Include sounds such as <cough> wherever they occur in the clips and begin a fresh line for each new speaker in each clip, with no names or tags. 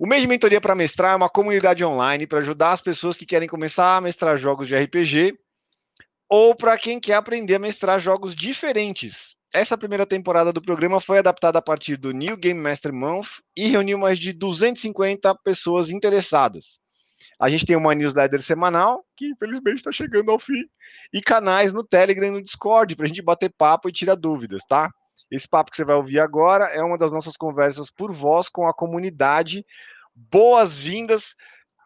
O mês de mentoria para mestrar é uma comunidade online para ajudar as pessoas que querem começar a mestrar jogos de RPG ou para quem quer aprender a mestrar jogos diferentes. Essa primeira temporada do programa foi adaptada a partir do New Game Master Month e reuniu mais de 250 pessoas interessadas. A gente tem uma newsletter semanal, que infelizmente está chegando ao fim, e canais no Telegram e no Discord para a gente bater papo e tirar dúvidas, tá? Esse papo que você vai ouvir agora é uma das nossas conversas por voz com a comunidade. Boas-vindas,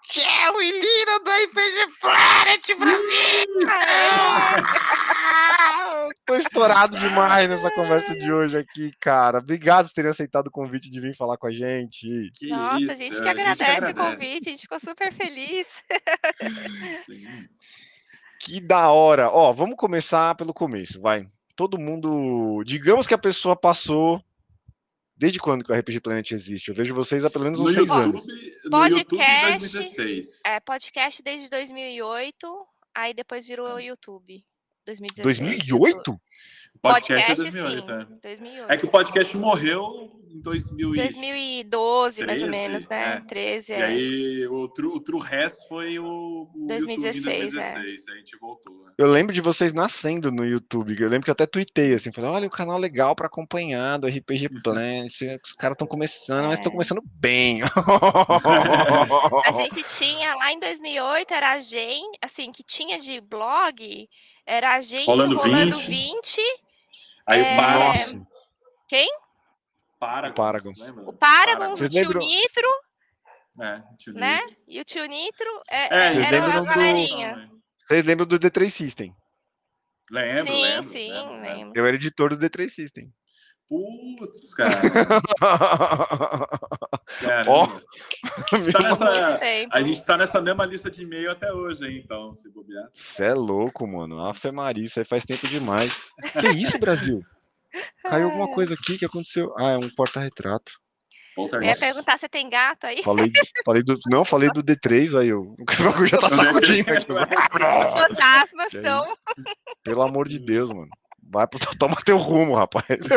Tchau e Lina do RPG Planet Brasil! <laughs> Tô estourado demais nessa conversa de hoje aqui, cara. Obrigado por terem aceitado o convite de vir falar com a gente.
Que Nossa, isso, a gente que agradece, gente agradece o convite, a gente ficou super feliz.
Sim. Que da hora. Ó, vamos começar pelo começo, vai todo mundo. Digamos que a pessoa passou. Desde quando que o RPG Planet existe? Eu vejo vocês há pelo menos uns no seis YouTube, anos.
No podcast, YouTube 2016. É, podcast desde 2008, aí depois virou YouTube. 2016.
2008?
O podcast, podcast é 2008, sim, é. 2008.
É que o podcast morreu em 2000
2012, 13, mais ou menos, né? É. 13,
é. E aí o True, o True Rest foi o, o
2016,
2016 é. a gente voltou.
Eu lembro de vocês nascendo no YouTube, eu lembro que eu até tuitei assim, falei, olha o canal legal para acompanhar do RPG. <laughs> Planet, os caras estão começando, é. mas estão começando bem. <laughs>
a gente tinha lá em 2008, era a gente, assim, que tinha de blog, era a gente rolando, rolando 20. 20
aí é... o Paragon.
Quem?
Paragon.
O Paragon.
O Paragon, o tio Nitro. É, tio né? Nitro. E o tio Nitro é, é, é era a galerinha.
Vocês lembram do D3 System?
Lembro,
sim,
lembro.
Sim, lembro, lembro.
Eu era editor do D3 System.
Putz, cara. <laughs> Ó, oh, a, gente tá nessa, a gente tá nessa mesma lista de e-mail até hoje, hein, então, se bobear.
Você é louco, mano. Afe Maria, isso aí faz tempo demais. que isso, Brasil? Caiu alguma coisa aqui que aconteceu. Ah, é um porta-retrato.
Eu ia perguntar se tem gato aí.
Falei, falei do, não, falei do D3, aí eu, o já tá <laughs> sacudindo aqui. <laughs>
Os fantasmas estão.
Pelo amor de Deus, mano. Vai pro <laughs> toma teu rumo, rapaz. <laughs>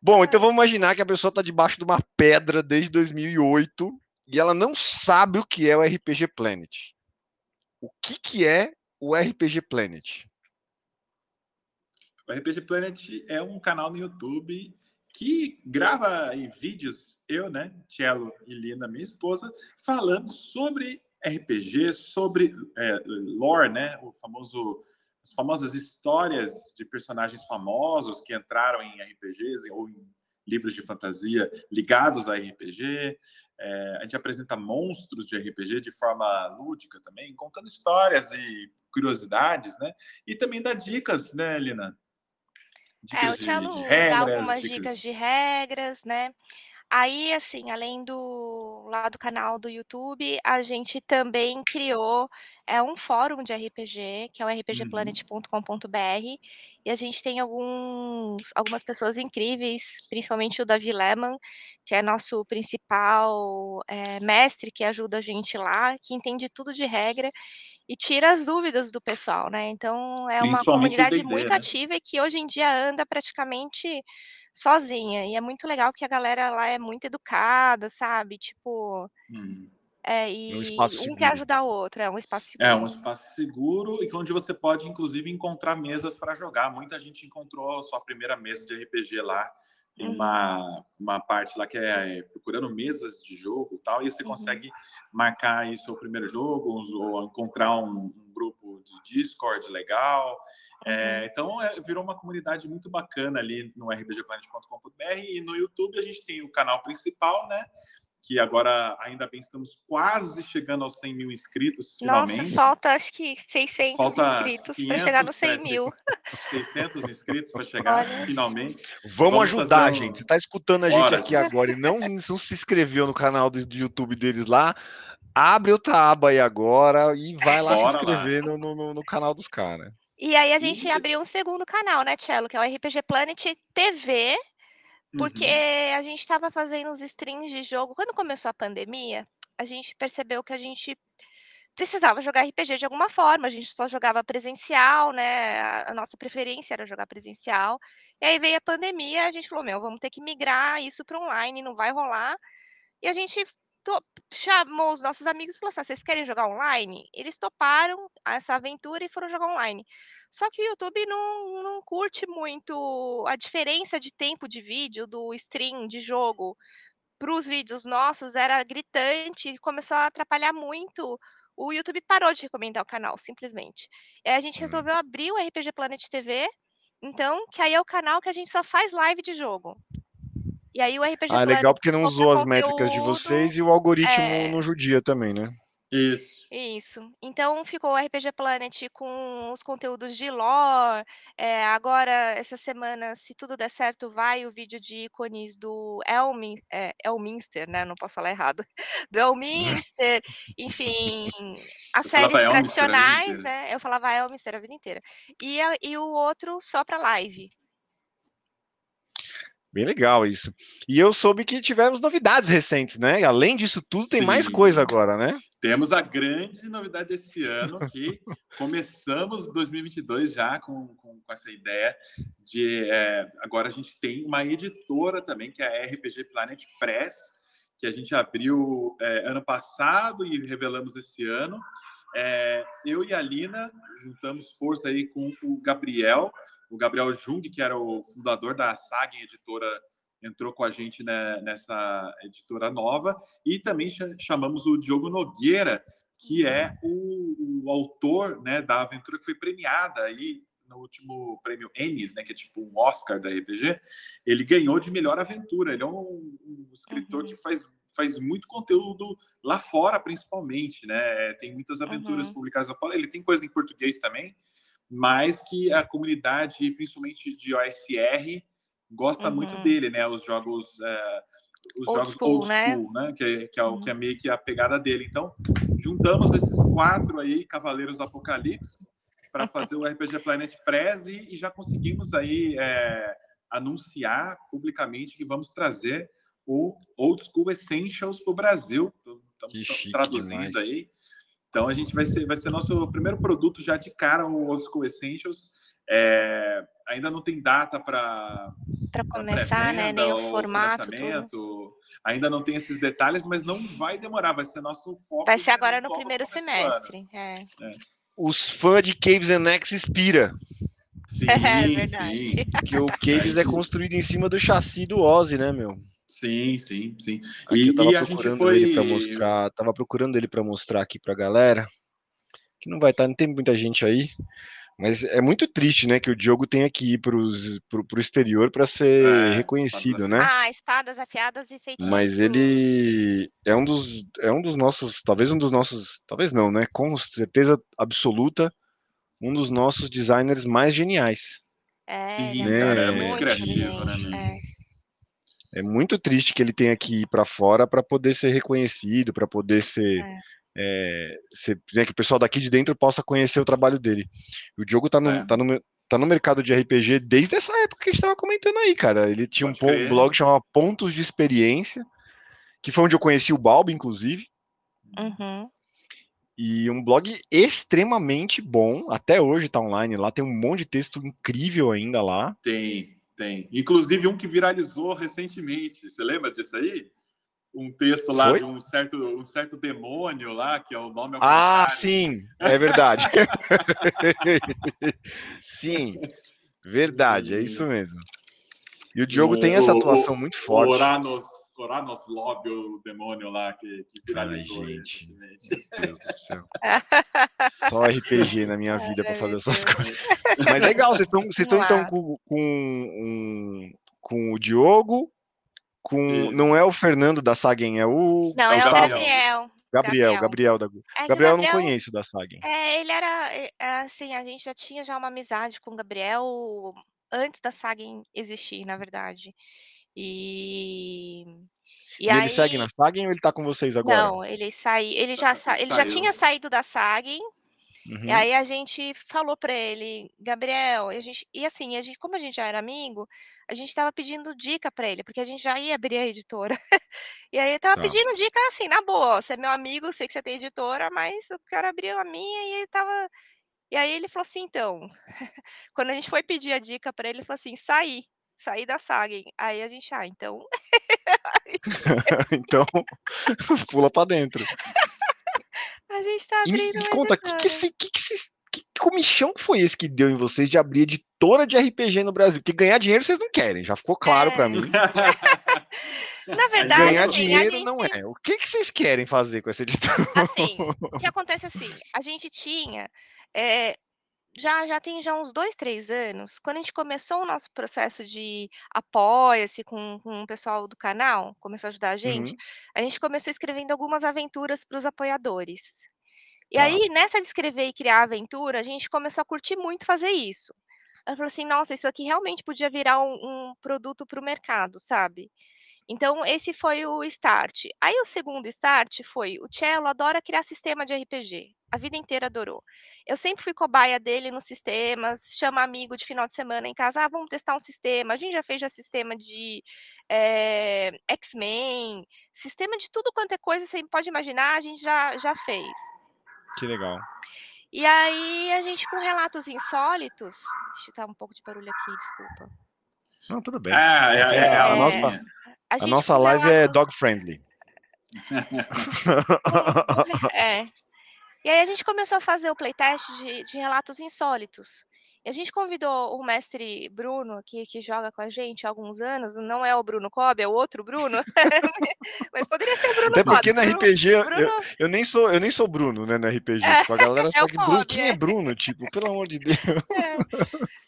Bom, então vamos imaginar que a pessoa está debaixo de uma pedra desde 2008 e ela não sabe o que é o RPG Planet. O que, que é o RPG Planet?
O RPG Planet é um canal no YouTube que grava vídeos, eu, né, Cello e Lina, minha esposa, falando sobre RPG, sobre é, lore, né, o famoso as famosas histórias de personagens famosos que entraram em RPGs ou em livros de fantasia ligados a RPG. É, a gente apresenta monstros de RPG de forma lúdica também, contando histórias e curiosidades, né? E também dá dicas, né, Lina?
Dicas é, o Tchelo dá algumas dicas... dicas de regras, né? Aí, assim, além do lá do canal do YouTube, a gente também criou é um fórum de RPG, que é o
Uhum.
rpgplanet.com.br, e a gente tem alguns algumas pessoas incríveis, principalmente o Davi Lehmann, que é nosso principal, eh, mestre, que ajuda a gente lá, que entende tudo de regra e tira as dúvidas do pessoal, né. Então é uma comunidade muito
né?
ativa e que hoje em dia anda praticamente sozinha, e é muito legal que a galera lá é muito educada, sabe, tipo
Hum.
é,
É um
e
espaço
um quer ajudar o outro, é um espaço
É um
seguro.
espaço seguro e que onde você pode, inclusive, encontrar mesas para jogar. Muita gente encontrou a sua primeira mesa de RPG lá,
Uhum.
uma uma parte lá que é procurando mesas de jogo, e tal, e você
Uhum.
consegue marcar aí seu primeiro jogo, ou encontrar um um grupo de Discord legal.
Uhum.
Eh, então, eh, virou uma comunidade muito bacana ali no rpgplanet.com.br e no YouTube a gente tem o canal principal, né, que agora, ainda bem, estamos quase chegando aos 100.000 inscritos,
Nossa,
finalmente.
falta acho que 600
Falta
inscritos para chegar nos
500, é,
100.000.
600 <laughs> inscritos para chegar,
Olha.
finalmente.
Vamos,
Vamos
ajudar,
fazer
gente. Você tá escutando a gente
Bora,
aqui agora e não, não se inscreveu no canal do, do YouTube deles lá, abre outra aba aí agora e vai lá
Bora
se
lá.
inscrever no, no, no- no canal dos caras.
E aí a gente
E
abriu um segundo canal, né, Cello, que é o RPG Planet TV, porque
Uhum.
a gente estava fazendo uns streams de jogo. Quando começou a pandemia, a gente percebeu que a gente precisava jogar RPG de alguma forma, a gente só jogava presencial, né, a a nossa preferência era jogar presencial. E aí veio a pandemia, a gente falou: "Meu, vamos ter que migrar isso para online, não vai rolar". E a gente to chamou os nossos amigos e falou assim: "Ah, vocês querem jogar online?". Eles toparam essa aventura e foram jogar online. Só que o YouTube não não curte muito a diferença de tempo de vídeo do stream de jogo para os vídeos nossos era gritante e começou a atrapalhar muito. O YouTube parou de recomendar o canal, simplesmente. E a gente
Hum.
resolveu abrir o RPG Planet TV, então, que aí é o canal que a gente só faz live de jogo. E aí o RPG
Ah,
Planet
legal porque não usou as métricas de vocês e o algoritmo
é.
não judia também, né?
Isso.
Isso. Então ficou o RPG Planet com os conteúdos de lore, eh, agora essa semana, se tudo der certo, vai o vídeo de ícones do Elmin eh, Elminster, né, não posso falar errado, <laughs> do Elminster, enfim, <laughs> as
Eu
séries tradicionais, né, eu falava Elminster a vida inteira. E a e o outro só pra live.
Bem legal isso. E eu soube que tivemos novidades recentes, né? Além disso tudo, tem mais coisa
Sim.
agora, né?
Temos a grande novidade desse ano, que começamos 2022 já com, com, com essa ideia de é, agora a gente tem uma editora também, que é a RPG Planet Press, que a gente abriu é, ano passado e revelamos esse ano. É, eu e a Lina juntamos força aí com o Gabriel, o Gabriel Jung, que era o fundador da Sagen Editora, entrou com a gente né, nessa editora nova, e também cha- chamamos o Diogo Nogueira, que é o, o autor né, da aventura que foi premiada aí no último prêmio Emmys, né, que é tipo um Oscar da RPG, ele ganhou de melhor aventura. Ele é um, um escritor
Uhum.
que faz, faz muito conteúdo lá fora, principalmente, né? Tem muitas aventuras
Uhum.
publicadas lá fora. Ele tem coisa em português também, mas que a comunidade, principalmente de OSR, gosta muito
Uhum.
dele, né? Os jogos, é, os
Old
jogos
school,
old
né?
school, né? Que, é- que, é o,
Uhum.
que é meio que a pegada dele. Então, juntamos esses quatro aí, Cavaleiros do Apocalipse, para fazer o <laughs> RPG Planet Press e, e já conseguimos aí é, anunciar publicamente que vamos trazer o Old School Essentials para o Brasil.
Que
Estamos traduzindo
demais.
aí. Então a gente vai ser, vai ser nosso primeiro produto já de cara, o Old School Essentials. É, ainda não tem data para
Pra começar, né, nem o formato, tudo.
Ainda não tem esses detalhes, mas não vai demorar. Vai ser nosso foco.
Vai ser agora no primeiro semestre, é.
Os fãs de Caves and X pira, <laughs>
Sim, <laughs>
É verdade.
sim.
que o Caves é construído em cima do chassi do Ozzy, né, meu?
Sim, sim, sim.
Aqui
E,
eu tava
e a gente
procurando
foi.
ele para mostrar, tava procurando ele para mostrar aqui pra galera, que não vai estar, não tem muita gente aí, mas é muito triste, né, que o Diogo tenha que ir pros, pro, pro exterior para ser
É,
reconhecido,
espadas
né?
Ah, espadas afiadas e feitiços.
Mas ele é um dos é um dos nossos, talvez um dos nossos, talvez não, né? Com certeza absoluta, um dos nossos designers mais geniais.
É,
Sim,
ele
né,
cara, é
muito
muito criativo, né?
é.
É muito triste que ele tenha que ir para fora para poder ser reconhecido, para poder ser,
É.
é, ser né, que o pessoal daqui de dentro possa conhecer o trabalho dele. O Diogo tá no,
É.
tá no, tá no mercado de RPG desde essa época que a gente estava comentando aí, cara. Ele tinha um,
Pode
po-
crer.
blog que chamava Pontos de Experiência, que foi onde eu conheci o Balbo, inclusive.
Uhum.
E um blog extremamente bom, até hoje tá online lá, tem um monte de texto incrível ainda lá.
Tem, tem. Inclusive um que viralizou recentemente. Você lembra disso aí? Um texto lá de um certo, um certo demônio lá, que é o nome
Ah,
contrário.
sim, é verdade. <laughs> sim, verdade, é isso mesmo. E o Diogo
O-
tem essa
o-
atuação muito
O
forte.
Oranos, Oranos Lobby, o demônio lá que, que viralizou
Ai, gente.
recentemente.
Meu Deus do céu. Só RPG na minha vida para fazer essas coisas. Mas legal, vocês estão então com, com, um- com o Diogo, com
Isso.
não é o Fernando da Sagen, é o
Não,
É
é
o Gabriel.
Gabriel.
Gabriel, Gabriel da
É que
Gabriel eu não
Gabriel-
conheço da Sagen.
É, ele era, é, é, assim, a gente já tinha já uma amizade com o Gabriel antes da saga em- existir, na verdade. E e
E,
aí
ele segue na Sagen ou ele tá com vocês agora?
não, ele sai ele já
Ele
sa ele já
saiu.
tinha saído da Sagen,
Uhum.
e aí a gente falou pra ele: "Gabriel", e a gente e assim, a gente como a gente já era amigo, a gente estava pedindo dica para ele, porque a gente já ia abrir a editora. <laughs> e aí eu estava
Tá.
pedindo dica assim, na boa, você é meu amigo, sei que você tem editora, mas eu quero abrir a minha e ele tava e aí ele falou assim: "Então", <laughs> quando a gente foi pedir a dica para ele, ele falou assim: "Saí, saí da Sagen". Aí a gente: "Ah, então" <laughs>
então, <laughs> pula pra dentro. <laughs>
"a gente tá
E me,
abrindo
me
uma
conta, que, que,
editora".
esse- que, que, que comichão foi esse que deu em vocês de abrir editora de RPG no Brasil? Porque ganhar dinheiro vocês não querem, já ficou claro pra
É.
mim.
Na verdade,
Ganhar
assim, a
dinheiro não
gente
é. O que, que vocês querem fazer com essa editora?
assim, o que acontece assim, a gente tinha, eh, já já tem já uns 2, 3 anos, quando a gente começou o nosso processo de apoia-se com com o pessoal do canal, começou a ajudar a gente,
Uhum,
a gente começou escrevendo algumas aventuras para os apoiadores. E
Tá.
aí, nessa de escrever e criar aventura, a gente começou a curtir muito fazer isso. Aí falou assim: "Nossa, isso aqui realmente podia virar um um produto para o mercado", sabe. Então esse foi o start. Aí o segundo start foi, o Cello adora criar sistema de RPG, a vida inteira adorou. Eu sempre fui cobaia dele nos sistemas, chama amigo de final de semana em casa: "Ah, vamos testar um sistema", a gente já fez já sistema de, eh, X-Men, sistema de tudo quanto é coisa, você pode imaginar, a gente já já fez.
Que legal.
E aí a gente com relatos insólitos deixa eu tá um pouco de barulho aqui, desculpa.
Não, tudo bem.
Ah, é, é, é
a
a
nossa-.
A
A nossa live é
relatos
dog friendly. <laughs>
É. E aí a gente começou a fazer o playtest de de relatos insólitos. E a gente convidou o mestre Bruno, que que joga com a gente há alguns anos, não é o Bruno Cobb, é o outro Bruno, <laughs> mas poderia ser o Bruno
Até
Cobb.
porque no
Bruno
RPG eu,
Bruno
eu nem sou eu nem sou Bruno, né, no RPG.
É,
Tipo, a galera <laughs>
é
que Bruno,
Cobb,
quem
é.
é Bruno? Tipo, pelo amor de Deus.
É. <laughs>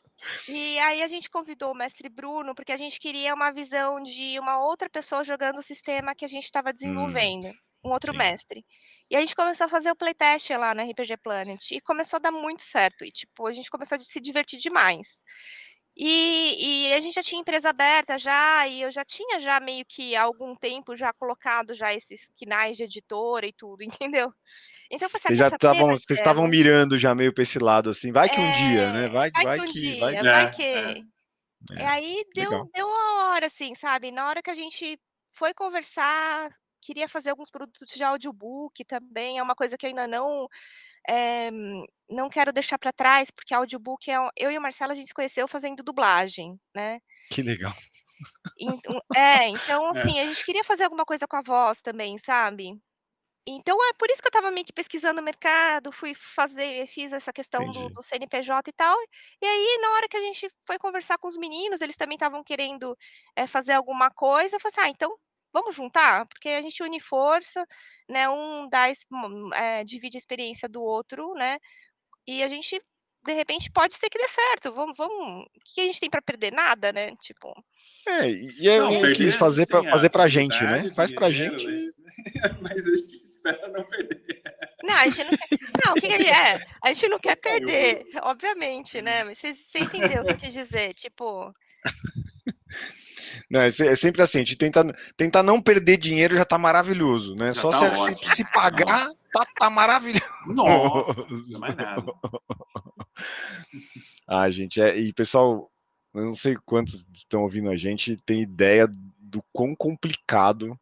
E aí a gente convidou o mestre Bruno, porque a gente queria uma visão de uma outra pessoa jogando o sistema que a gente estava desenvolvendo, um outro
sim.
mestre. E a gente começou a fazer o playtest lá no RPG Planet e começou a dar muito certo e, tipo, a gente começou a se divertir demais. E e a gente já tinha empresa aberta já, e eu já tinha já meio que há algum tempo já colocado já esses quinais de editora e tudo, <laughs> entendeu. Então falei assim: "Ah,
Vocês já estavam, vocês
Marcelo?"
estavam mirando já meio pra esse lado assim. Vai que um dia, né?
É,
Vai,
vai
vai
que um
que, vai
dia,
que.
É,
vai
é.
que. E
É,
aí deu
legal.
deu a hora, assim, sabe, na hora que a gente foi conversar, queria fazer alguns produtos de audiobook também, é uma coisa que eu ainda não, eh, não quero deixar pra trás, porque audiobook é eu e o Marcelo a gente se conheceu fazendo dublagem, né.
Que legal.
Então é, então
É.
assim, a gente queria fazer alguma coisa com a voz também, sabe. Então é por isso que eu estava meio que pesquisando o mercado, fui fazer fiz essa questão do do CNPJ e tal, e aí na hora que a gente foi conversar com os meninos, eles também estavam querendo, eh, fazer alguma coisa, eu falei assim: "Ah, então vamos juntar?" Porque a gente une força, né, um dá eh, divide a experiência do outro, né, e a gente, de repente, pode ser que dê certo, vamos vamos o que a gente tem pra perder? Nada, né, tipo
É, e eu,
Não,
eu
perder
quis fazer
gente
pra,
tem a
fazer pra gente, né? Faz pra
dinheiro,
gente. <laughs>
Mas a gente espera não perder.
Não, a gente não quer não, o que que a gente é, a gente não quer
Caiu.
perder, obviamente, né, mas você você entendeu o que eu quis dizer, tipo
Não, é é sempre assim, a gente tenta, tentar não perder dinheiro já tá maravilhoso, né?
Já
Só
tá
se, se, se pagar, tá, tá maravilhoso.
Nossa, não mais nada. <laughs>
Ah, gente, é, e pessoal, eu não sei quantos estão ouvindo a gente, tem ideia do quão complicado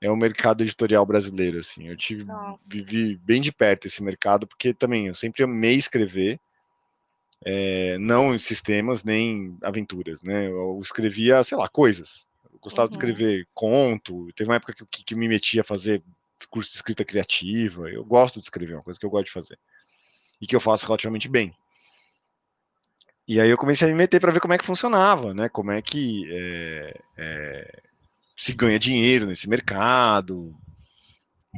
é o mercado editorial brasileiro, assim. Eu tive,
Nossa.
vivi bem de perto esse mercado, porque também eu sempre amei escrever, é, não em sistemas nem aventuras, né? Eu escrevia, sei lá, coisas. Eu gostava de
Uhum.
escrever conto. Teve uma época que, que, que me metia a fazer curso de escrita criativa. Eu gosto de escrever, é uma coisa que eu gosto de fazer e que eu faço relativamente bem. E aí eu comecei a me meter para ver como é que funcionava, né? Como é que é, é, se ganha dinheiro nesse mercado.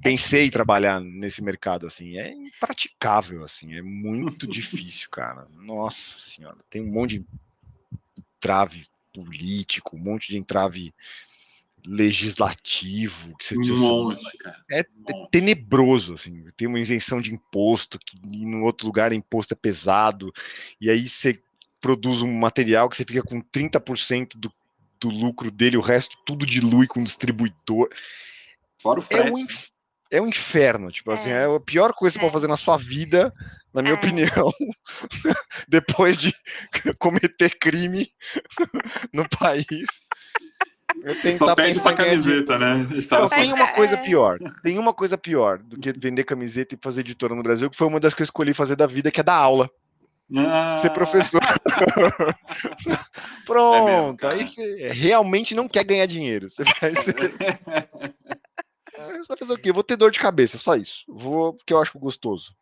Pensei em trabalhar nesse mercado assim, é impraticável assim, é muito <laughs> difícil, cara. Nossa senhora, tem um monte de entrave político, um monte de entrave legislativo que você
Um
diz assim,
monte, cara.
é
Um monte.
tenebroso, assim. Tem uma isenção de imposto, que e no outro lugar imposto é pesado, e aí você produz um material que você fica com 30% do, do lucro dele, o resto tudo dilui com o distribuidor.
Fora o
É
frete.
um inf- é um inferno. Tipo assim,
É.
é a pior coisa que você
É.
pode fazer na sua vida, na minha
É.
opinião, <laughs> depois de cometer crime <laughs> no país. Eu
Só
tentar
pede pra camiseta, né? A gente
Não,
tava
Mas,
tem uma
é-
coisa pior. Tem uma coisa pior do que vender camiseta e fazer editora no Brasil, que foi uma das que eu escolhi fazer da vida, que é dar aula.
Ah,
Ser professor. <laughs> Pronto,
cara.
aí você realmente não quer ganhar dinheiro. Você vai ser. Você vai fazer o quê? Vou ter dor de cabeça, só isso. Vou porque eu acho gostoso.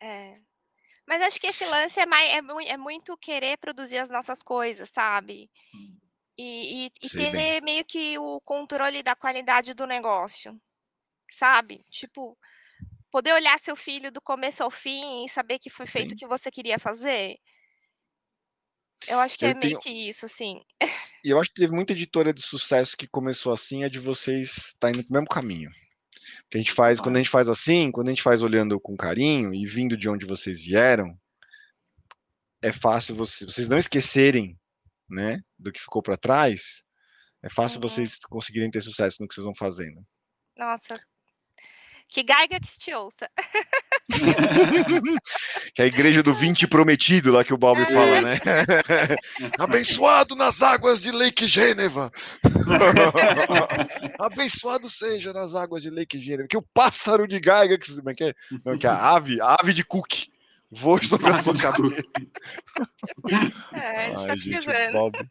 É. Mas acho que esse lance é, mais, é, é muito querer produzir as nossas coisas, sabe? E, e- e ter
bem.
meio que o controle da qualidade do negócio, sabe? Tipo, poder olhar seu filho do começo ao fim e saber que foi feito
Sim.
o que você queria fazer. Eu acho que
Eu
é meio
tenho-
que isso, assim.
E eu acho que teve muita editora de sucesso que começou assim, é de vocês estar indo pro mesmo caminho. Que a gente faz, quando a gente faz assim, quando a gente faz olhando com carinho e vindo de onde vocês vieram, é fácil vocês, vocês não esquecerem, né, do que ficou para trás. É fácil
Uhum.
vocês conseguirem ter sucesso no que vocês vão fazendo.
Nossa. Que gaiga que te ouça.
Que é a igreja do 20 prometido lá que o Balbi fala, né? <laughs> Abençoado nas águas de Lake Geneva. <laughs> Abençoado seja nas águas de Lake Geneva. Que o pássaro de Gaiga, que, como é que é? Não, que a ave, a ave de Cook, voe <laughs> sobre a sua cabeça.
É, a gente tá
Ai, gente, o
precisando.
Bob,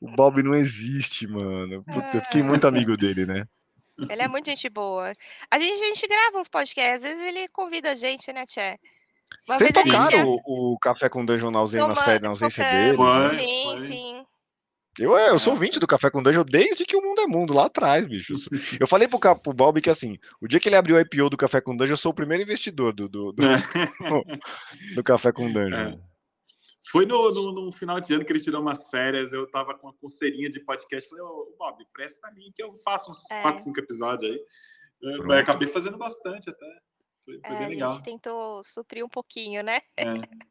o Bob não existe, mano. Puta, eu fiquei muito amigo dele, né?
Ele é <laughs> muito gente boa. A gente, a gente grava uns podcasts, às vezes ele convida a gente, né, Tchê? Uma
Vocês
gente
tocaram
ia
o, o Café com Dungeon na ausência, nas férias, na ausência
tocando,
dele?
Foi,
Sim,
foi.
sim.
Eu, é, eu sou
É.
ouvinte do Café com Dungeon desde que o mundo é mundo, lá atrás, bicho. Eu, falei pro, pro Bob que assim, o dia que ele abriu o IPO do Café com Dungeon, eu sou o primeiro investidor do, do, do, <laughs> <laughs> do Café com Dungeon.
Foi no, no, no final de ano que ele tirou umas férias, eu tava com uma pulseirinha de podcast. Falei, ô Bob, presta pra mim que eu faço uns
É.
4, 5 episódios aí.
Pronto.
acabei fazendo bastante até. Foi, foi
É,
bem
a
legal.
gente tentou suprir um pouquinho, né?
É.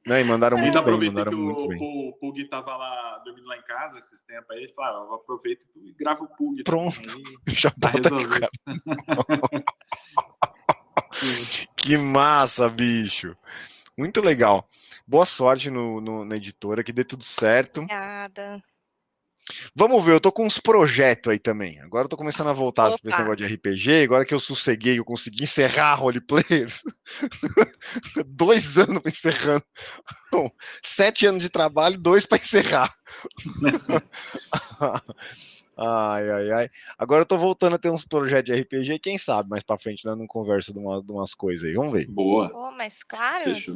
Não, e mandaram
Ainda <laughs>
muito bem,
aproveitei
mandaram
que
muito
o,
bem.
o Pug tava lá dormindo lá em casa esses tempos aí. Ele falou, ah, eu aproveito e gravo o Pug.
Pronto.
também, <laughs>
Já
Tá resolvido. <laughs>
Que massa, bicho. Muito legal. Boa sorte no, no- na editora, que dê tudo certo.
Obrigada.
Vamos ver, eu tô com uns projetos aí também. Agora eu tô começando a voltar pra esse
Opa.
negócio de RPG. Agora que eu sosseguei, eu consegui encerrar roleplayers. <laughs> dois anos pra encerrando. Bom, sete anos de trabalho, dois pra encerrar. <laughs> ai, ai, ai. Agora eu tô voltando a ter uns projetos de RPG. Quem sabe mais pra frente, né? Não conversa de, uma- de umas coisas aí. Vamos ver.
Boa.
Pô, mas claro.
Fechou.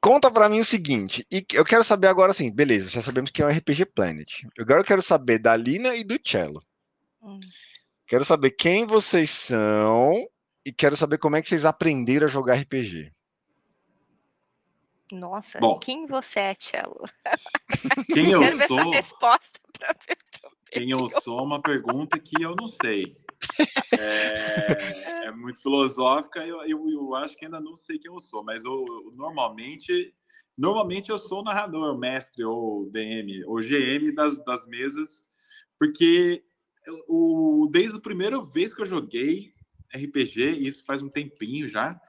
Conta pra mim o seguinte, e eu quero saber agora assim, beleza, já sabemos que é um RPG Planet. Agora eu quero saber da Lina e do Cello.
Hum.
Quero saber quem vocês são e quero saber como é que vocês aprenderam a jogar RPG.
Nossa,
Bom.
quem você é, Cello?
Quem <laughs> eu
Quero ver
sou?
sua resposta pra ver.
Quem <laughs> eu sou é uma pergunta que eu não sei. É, <laughs> é muito filosófica, eu, eu, eu acho que ainda não sei quem eu sou, mas eu, eu normalmente, normalmente eu sou o narrador, mestre ou DM, ou GM das, das mesas, porque o, desde a primeira vez que eu joguei RPG, isso faz um tempinho já,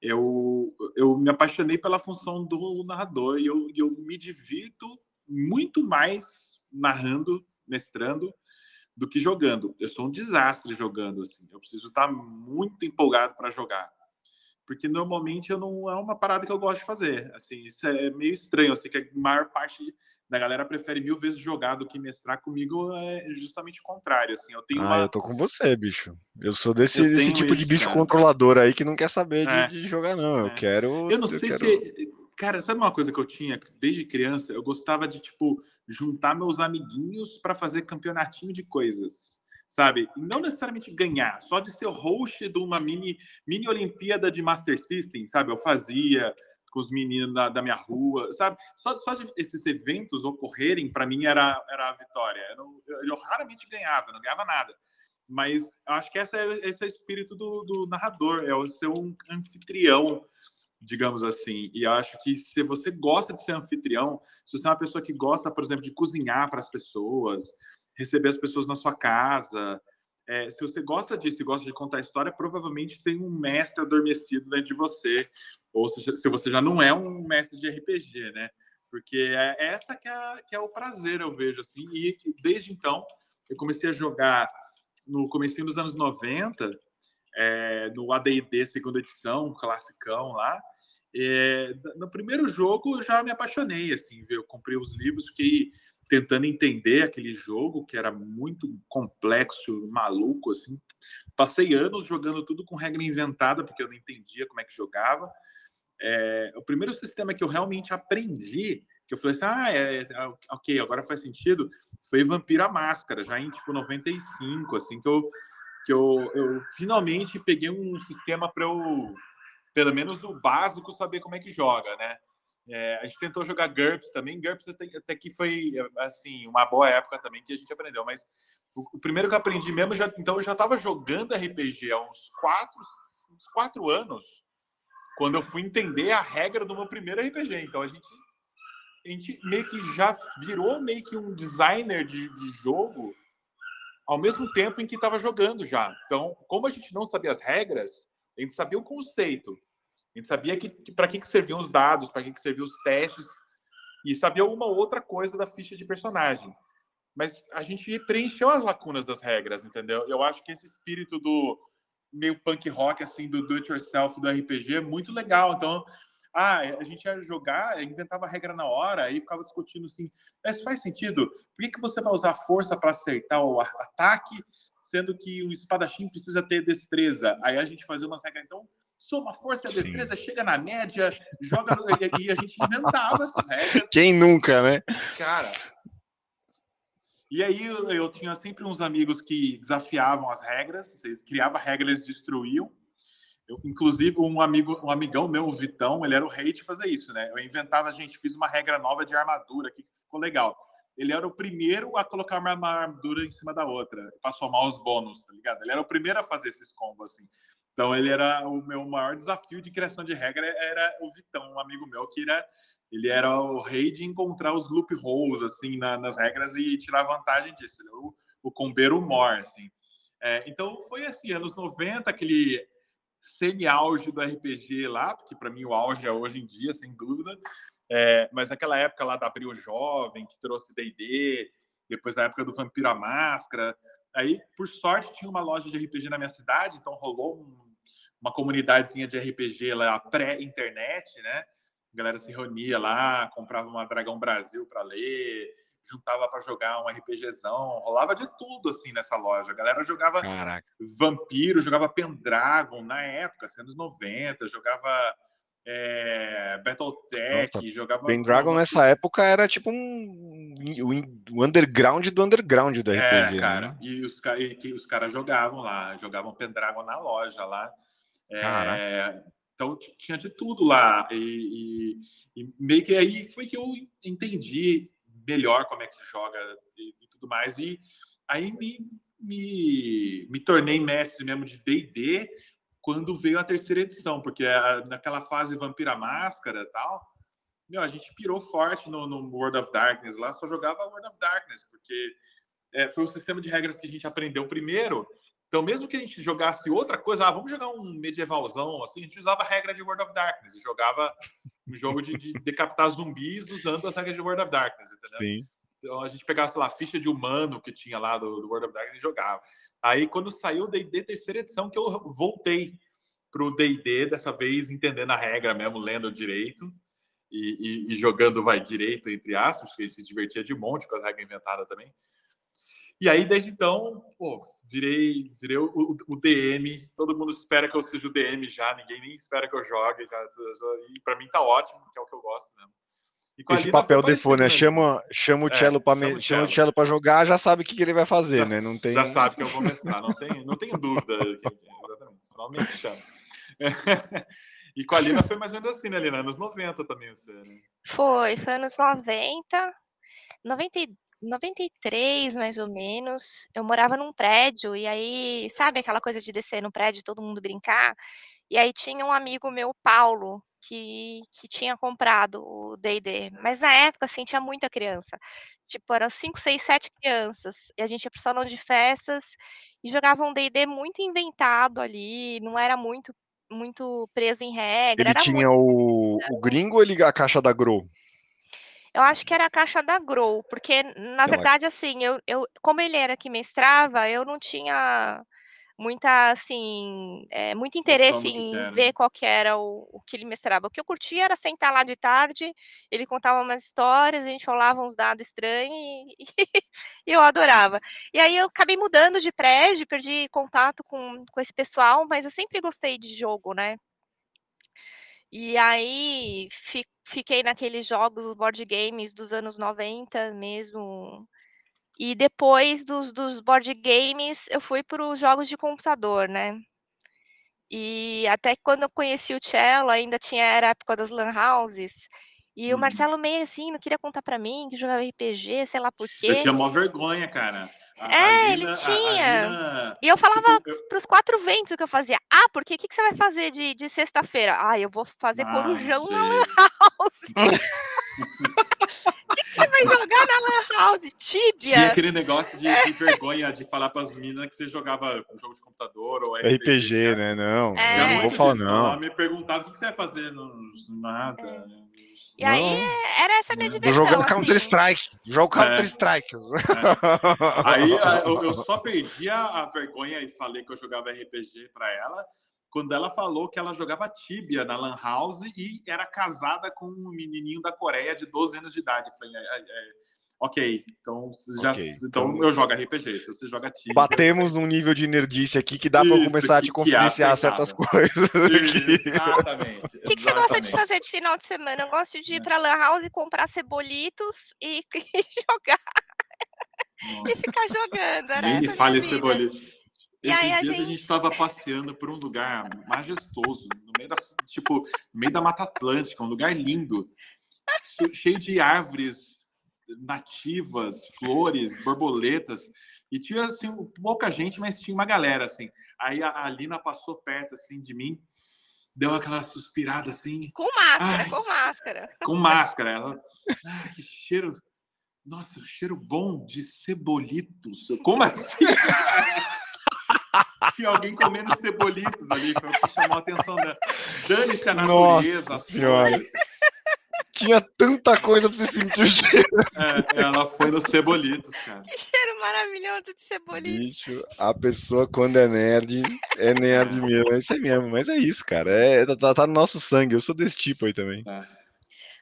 eu, eu me apaixonei pela função do narrador e eu, eu me divirto muito mais narrando, mestrando, do que jogando. Eu sou um desastre jogando assim. Eu preciso estar muito empolgado para jogar. Porque normalmente eu não é uma parada que eu gosto de fazer. Assim, isso é meio estranho. Eu sei que a maior parte da galera prefere mil vezes jogar do que mestrar comigo é justamente o contrário. Assim, eu tenho
Ah,
uma...
eu tô com você, bicho. Eu sou desse,
Eu
desse tipo de
isso,
bicho
cara.
controlador aí que não quer saber de,
É.
de jogar, não. Eu
É.
quero.
Eu não sei
quero...
se. Cara, sabe uma coisa que eu tinha desde criança? Eu gostava de, tipo, juntar meus amiguinhos para fazer campeonatinho de coisas. Sabe? Não necessariamente ganhar, só de ser host de uma mini, mini Olimpíada de Master System, sabe? Eu fazia com os meninos da, da minha rua, sabe? Só, só de esses eventos ocorrerem, para mim, era, era a vitória. Eu, não- eu- eu raramente ganhava, não ganhava nada. Mas acho que essa é, esse é o espírito do, do narrador, é o ser um anfitrião digamos assim. E acho que se você gosta de ser anfitrião, se você é uma pessoa que gosta, por exemplo, de cozinhar para as pessoas, receber as pessoas na sua casa, é, se você gosta disso e gosta de contar história, provavelmente tem um mestre adormecido dentro de você, ou se, se você já não é um mestre de RPG, né? Porque é essa que é, que é o prazer, eu vejo, assim, e desde então eu comecei a jogar no começo dos anos 90, é, no AD&D segunda edição, classicão lá, é, no primeiro jogo eu já me apaixonei, assim, eu comprei os livros, fiquei tentando entender aquele jogo que era muito complexo, maluco, assim. Passei anos jogando tudo com regra inventada, porque eu não entendia como é que jogava. É, o primeiro sistema que eu realmente aprendi, que eu falei assim, ah, é, é, ok, agora faz sentido, foi Vampiro Máscara, já em tipo 95, assim, que eu, que eu, eu finalmente peguei um sistema para eu, pelo menos o básico, saber como é que joga, né? É, a gente tentou jogar GURPS também. GURPS até, até, que foi assim uma boa época também que a gente aprendeu. Mas o, o primeiro que eu aprendi mesmo, já, então eu já estava jogando RPG há uns quatro, uns quatro anos, quando eu fui entender a regra do meu primeiro RPG. Então a gente, a gente meio que já virou meio que um designer de, de jogo ao mesmo tempo em que estava jogando já. Então, como a gente não sabia as regras, a gente sabia o conceito. A gente sabia que, que para que, que serviam os dados, para que, que serviam os testes, e sabia uma outra coisa da ficha de personagem. Mas a gente preencheu as lacunas das regras, entendeu? Eu acho que esse espírito do meio punk rock, assim, do do it yourself do RPG é muito legal. Então, ah, a gente ia jogar, inventava a regra na hora, aí ficava discutindo assim, mas faz sentido? Por que, que você vai usar força para acertar o ataque, sendo que o espadachim precisa ter destreza? Aí a gente fazia uma regra, então soma força e destreza, Sim. chega na média, joga no... e a gente inventava essas regras.
Quem nunca, né?
Cara. E aí eu, eu tinha sempre uns amigos que desafiavam as regras, criava regras, eles destruíam. Eu, inclusive, um amigo, um amigão meu, o Vitão, ele era o rei de fazer isso, né? Eu inventava, gente, fiz uma regra nova de armadura que ficou legal. Ele era o primeiro a colocar uma armadura em cima da outra, para somar os bônus, tá ligado? Ele era o primeiro a fazer esses combos, assim. Então ele era o meu maior desafio de criação de regra era o Vitão, um amigo meu que era ele era o rei de encontrar os loopholes assim na, nas regras e tirar vantagem disso, né? o, o combeiro mor, assim. É, então foi assim, anos 90, aquele semi-auge do RPG lá, porque para mim o auge é hoje em dia, sem dúvida. É, mas naquela época lá da Abril Jovem, que trouxe D&D, depois da época do Vampiro à Máscara, aí, por sorte, tinha uma loja de RPG na minha cidade, então rolou um uma comunidadezinha de RPG lá pré-internet, né? A galera se reunia lá, comprava uma Dragão Brasil para ler, juntava para jogar um RPGzão, rolava de tudo assim nessa loja. A galera jogava Caraca. Vampiro, jogava Pendragon na época, assim, anos 90, jogava é, Battletech, Nossa, jogava.
Pendragon nessa época era tipo um o underground do underground do RPG. É,
né? cara, né? e os, e, os caras jogavam lá, jogavam Pendragon na loja lá. É, então tinha de tudo lá. E, e, e, meio que aí foi que eu entendi melhor como é que joga e, e tudo mais. E aí me, me, me tornei mestre mesmo de DD quando veio a terceira edição, porque a, naquela fase Vampira Máscara e tal, meu, a gente pirou forte no, no, World of Darkness lá, só jogava World of Darkness, porque é, foi o sistema de regras que a gente aprendeu primeiro, então, mesmo que a gente jogasse outra coisa, ah, vamos jogar um medievalzão, assim, a gente usava a regra de World of Darkness e jogava um jogo de, de decapitar zumbis usando as regras de World of Darkness, entendeu? Sim. Então, a gente pegava, sei lá, a ficha de humano que tinha lá do, do World of Darkness e jogava. Aí, quando saiu o D&D terceira edição, que eu voltei pro D&D, dessa vez entendendo a regra mesmo, lendo direito e, e, e jogando, vai, direito, entre aspas, porque ele se divertia de monte com as regras inventadas também. E aí, desde então, pô, virei, virei o, o, o, DM. Todo mundo espera que eu seja o DM já, ninguém nem espera que eu jogue. Já, já e para mim tá ótimo, que é o que eu gosto mesmo.
Esse papel default, né? Chama, chama o Cello é, chama o Cello para jogar, já sabe o que, que ele vai fazer,
já,
né? Não tem...
Já sabe que eu vou mestrar, não tem, não tenho dúvida. Exatamente, senão me chama. <laughs> E com a Lina foi mais ou menos assim, né, Lina? Anos 90 também, você, né?
Foi, foi anos 90. 92 93, mais ou menos, eu morava num prédio, e aí, sabe aquela coisa de descer no prédio e todo mundo brincar? E aí tinha um amigo meu, Paulo, que, que tinha comprado o D&D. Mas na época, assim, tinha muita criança. Tipo, eram 5, 6, 7 crianças. E a gente ia pro salão de festas e jogava um D&D muito inventado ali, não era muito muito preso em regra.
Ele tinha
muito...
o, o gringo ou ele a caixa da Grow?
Eu acho que era a caixa da Grow, porque na verdade assim, eu, eu como ele era que mestrava, eu não tinha muita, assim, é, muito interesse em ver qual que era o, o, que ele mestrava. O que eu curtia era sentar lá de tarde, ele contava umas histórias, a gente rolava uns dados estranhos e, <laughs> e eu adorava. E aí eu acabei mudando de prédio, perdi contato com, com esse pessoal, mas eu sempre gostei de jogo, né? E aí fi, fiquei naqueles jogos, os board games dos anos 90 mesmo, e depois dos, dos board games, eu fui para os jogos de computador, né? E até quando eu conheci o cello, ainda tinha era a época das lan houses. E uhum. o Marcelo meio assim, não queria contar para mim que jogava RPG, sei lá por quê.
Eu tinha mó vergonha, cara.
A, é, a ele tinha. A, e eu falava tipo, para os quatro ventos o que eu fazia. Ah, porque o que, que você vai fazer de, de sexta-feira? Ah, eu vou fazer ah, corujão sei. na Lan House. <laughs> O que, que, você vai jogar na Lan House? Tibia?
Tinha aquele negócio de, de vergonha de falar para as meninas que você jogava jogo de computador ou
RPG. RPG né? Não, é. não vou falar não. Ela
me perguntava o que você vai fazer. no nada.
É. E não. aí era essa minha diversão.
Jogando assim. Counter-Strike. Jogo Counter-Strike. É.
É. Aí <laughs> eu, eu, só perdi a, vergonha e falei que eu jogava RPG para ela quando ela falou que ela jogava Tibia na Lan House e era casada com um menininho da Coreia de 12 anos de idade. Eu falei, é, é, ok, então, já, okay, então, então eu jogo RPG, se você joga Tibia...
Batemos num nível de nerdice aqui que dá para começar a te confidenciar certas coisas.
Isso, exatamente. O <laughs>
que, que, você gosta de fazer de final de semana? Eu gosto de ir para Lan House e comprar cebolitos e, <laughs> e jogar. Nossa. e ficar jogando. Era
Nem me fale cebolitos.
E Esses aí
a
dias
gente... a gente estava passeando por um lugar majestoso, no meio da, tipo, no meio da Mata Atlântica, um lugar lindo, cheio de árvores nativas, flores, borboletas, e tinha assim pouca gente, mas tinha uma galera assim. Aí a, a Lina passou perto assim de mim, deu aquela suspirada assim,
com máscara, ai, com máscara.
Com máscara, ela, ai, que cheiro nossa, cheiro bom de cebolitos. Como assim? <laughs> Tinha alguém comendo cebolitos ali, foi o que chamou a atenção da. Dane-se a natureza. Nossa.
Tinha tanta coisa pra você sentir o cheiro.
É, ela foi no cebolitos, cara.
Que cheiro maravilhoso de cebolitos.
Bicho, a pessoa, quando é nerd, é nerd mesmo. É isso aí mesmo, mas é isso, cara. É, tá, tá no nosso sangue. Eu sou desse tipo aí também. É.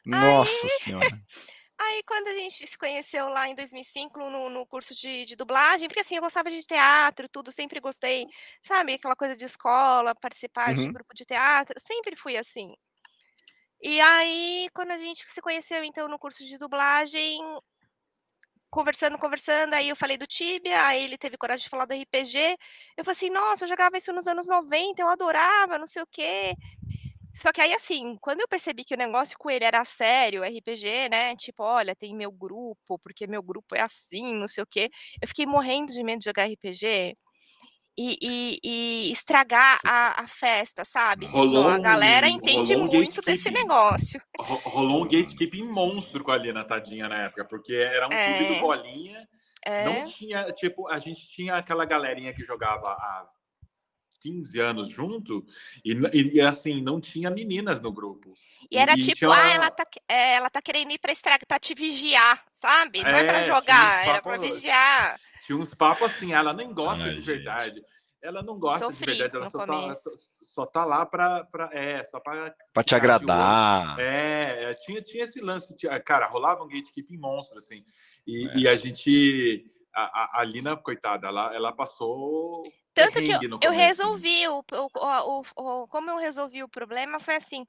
Nossa aí... senhora. <laughs>
Aí, quando a gente se conheceu lá em 2005 no, no curso de, de, dublagem, porque assim, eu gostava de teatro, tudo, sempre gostei, sabe, aquela coisa de escola, participar uhum. de grupo de teatro, sempre fui assim. E aí, quando a gente se conheceu, então, no curso de dublagem, conversando, conversando, aí eu falei do Tibia, aí ele teve coragem de falar do RPG, eu falei assim, nossa, eu jogava isso nos anos 90, eu adorava, não sei o quê. Só que aí, assim, quando eu percebi que o negócio com ele era sério, RPG, né? Tipo, olha, tem meu grupo, porque meu grupo é assim, não sei o quê. Eu fiquei morrendo de medo de jogar RPG e, e, e estragar a, a, festa, sabe? Tipo, rolou, a galera entende um muito desse negócio.
Rolou um gatekeeping monstro com a Lina Tadinha na época, porque era um é, clube do Bolinha. É. Não tinha, tipo, a gente tinha aquela galerinha que jogava a 15 anos junto, e, e, assim, não tinha meninas no grupo.
E era e, tipo, ah, ela tá, é, ela tá querendo ir pra estraga, pra te vigiar, sabe? Não é, é pra jogar, era pra vigiar.
Tinha uns papos assim, ela nem gosta Ai, de verdade. Ela não gosta Sofri de verdade, ela só tá, só tá, lá pra, pra, é, só pra,
pra te agradar.
É, é, tinha, tinha esse lance, tinha, cara, rolava um gatekeeping monstro, assim. E, é. e a gente, a, a, a Lina, coitada, ela, ela passou
tanto que eu, eu resolvi o, o, o, o, como eu resolvi o problema foi assim.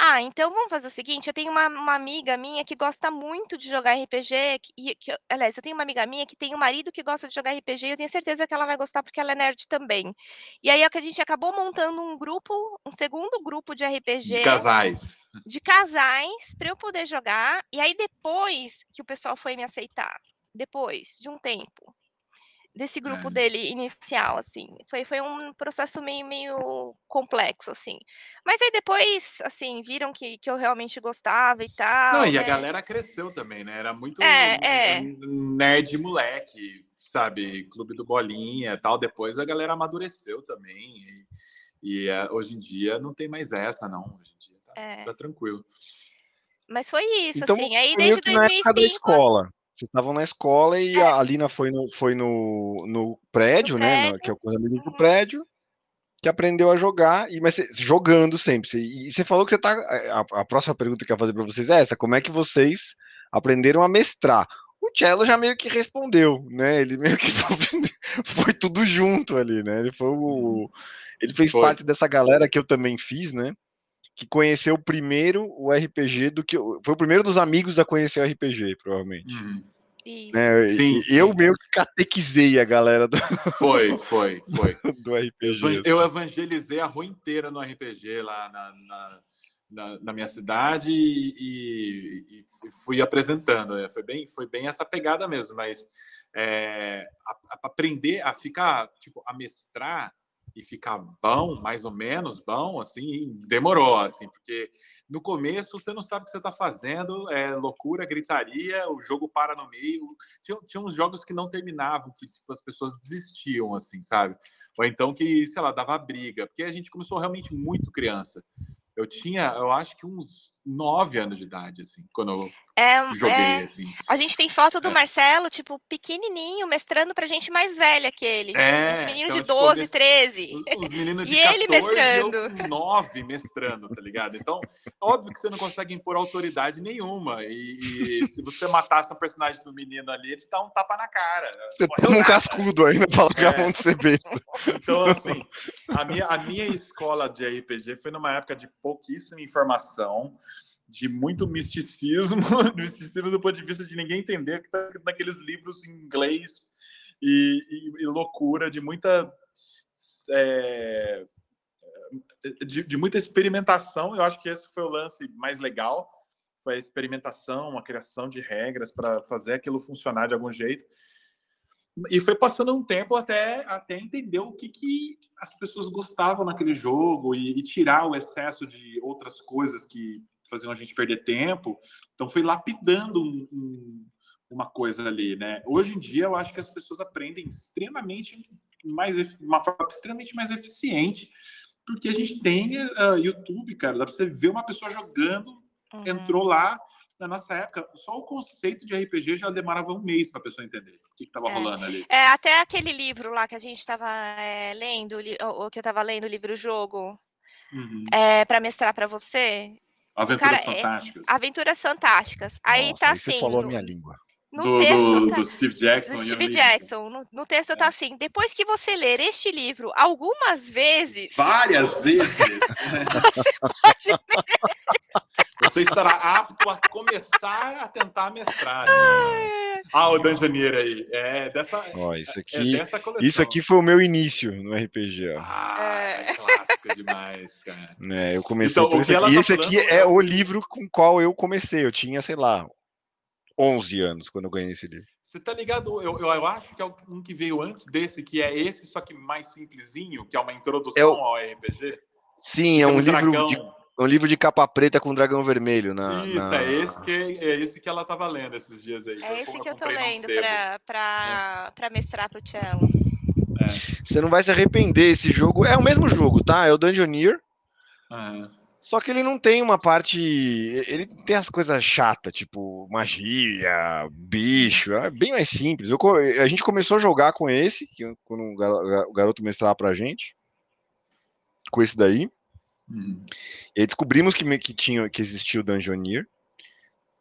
Ah, então vamos fazer o seguinte: eu tenho uma, uma amiga minha que gosta muito de jogar RPG, e que, aliás, eu tenho uma amiga minha que tem um marido que gosta de jogar RPG, e eu tenho certeza que ela vai gostar porque ela é nerd também. E aí é que a gente acabou montando um grupo, um segundo grupo de RPG.
De casais.
De casais, para eu poder jogar. E aí depois que o pessoal foi me aceitar, depois de um tempo, desse grupo é. dele inicial, assim. Foi, foi um processo meio, meio complexo, assim. Mas aí depois, assim, viram que, que eu realmente gostava e tal.
Não, e
né?
a galera cresceu também, né? Era muito é, é. nerd moleque. sabe, clube do bolinha tal. Depois a galera amadureceu também. E, e é, hoje em dia não tem mais essa, não. Hoje em dia tá,
É.
tá tranquilo.
Mas foi isso,
Então,
assim. Aí desde
que na época da
2005.
escola. Vocês estavam na escola e
É.
a Alina foi no, foi no, no prédio,
No
né?
prédio.
na- Que é o coisa amigos do
Uhum.
prédio, que aprendeu a jogar, e, mas jogando sempre. E você falou que você tá. A, a próxima pergunta que eu ia fazer para vocês é essa: como é que vocês aprenderam a mestrar? O Cello já meio que respondeu, né? Ele meio que <laughs> foi tudo junto ali, né? Ele foi o. Ele fez
Foi.
parte dessa galera que eu também fiz, né? Que conheceu primeiro o RPG do que. Foi o primeiro dos amigos a conhecer o RPG, provavelmente.
Uhum.
Isso.
né?
Sim,
eu
sim.
meio que catequizei a galera do,
Foi, <laughs> foi, foi.
do RPG.
Evan- Eu evangelizei a rua inteira no RPG lá na, na, na- na minha cidade e, e- e fui apresentando. né? Foi bem, foi bem essa pegada mesmo, mas é, a- a- aprender a ficar, tipo, a mestrar e ficar bom, mais ou menos bom, assim, demorou, assim, porque no começo você não sabe o que você está fazendo, é loucura, gritaria, o jogo para no meio. Tinha, tinha uns jogos que não terminavam, que tipo, as pessoas desistiam, assim, sabe? Ou então que, sei lá, dava briga, porque a gente começou realmente muito criança. Eu tinha, eu acho que uns nove anos de idade, assim, quando eu
É,
joguei,
é,
assim.
a gente tem foto do
É.
Marcelo, tipo, pequenininho, mestrando pra gente mais velha que ele.
É,
Os meninos
então,
de
tipo,
12,
mes-
13.
Os, os meninos de
E ele
14
mestrando.
eu 9 mestrando, tá ligado? Então, óbvio que você não consegue impor autoridade nenhuma. E, e se você matasse um personagem do menino ali, ele te dá um tapa na cara.
Você toma um cascudo ainda pra largar
É.
a mão de ser besta.
Então, assim, a minha, a minha escola de RPG foi numa época de pouquíssima informação, de muito misticismo, <laughs> misticismo do ponto de vista de ninguém entender o que está naqueles livros em inglês e, e- e loucura, de muita. é, de, de muita experimentação. Eu acho que esse foi o lance mais legal. Foi a experimentação, a criação de regras para fazer aquilo funcionar de algum jeito. E foi passando um tempo até, até entender o que, que as pessoas gostavam naquele jogo e, e tirar o excesso de outras coisas que faziam a gente perder tempo. Então foi lapidando um- um- uma coisa ali, né? Hoje em dia eu acho que as pessoas aprendem extremamente mais uma forma extremamente mais eficiente porque a gente tem ah, YouTube, cara, dá pra você ver uma pessoa jogando
Uhum.
entrou lá na nossa época, só o conceito de RPG já demorava um mês para a pessoa entender o que estava
É.
rolando ali.
É, até aquele livro lá que a gente estava lendo, o que eu estava lendo, o livro-jogo,
Uhum.
é, para mestrar para você,
Aventuras
cara, é-
Fantásticas.
Aventuras Fantásticas. Aí
Nossa,
tá
aí você
assim,
falou a minha língua.
No
do,
texto
do,
tá-
do Steve Jackson.
do Steve. Jackson. No, no texto tá
É.
assim: depois que você ler este livro algumas vezes,
Várias <laughs> vezes.
você pode <laughs>
Você estará apto a começar a tentar mestrar. Ah, o Dungeoneer aí. É dessa,
Ó, isso
é
aqui,
dessa coleção.
isso aqui foi o meu início no RPG, ó.
Ah,
É.
é clássico demais, cara.
né? Eu comecei
Então,
por
o
esse aqui. E
tá
esse aqui
falando
é
é-
o livro com o qual eu comecei. Eu tinha, sei lá, 11 anos quando eu ganhei esse livro.
Você tá ligado? Eu, eu, eu acho que é um que veio antes desse, que é esse, só que mais simplesinho, que é uma introdução
É o-
ao RPG.
Sim, é um, livro
dragão.
de, um livro de capa preta com dragão vermelho. Na,
Isso,
na-
é esse que é esse que ela tava lendo esses dias aí.
É esse que eu tô lendo
sebo.
pra, pra, pra mestrar pro cello.
Você não vai se arrepender. Esse jogo é o mesmo jogo, tá? É o Dungeoneer.
Aham.
Só que ele não tem uma parte. Ele tem as coisas chatas, tipo magia, bicho. É bem mais simples. Eu a gente começou a jogar com esse, que quando o garo- o garoto mestrava pra gente. Com esse daí.
Uhum.
E aí descobrimos que, que, tinha, que existia o Dungeoneer.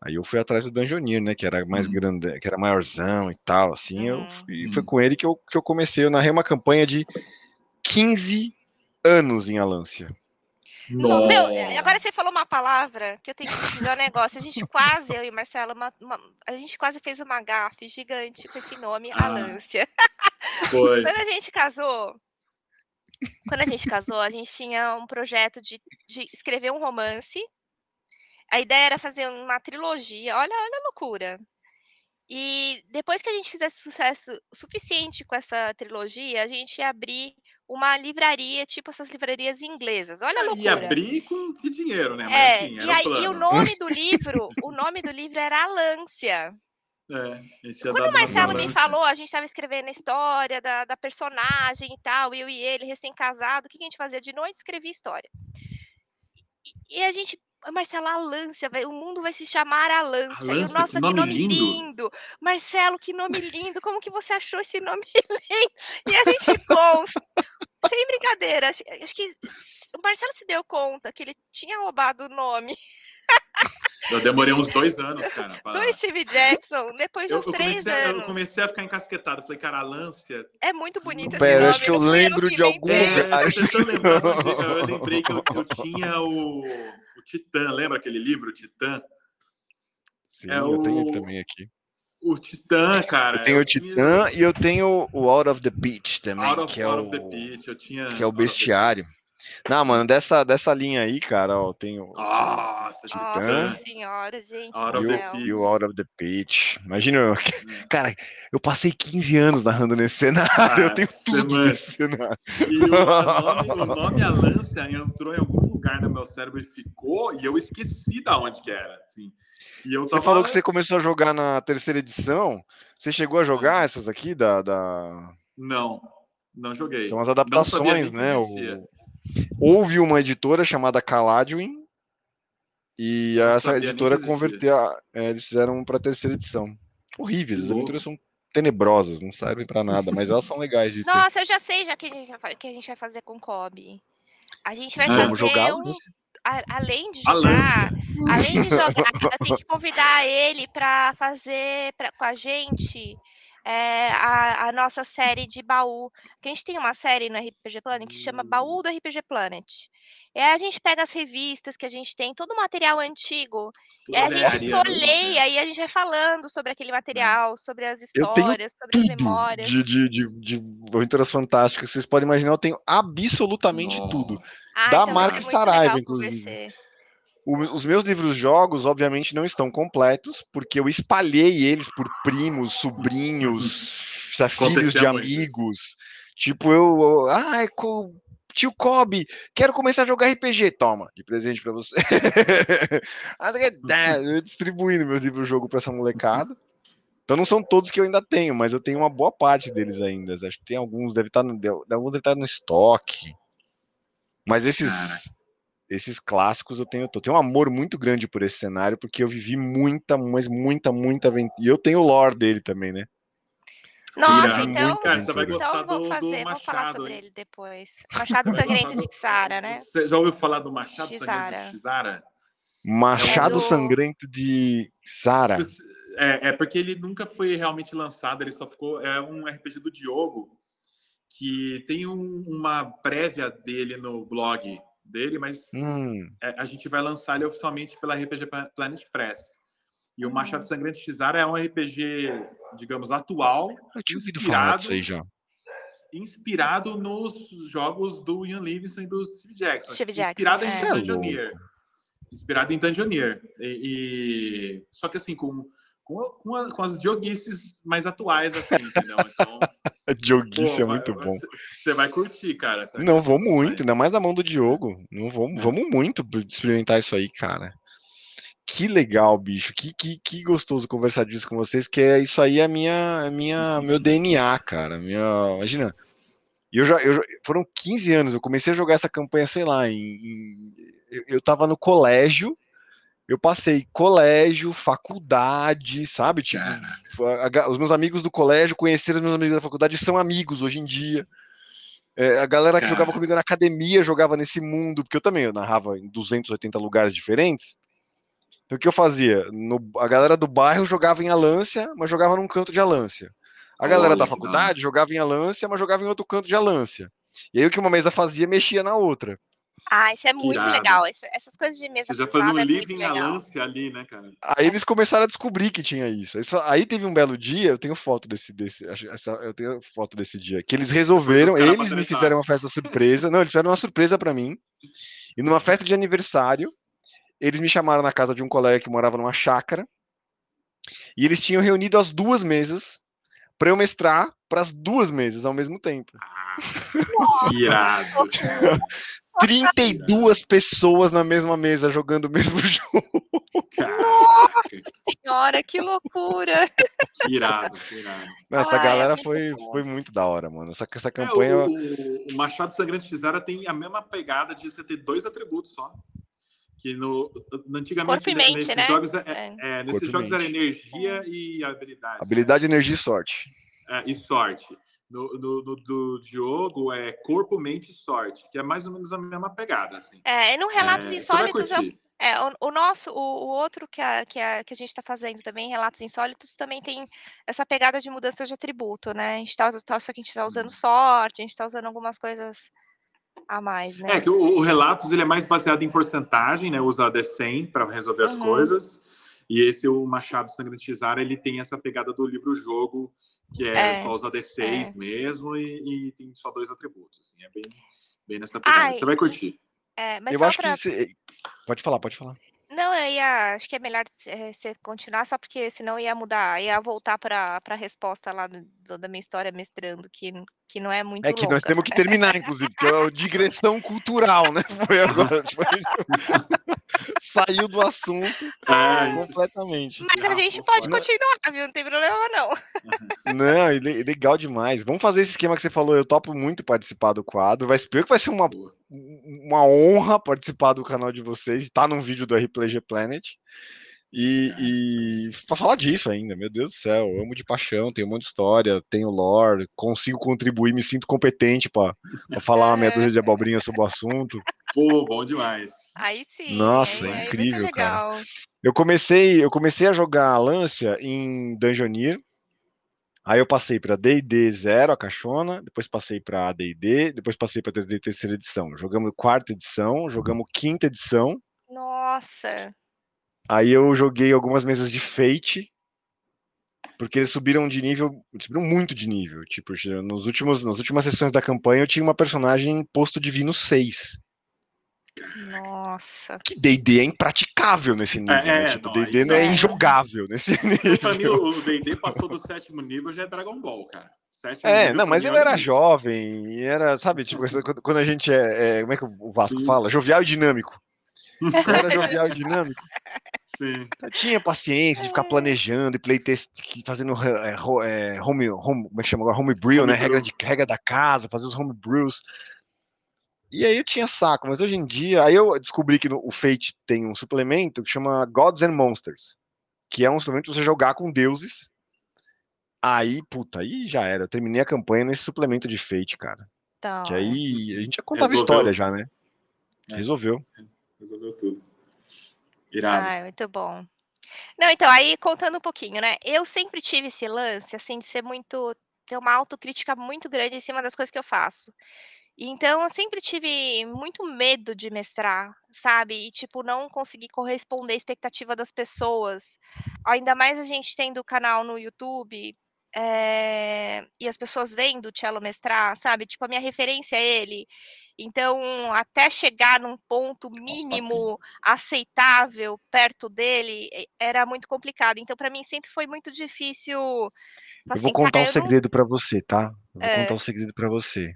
Aí eu fui atrás do Dungeoneer, né? Que era mais
Uhum.
grande, que era maiorzão e tal. Assim, eu,
Uhum.
e
Uhum.
foi com ele que eu, que eu comecei. Eu narrei uma campanha de 15 anos em Alância.
Meu, agora você falou uma palavra que eu tenho que te dizer um negócio. A gente quase, eu e Marcelo, uma- uma- a gente quase fez uma gafe gigante com esse nome,
Ah.
Alância. <laughs>
Foi.
Quando a gente casou, quando a gente casou, a gente tinha um projeto de, de escrever um romance. A ideia era fazer uma trilogia. Olha, olha a loucura. E depois que a gente fizesse sucesso suficiente com essa trilogia, a gente ia abrir uma livraria, tipo essas livrarias inglesas. Olha a
E
loucura.
abrir com que dinheiro, né? Mas
É,
enfim,
e,
era o
aí, e o nome do <laughs> livro, o nome do livro era Alância.
É,
Quando o Marcelo me falou, a gente estava escrevendo a história da, da personagem e tal, eu e ele, recém-casado, o que a gente fazia de noite? Escrevia história. E, e a gente Marcelo, Alância, o mundo vai se chamar Alância. Alância e, nossa, que nome, que nome lindo. lindo. Marcelo, que nome <laughs> lindo. Como que você achou esse nome <laughs> lindo? E a gente ficou, sem brincadeira, acho, acho que o Marcelo se deu conta que ele tinha roubado o nome.
Eu demorei uns dois <laughs> anos, cara.
Pra... Do Steve Jackson, depois de uns eu, eu
três
comecei,
anos. Eu comecei a ficar encasquetado. Falei, cara, a Lância.
É muito bonito esse
Pera,
nome.
Acho que eu lembro de algum lugar.
É, <laughs> eu, lembrei que eu, eu tinha o, o Titã, lembra aquele livro, Titã?
Sim, é eu o... tenho também aqui.
O Titã, cara.
Eu tenho o Titã e eu tenho o Out of the Beach também.
Out of,
que é o...
the Beach, eu tinha.
Que é o bestiário. Não, mano, dessa, dessa linha aí, cara, ó, tem o.
Nossa,
Nossa senhora, gente.
Out of the, o Out of the Pitch. Imagina, hum. cara, eu passei 15 anos narrando nesse cenário, ah, eu tenho tudo mano. nesse cenário.
E o nome, o <laughs> nome Alância entrou em algum lugar no meu cérebro e ficou, e eu esqueci da onde que era, assim. E eu
tava... Você falou que você começou a jogar na terceira edição. Você chegou a jogar essas aqui da. da...
Não, não joguei.
São as adaptações, né? O... Houve uma editora chamada Caladwin e essa editora converteu. É, eles fizeram para terceira edição. Horríveis, as aventuras são tenebrosas, não servem para nada, mas elas são legais de
Nossa, ter. eu já sei já que a gente vai, que a gente vai fazer com o Kobe. A gente vai fazer jogar um, a, além de jogar, além de jogar, <laughs> tem que convidar ele para fazer pra, com a gente é, a, a, nossa série de baú. Que a gente tem uma série no RPG Planet que chama Baú do RPG Planet. É, a gente pega as revistas que a gente tem, todo o material antigo, e a gente folheia e a gente vai falando sobre aquele material, sobre as histórias, sobre as memórias.
De, de, de, de aventuras fantásticas. Vocês podem imaginar, eu tenho absolutamente Nossa. tudo. Da marca Saraiva, inclusive os meus livros jogos, obviamente, não estão completos, porque eu espalhei eles por primos, sobrinhos, <laughs> filhos de amigos. Tipo, eu. Ah, tio Kobe, quero começar a jogar RPG. Toma, de presente para você. <laughs> eu distribuindo meus livros jogo para essa molecada. Então não são todos que eu ainda tenho, mas eu tenho uma boa parte deles ainda. Acho que tem alguns, deve estar no, alguns deve estar no estoque. Mas esses, esses clássicos eu tenho, eu tenho um amor muito grande por esse cenário, porque eu vivi muita, mas muita, muita aventura. E eu tenho o lore dele também, né?
Nossa, então,
cara, você vai gostar
então vou fazer, do Machado, vou falar sobre ele depois. Machado Sangrento de Xara, né?
Você já ouviu falar do Machado Sangrento de Xara?
Machado é do... Sangrento de Xara.
É, é, porque ele nunca foi realmente lançado, ele só ficou. É um RPG do Diogo, que tem um, uma prévia dele no blog dele, mas hum. É, a gente vai lançar ele oficialmente pela RPG Planet Press. E o Machado hum. Sangrento Xara é um RPG, digamos, atual, inspirado, inspirado nos jogos do Ian Livingstone e do Steve Jackson.
Steve
inspirado
Jackson,
em é. Dungeoneer. Inspirado em Dungeoneer. E, e... Só que assim, com com, com, a, com, as joguices mais atuais, assim, entendeu? Então. <laughs>
Joguice é muito bom.
Você vai curtir, cara.
Não, vou muito, ainda mais na mão do Diogo. Não vou, é. Vamos muito experimentar isso aí, cara. Que legal, bicho. Que, que, que gostoso conversar disso com vocês, que é isso aí é minha, minha, <laughs> meu DNA, cara. Minha, imagina. Eu já, eu, foram 15 anos, eu comecei a jogar essa campanha, sei lá, em, em eu, eu tava no colégio, eu passei colégio, faculdade, sabe? Tipo, os meus amigos do colégio conheceram os meus amigos da faculdade são amigos hoje em dia. É, a galera que jogava comigo na academia jogava nesse mundo, porque eu também eu narrava em 280 lugares diferentes. Então o que eu fazia? No, a galera do bairro jogava em Alância, mas jogava num canto de Alância. A galera da faculdade jogava em Alância, mas jogava em outro canto de Alância. E aí o que uma mesa fazia, mexia na outra.
Ah, isso é muito Irado. legal. essas coisas de mesa
Você já fazia um é living a lance ali, né, cara?
Aí eles começaram a descobrir que tinha isso. Aí teve um belo dia, eu tenho foto desse, desse eu tenho foto desse dia, que eles resolveram, eles me fizeram uma festa surpresa. Não, eles fizeram uma surpresa para mim. E numa festa de aniversário, eles me chamaram na casa de um colega que morava numa chácara. E eles tinham reunido as duas mesas para eu mestrar para as duas mesas ao mesmo tempo.
Ah, irado. <laughs>
32 pessoas na mesma mesa jogando o mesmo <laughs> jogo.
Nossa senhora, que loucura!
Que irado, que irado.
Não, essa
Ai, é
galera
muito
foi,
bom.
foi muito da hora, mano. Essa, essa
É,
campanha.
o, o- o Machado Sangrante de Zara tem a mesma pegada de você ter dois atributos só. Que no, antigamente
Corpo e mente,
nesses
né?
jogos, é,
É.
é, nesses
e
jogos era energia e habilidade.
Habilidade, energia e sorte.
É, e sorte. No, no, no do jogo é corpo, mente e sorte, que é mais ou menos a mesma pegada. Assim.
É, e no Relatos
É,
Insólitos, eu- é, o, o nosso, o, o outro que a, que, a, que a gente está fazendo também, Relatos Insólitos, também tem essa pegada de mudança de atributo, né? A gente tá, usa- tá- só que a gente está usando
Hum.
sorte, a gente está usando algumas coisas a mais, né?
É que o, o Relatos ele é mais baseado em porcentagem, né? Usa a D100 para resolver as
Uhum.
coisas. E esse, o Machado Zara, ele tem essa pegada do livro-jogo, que é,
É,
só usa D6 mesmo e, e tem só dois atributos. Assim, é bem, bem nessa pegada.
Ai,
Você vai curtir.
É, mas
eu
só
acho
pra...
que. você- Pode falar, pode falar.
Não, eu ia, acho que é melhor eh, você continuar, só porque senão ia mudar, ia voltar para a resposta lá do- do- da minha história mestrando, que, que não é muito
É que nós
longa.
temos que terminar, inclusive, que é o digressão cultural, né? <laughs> Foi agora. tipo, a gente <laughs> Saiu do assunto
É,
completamente.
Mas a
Não,
gente pode continuar, viu? Não tem problema, não.
Não, le- legal demais. Vamos fazer esse esquema que você falou. Eu topo muito participar do quadro. Vai ser que vai ser uma, uma honra participar do canal de vocês. Tá num vídeo do RPG Planet. E, e pra falar disso ainda, meu Deus do céu, eu amo de paixão, tenho um monte de história, tenho lore, consigo contribuir, me sinto competente pra pra falar uma meia dúzia de abobrinha sobre o assunto.
Pô, bom demais.
Aí sim.
Nossa,
aí- aí vai ser
incrível, cara.
legal.
Eu comecei, eu comecei a jogar Lancia em Dungeoneer. Aí eu passei para D&D 0, a caixona, depois passei para AD&D, depois passei para D&D terceira edição. Jogamos quarta edição, jogamos quinta edição.
Nossa.
Aí eu joguei algumas mesas de Fate, porque eles subiram de nível, subiram muito de nível. Tipo, nos últimos, nas últimas sessões da campanha eu tinha uma personagem posto divino 6.
Nossa.
Que D&D é impraticável nesse nível, né?
é,
Tipo,
não,
D&D não é
não.
injogável nesse nível.
Pra mim, o D&D passou do sétimo nível, já é Dragon Ball, cara. Sétimo
É,
nível
não, mas
é
era
limite.
jovem, e era, sabe, tipo, quando a gente é, é, como é que o Vasco
Sim.
fala? Jovial e dinâmico. <laughs> Era jovial e dinâmico.
Sim.
Eu tinha paciência de ficar planejando e playtest, fazendo é, é, home, home, como é que chama agora? Homebrew, né? Regra, de, regra da casa, fazer os homebrews. E aí eu tinha saco, mas hoje em dia, aí eu descobri que no, o Fate tem um suplemento que chama Gods and Monsters, que é um suplemento pra você jogar com deuses. Aí, puta, aí já era. Eu terminei a campanha nesse suplemento de Fate, cara.
Então,
Que aí a gente já contava
Resolveu.
história já, né?
É.
Resolveu.
Resolveu tudo. Irado.
Ai, muito bom. Não, então, aí contando um pouquinho, né? Eu sempre tive esse lance, assim, de ser muito. ter uma autocrítica muito grande em cima das coisas que eu faço. Então, eu sempre tive muito medo de mestrar, sabe? E, tipo, não conseguir corresponder à expectativa das pessoas. Ainda mais a gente tendo o canal no YouTube. eh, e as pessoas vendo o Cello mestrar, sabe? Tipo, a minha referência é ele. Então, até chegar num ponto mínimo aceitável perto dele, era muito complicado. Então, para mim, sempre foi muito difícil.
Eu
Assim,
vou contar
cara,
um
eu não-
segredo pra você, tá? Eu vou
É.
contar um segredo pra você.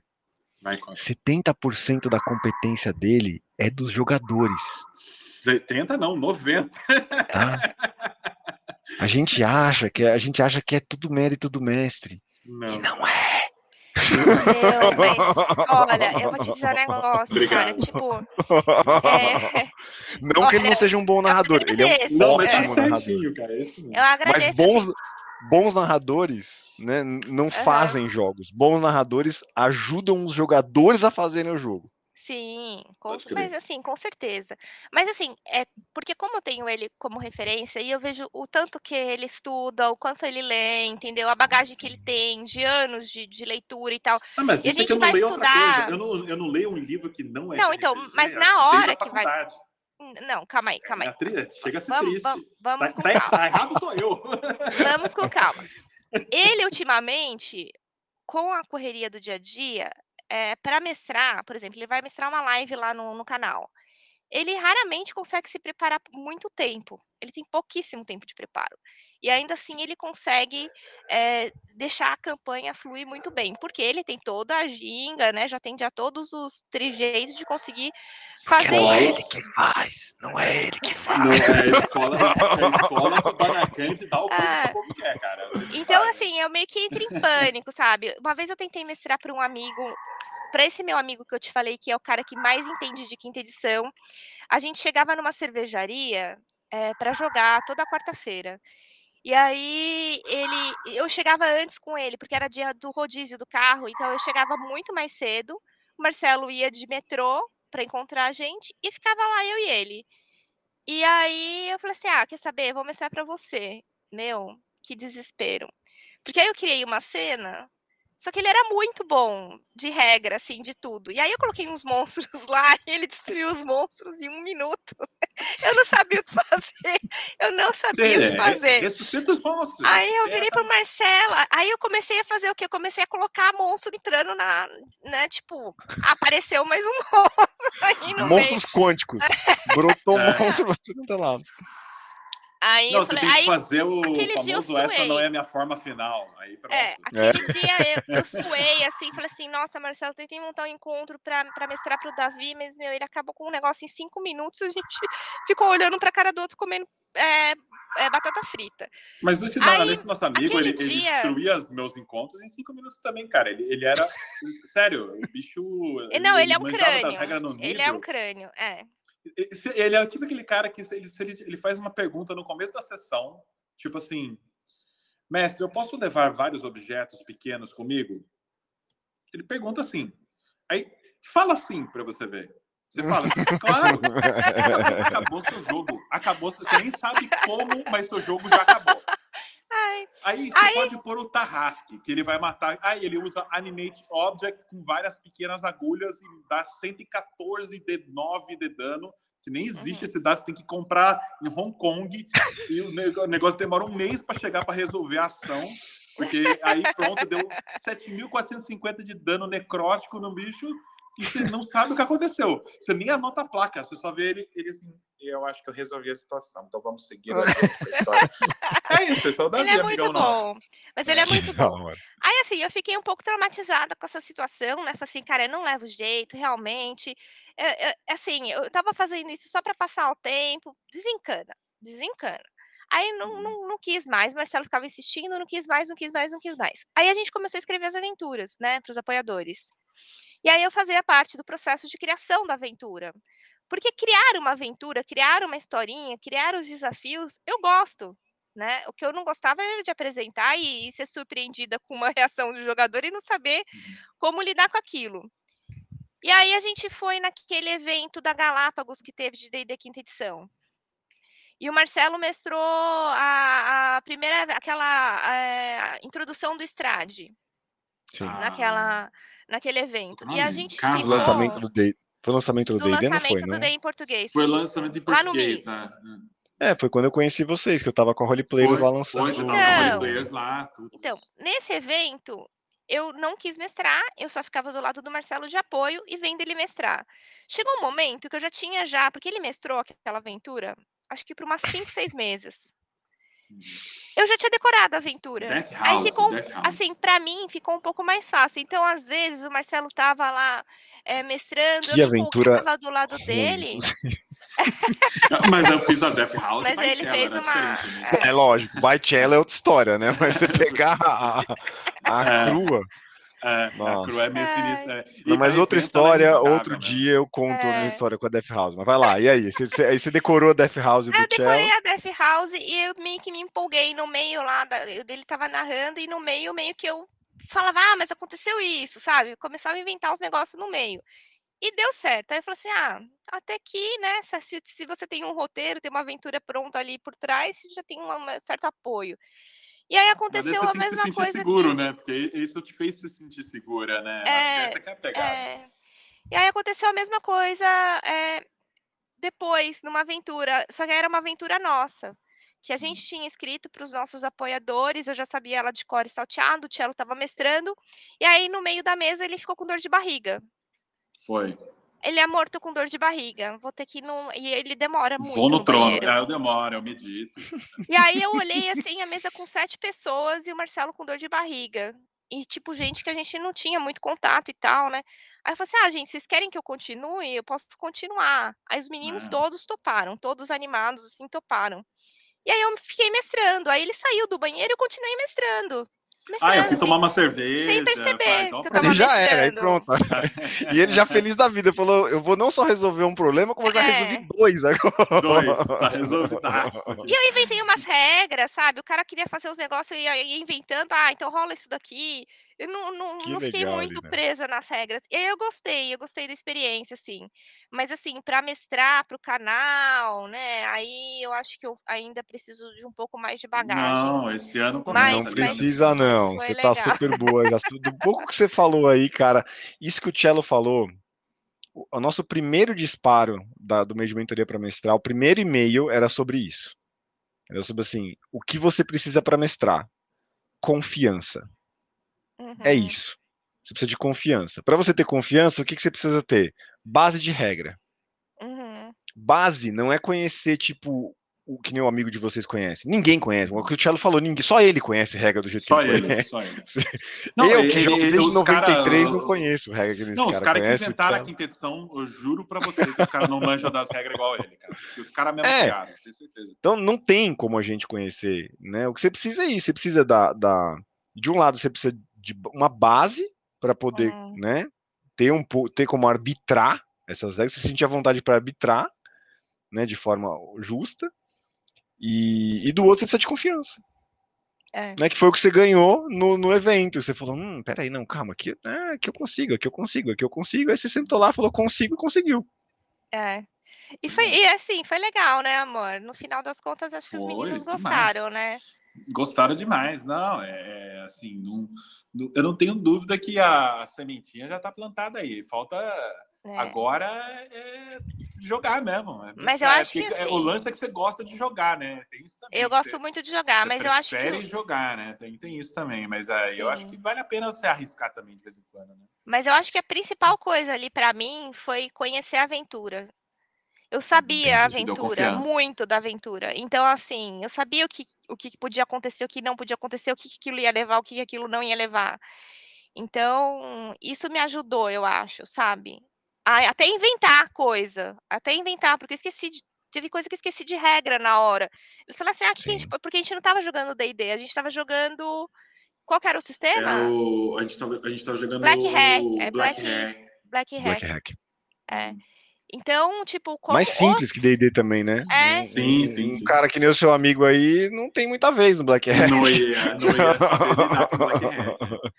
Vai, conta.
70% da competência dele é dos jogadores,
70 não, 90.
tá? A gente acha que a gente acha que é tudo mérito do mestre. E
Não.
não é.
Meu, mas olha, eu vou te dizer um negócio, cara.
Obrigado.
Tipo, é,
Não que ele não
Olha,
seja um bom narrador, ele é um.
Não, mas tá
ótimo narrador.
certinho, cara. É isso mesmo.
eu agradeço.
Mas
assim,
bons, narradores né, não fazem jogos. Bons narradores ajudam os jogadores a fazerem o jogo.
Sim, com- mas assim, com certeza. Mas assim, é porque como eu tenho ele como referência e eu vejo o tanto que ele estuda, o quanto ele lê, entendeu? A bagagem que ele tem de anos de, de leitura e tal.
Ah, mas
E a
é
gente
eu não
vai estudar-
coisa. Eu não, eu não leio um livro que não é
Não, então, mas na
desde
hora que vai- Não, calma aí, calma
É
aí.
tri- Chega a ser
Vamos,
triste.
vamos, vamos
Tá,
com
tá,
calma.
tá errado tô eu.
Vamos com calma. <laughs> Ele, ultimamente, com a correria do dia a dia, para mestrar, por exemplo, ele vai mestrar uma live lá no, no canal. ele raramente consegue se preparar por muito tempo. Ele tem pouquíssimo tempo de preparo. E ainda assim ele consegue é, deixar a campanha fluir muito bem, porque ele tem toda a ginga, né? Já tem já todos os trejeitos de conseguir fazer
Porque não é ele
isso.
que faz, não é ele que <laughs> faz.
Não é a escola, é a escola do Banacante dá o <laughs> que
Ah.
o povo quer, cara. Vocês
Então, assim, eu meio que entro em pânico, sabe? Uma vez eu tentei mestrar para um amigo, para esse meu amigo que eu te falei, que é o cara que mais entende de quinta edição. A gente chegava numa cervejaria para jogar toda quarta-feira. E aí ele, eu chegava antes com ele, porque era dia do rodízio do carro, então eu chegava muito mais cedo. O Marcelo ia de metrô para encontrar a gente e ficava lá eu e ele. E aí eu falei assim: "Ah, quer saber? Vou mostrar para você". Meu, que desespero. Porque aí eu criei uma cena, só que ele era muito bom de regra, assim, de tudo. E aí eu coloquei uns monstros <laughs> lá e ele destruiu os monstros em um minuto. <laughs> Eu não sabia o que fazer. Eu não sabia o que
Você
fazer.
ressuscita os monstros.
Aí eu
É,
virei pro Marcelo, aí eu comecei a fazer o quê? Eu comecei a colocar monstro entrando na, né, tipo, apareceu mais um <laughs> monstro aí no meio.
Monstros quânticos. Brotou
É.
monstro pra tudo quanto é lado.
Aí
Não,
eu
você
falei,
tem que
aí
fazer o
aquele dia eu
famoso essa não
suei.
é a minha forma final. Aí pronto.
É, aquele dia eu, <laughs> eu suei assim, falei assim, nossa, Marcelo, tentei montar um encontro pra, pra mestrar pro Davi, mas meu, ele acabou com um negócio em cinco minutos, a gente <laughs> ficou olhando pra cara do outro comendo é, é, batata frita.
Mas esse,
Aí,
esse nosso amigo, ele, ele
dia-
destruía os meus encontros em cinco minutos também, cara. Ele, ele era. Sério, o bicho.
Não, ele é um crânio. Ele é um crânio, é.
Ele é tipo aquele cara que ele, ele faz uma pergunta no começo da sessão, tipo assim, mestre, eu posso levar vários objetos pequenos comigo? Ele pergunta assim. Aí fala assim para você ver. Você fala, claro, acabou seu jogo. Acabou, você nem sabe como, mas seu jogo já acabou.
Ai,
Aí você
Aí-
pode pôr o Tarrasque, que ele vai matar. Aí ele usa Animate Object com várias pequenas agulhas e dá 114 de 9 de dano. Que nem existe
Uhum.
esse dado, você tem que comprar em Hong Kong e o negócio demora um mês para chegar para resolver a ação. Porque aí pronto, deu <laughs> 7.450 de dano necrótico no bicho você não sabe o que aconteceu. Você nem anota a placa, você só vê ele, ele assim. Eu acho que eu resolvi a situação, então vamos seguir a <laughs> história. É isso, pessoal. Davi,
ele é muito
amigão nosso.
bom. Mas ele é muito <laughs> bom. Aí, assim, eu fiquei um pouco traumatizada com essa situação, né? Falei assim, cara, eu não levo jeito, realmente. É, é, assim, eu tava fazendo isso só para passar o tempo. Desencana, desencana. Aí não,
Uhum.
não, não quis mais, Marcelo ficava insistindo, não quis mais, não quis mais, não quis mais. Aí a gente começou a escrever as aventuras, né, para os apoiadores. E aí eu fazia parte do processo de criação da aventura. Porque criar uma aventura, criar uma historinha, criar os desafios, eu gosto. Né? O que eu não gostava era de apresentar e, e ser surpreendida com uma <laughs> reação do jogador e não saber como lidar com aquilo. E aí a gente foi naquele evento da Galápagos que teve de D&D quinta edição. E o Marcelo mestrou a, a primeira, aquela eh, introdução do Strade
Sim.
Ah.
naquela, naquele evento. E a gente ficou
lançamento do D. Foi o lançamento do
do
não
lançamento
foi,
do
né?
D em português.
Foi
isso.
lançamento em
Lá no
português,
MIS.
né?
É, foi quando eu conheci vocês, que eu tava com a Roleplayers lá lançando.
foi, você tava
Não.
com Role players lá, tudo.
Então, nesse evento, eu não quis mestrar, eu só ficava do lado do Marcelo de apoio e vendo ele mestrar. Chegou um momento que eu já tinha já, porque ele mestrou aquela aventura, acho que por umas 5, 6 meses. Eu já tinha decorado a aventura.
Death
Aí
House,
ficou,
Death House.
assim, pra mim ficou um pouco mais fácil. Então, às vezes, o Marcelo tava lá eh, mestrando,
Que
eu me
aventura
empolgava do lado dele,
Mas eu fiz a Death House.
mas ele
Shella,
fez uma...
né?
É lógico, Baitella é outra história, né? Mas você <laughs> pegar a, a
É.
crua.
É, a
Nossa.
Cru é meio
Ai.
sinistra. é. E
Não, mas outra
é
história, outro
né?
dia eu conto a
É.
história com a Death House. Mas vai lá, e aí? Você, você- aí você decorou a Death House do
eu decorei a Death House e eu meio que me empolguei no meio lá, da, eu- ele tava narrando e no meio, meio que eu falava, ah, mas aconteceu isso, sabe? Eu começava a inventar os negócios no meio. E deu certo. Aí eu falei assim, ah, até que, né, se, se- se você tem um roteiro, tem uma aventura pronta ali por trás, você já tem um certo apoio. E aí aconteceu a
se
mesma
sentir
coisa
seguro,
que...
né? Porque isso te fez se sentir segura, né? Acho que
É,
essa que é a pegada.
É. E aí aconteceu a mesma coisa é, depois, numa aventura, só que era uma aventura nossa, que a gente tinha escrito para os nossos apoiadores, eu já sabia ela de cor salteado, o Cello estava mestrando, e aí no meio da mesa ele ficou com dor de barriga.
Foi.
Ele é morto com dor de barriga. Vou ter que ir no. E ele demora muito.
Vou no,
no
trono.
banheiro.
Ah, eu demoro, eu medito.
E aí eu olhei assim, a mesa com sete pessoas e o Marcelo com dor de barriga. E, tipo, gente que a gente não tinha muito contato e tal, né? Aí eu falei assim: ah, gente, vocês querem que eu continue? Eu posso continuar. Aí os meninos
É.
todos toparam, todos animados, assim, toparam. E aí eu fiquei mestrando. Aí ele saiu do banheiro e eu continuei mestrando.
Ah, eu
mestrando,
fui tomar uma cerveja.
sem perceber
tá, então
que eu
tá.
tava
Ele já era,
mestrando.
pronto. <laughs> E ele já feliz da vida, falou: eu vou não só resolver um problema, como eu já
É.
resolvi dois agora.
Dois, tá resolvidaço. <laughs>
E eu inventei umas regras, sabe? O cara queria fazer os negócios e ia inventando, ah, então rola isso daqui. Eu não, não, não fiquei
legal,
muito
Lina.
presa nas regras. E aí eu gostei, eu gostei da experiência, assim. Mas assim, para mestrar pro canal, né? Aí eu acho que eu ainda preciso de um pouco mais de bagagem.
Não, esse ano começa.
Mas-
não precisa, não.
foi
Você tá
legal.
super boa. Já, do pouco que você falou aí, cara, isso que o Cello falou, o, o nosso primeiro disparo da- do mês de mentoria para mestrar, o primeiro e-mail era sobre isso. Era sobre assim, o que você precisa para mestrar? Confiança. É
Uhum,
isso. Você precisa de confiança. Para você ter confiança, o que, que você precisa ter? Base de regra.
uhum.
Base não é conhecer, tipo, o que nem o amigo de vocês conhece. Ninguém conhece. O que o Cello falou, ninguém, só ele conhece regra do jeito
Só
que ele
ele,
conhece.
só ele. <laughs>
eu,
ele-
que jogo desde
os
93,
cara-
não conheço regra que eles
Não, os
cara
caras que inventaram a
cara.
quinta edição, eu juro pra você que os caras não manjam das regras igual ele, cara. Os caras mesmo
É.
criaram, tenho certeza.
Então não tem como a gente conhecer, né? O que você precisa é isso, você precisa da, da de um lado você precisa de uma base para poder,
Uhum.
né, ter um ter como arbitrar essas regras, você sentir a vontade para arbitrar, né, de forma justa. E, e do outro você precisa de confiança,
É.
né? Que foi o que você ganhou no, no evento. Você falou, hum, peraí, não, calma, aqui, ah, aqui eu consigo, aqui eu consigo, aqui eu consigo. Aí você sentou lá, falou, consigo, e conseguiu.
É. E foi, e assim, foi legal, né, amor? No final das contas, acho que os
Foi,
meninos
demais.
gostaram, né?
Gostaram demais, não, é é, assim, não, não- eu não tenho dúvida que a, sementinha já tá plantada aí. Falta
É.
agora é jogar mesmo. é
Mas eu acho que,
é,
assim,
o lance é que você gosta de jogar, né? Tem isso também.
Eu gosto muito de jogar, mas eu acho que.
prefere jogar, né? Tem, tem isso também, mas aí eu acho que vale a pena você arriscar também de vez em quando, né?
Mas eu acho que a principal coisa ali pra mim foi conhecer a aventura. Eu sabia a aventura, muito da aventura. Então, assim, eu sabia o que, o que podia acontecer, o que não podia acontecer, o que aquilo ia levar, o que aquilo não ia levar. Então, isso me ajudou, eu acho, sabe? A até inventar coisa, até inventar, porque eu esqueci de teve coisa que eu esqueci de regra na hora. Eles falaram assim: "Ah, que que a gente" porque a gente não estava jogando D&D, a gente estava jogando qual que era o sistema?
Era o, a, gente tava, a gente tava jogando
Black Hack, é
Black
Black-
Hack.
Black Hack.
Black Hack.
É. Então, tipo, como
Mais simples
os
que D&D também, né?
É.
Sim,
um-
sim,
Um
sim.
cara que nem o seu amigo aí não tem muita vez no Black Hack.
Não ia, não ia saber Black?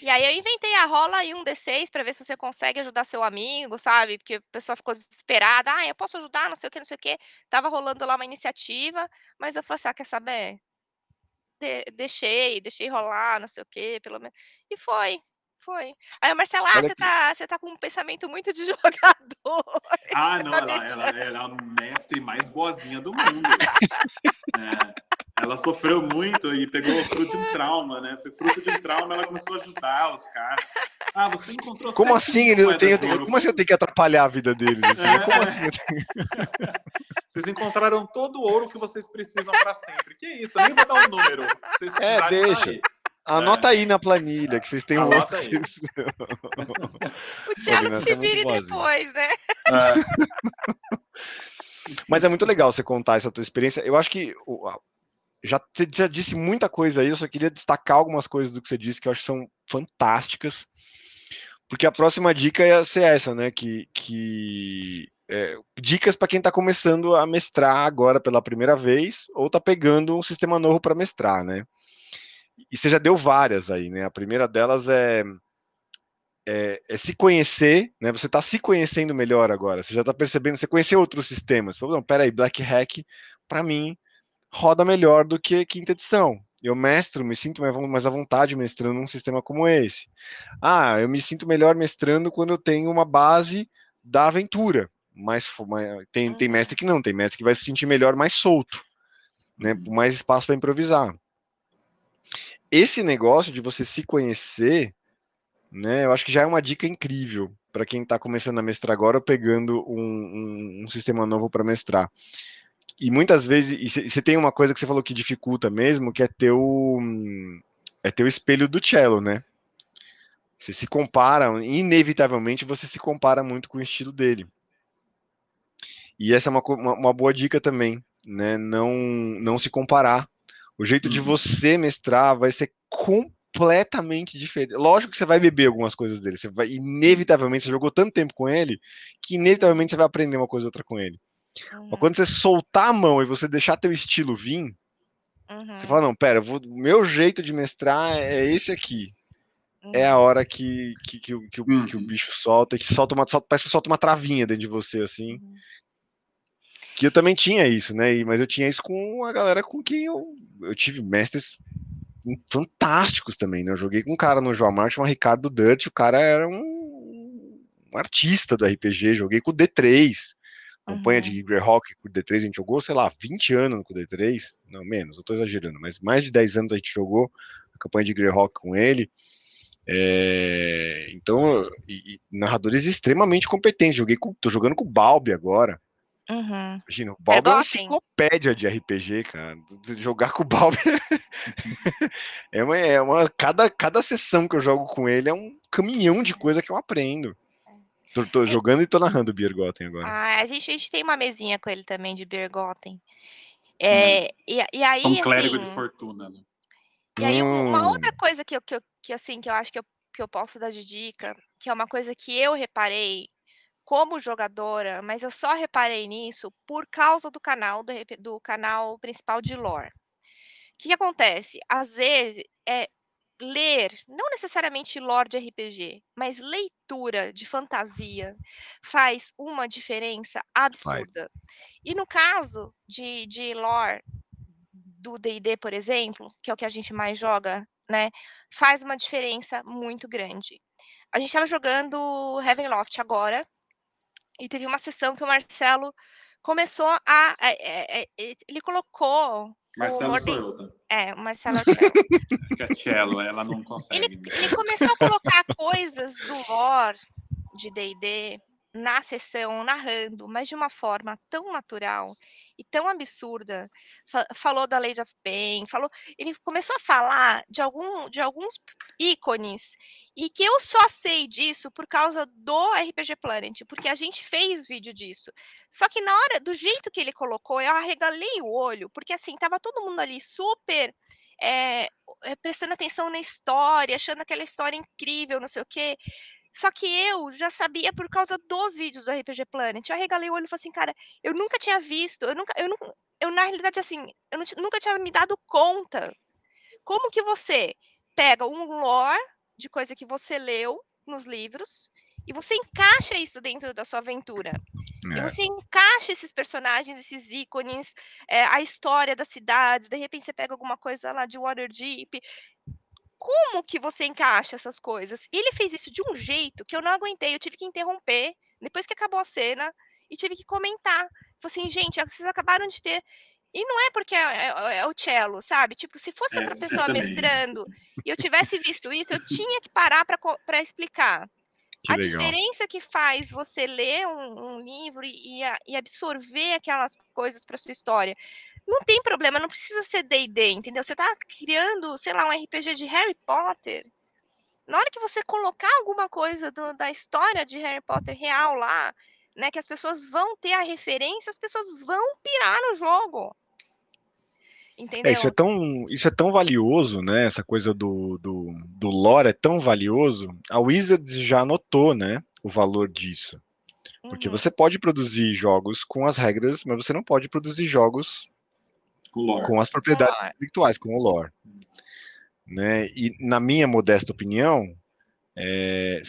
E aí eu inventei a rola aí um D6 pra ver se você consegue ajudar seu amigo, sabe? Porque a pessoa ficou desesperada. Ah, eu posso ajudar, não sei o que, não sei o que. Tava rolando lá uma iniciativa, mas eu falei assim, ah, quer saber? De- deixei, deixei rolar, não sei o que, pelo menos. E foi, foi. Aí o Marcelo, ah, você tá, você tá com um pensamento muito de <laughs> jogador.
Ah, não,
Tá
ela, ela, ela é a mestre mais boazinha do mundo. <laughs> É, ela sofreu muito e pegou fruto de um trauma, né? Foi fruto de um trauma, ela começou a ajudar os caras. Ah, você encontrou
Como assim ele não tem. Como assim eu tenho que atrapalhar a vida deles? assim?
É.
Como assim? <laughs>
Vocês encontraram todo o ouro que vocês precisam para sempre. Que isso? Eu nem vou dar um número. Vocês
É,
tá
deixa. Anota aí na planilha que vocês têm um outro.
aí. <laughs>
O Thiago se
é muito
vire depois, né?
É. <laughs>
Mas é muito legal você contar essa tua experiência. Eu acho que já, você já disse muita coisa aí, eu só queria destacar algumas coisas do que você disse que eu acho que são fantásticas. Porque a próxima dica ia ser essa, né? Que, que é, dicas para quem está começando a mestrar agora pela primeira vez ou está pegando um sistema novo para mestrar, né? E você já deu várias aí, né? A primeira delas é, é, é se conhecer, né? Você está se conhecendo melhor agora. Você já está percebendo, você conheceu outros sistemas. Você falou, não, peraí, Black Hack, para mim, roda melhor do que quinta edição. Eu mestro, me sinto mais, à vontade mestrando um sistema como esse. Ah, eu me sinto melhor mestrando quando eu tenho uma base da aventura. Mais, fo- mais- tem, tem
Uhum.
mestre que não, tem mestre que vai se sentir melhor mais solto, né? Com mais espaço para improvisar. Esse negócio de você se conhecer né? Eu acho que já é uma dica incrível para quem está começando a mestrar agora ou pegando um, um, um sistema novo para mestrar. E muitas vezes, você tem uma coisa que você falou que dificulta mesmo, que é ter o, é ter o espelho do cello, né? Você se compara, inevitavelmente você se compara muito com o estilo dele. E essa é uma, uma, uma boa dica também, né? Não, não se comparar. O jeito uhum. de você mestrar vai ser completamente diferente. Lógico que você vai beber algumas coisas dele. Você vai, inevitavelmente, você jogou tanto tempo com ele que inevitavelmente você vai aprender uma coisa ou outra com ele. Uhum. Mas quando você soltar a mão e você deixar teu estilo vir, uhum. você fala, não, pera, vou, o meu jeito de mestrar é esse aqui é a uhum. hora que, que, que, que, o, que o uhum. bicho solta, que solta uma, solta, parece que solta uma travinha dentro de você, assim. Que eu também tinha isso, né? Mas eu tinha isso com a galera com quem eu, eu tive mestres fantásticos também, né? Eu joguei com um cara no João Marte, um Ricardo Durt, o cara era um, um, artista do RPG, joguei com o D3, campanha uhum. de Greyhawk com o D3, a gente jogou, sei lá, 20 anos com o D3, não, menos, eu tô exagerando, mas mais de 10 anos a gente jogou a campanha de Greyhawk com ele, é, então, e, e narradores extremamente competentes. Joguei com, tô jogando com o Balbi agora.
Uhum.
Imagina, o Balbi é uma enciclopédia de RPG, cara. Jogar com o Balbi <laughs> é uma, é uma cada, cada sessão que eu jogo com ele é um caminhão de coisa que eu aprendo. Tô, tô é. jogando e tô narrando Biergotten agora.
Ah, a gente, a gente tem uma mesinha com ele também de Biergotten. É, hum. e, e aí,
um clérigo assim, de fortuna, né?
E aí, hum. uma outra coisa que eu, que eu, que, assim, que eu acho que eu, que eu posso dar de dica, que é uma coisa que eu reparei como jogadora, mas eu só reparei nisso por causa do canal, do, do canal principal de lore. O que, que acontece? Às vezes, é ler, não necessariamente lore de RPG, mas leitura de fantasia faz uma diferença absurda. E no caso de, de lore do D&D, por exemplo, que é o que a gente mais joga, né, faz uma diferença muito grande. A gente estava jogando Heavenloft agora, e teve uma sessão que o Marcelo começou a. É, é, ele colocou.
Marcelo sou eu, tá?
É, o Marcelo é o cello. <laughs>
Fica é cello, ela não consegue.
Ele, ele começou a colocar coisas do lore de D&D na sessão, narrando, mas de uma forma tão natural e tão absurda. Falou da Lady of Pain, falou, ele começou a falar de, algum, de alguns ícones e que eu só sei disso por causa do RPG Planet, porque a gente fez vídeo disso. Só que na hora, do jeito que ele colocou, eu arregalei o olho, porque assim, tava todo mundo ali super é, prestando atenção na história, achando aquela história incrível, não sei o quê. Só que eu já sabia por causa dos vídeos do RPG Planet. Eu arregalei o olho e falei assim, cara, eu nunca tinha visto, eu nunca, eu nunca, eu na realidade assim, eu nunca tinha me dado conta. Como que você pega um lore de coisa que você leu nos livros e você encaixa isso dentro da sua aventura. É. E você encaixa esses personagens, esses ícones, é, a história das cidades, de repente você pega alguma coisa lá de Waterdeep, como que você encaixa essas coisas? E ele fez isso de um jeito que eu não aguentei, eu tive que interromper depois que acabou a cena e tive que comentar. Falei assim, gente, vocês acabaram de ter. E não é porque é, é, é o cello, sabe? Tipo, se fosse é, outra pessoa mestrando e eu tivesse visto isso, eu tinha que parar para explicar. Que a legal. diferença que faz você ler um, um livro e, e, absorver aquelas coisas para sua história. Não tem problema, não precisa ser D&D, entendeu? Você está criando, sei lá, um RPG de Harry Potter. Na hora que você colocar alguma coisa do, da história de Harry Potter real lá, né, que as pessoas vão ter a referência, as pessoas vão pirar no jogo. Entendeu?
É, isso, é tão, isso é tão valioso, né? Essa coisa do, do, do lore é tão valioso. A Wizards já notou, né? O valor disso. Porque uhum. você pode produzir jogos com as regras, mas você não pode produzir jogos com, com as propriedades com intelectuais, com o lore. Né? E na minha modesta opinião, é,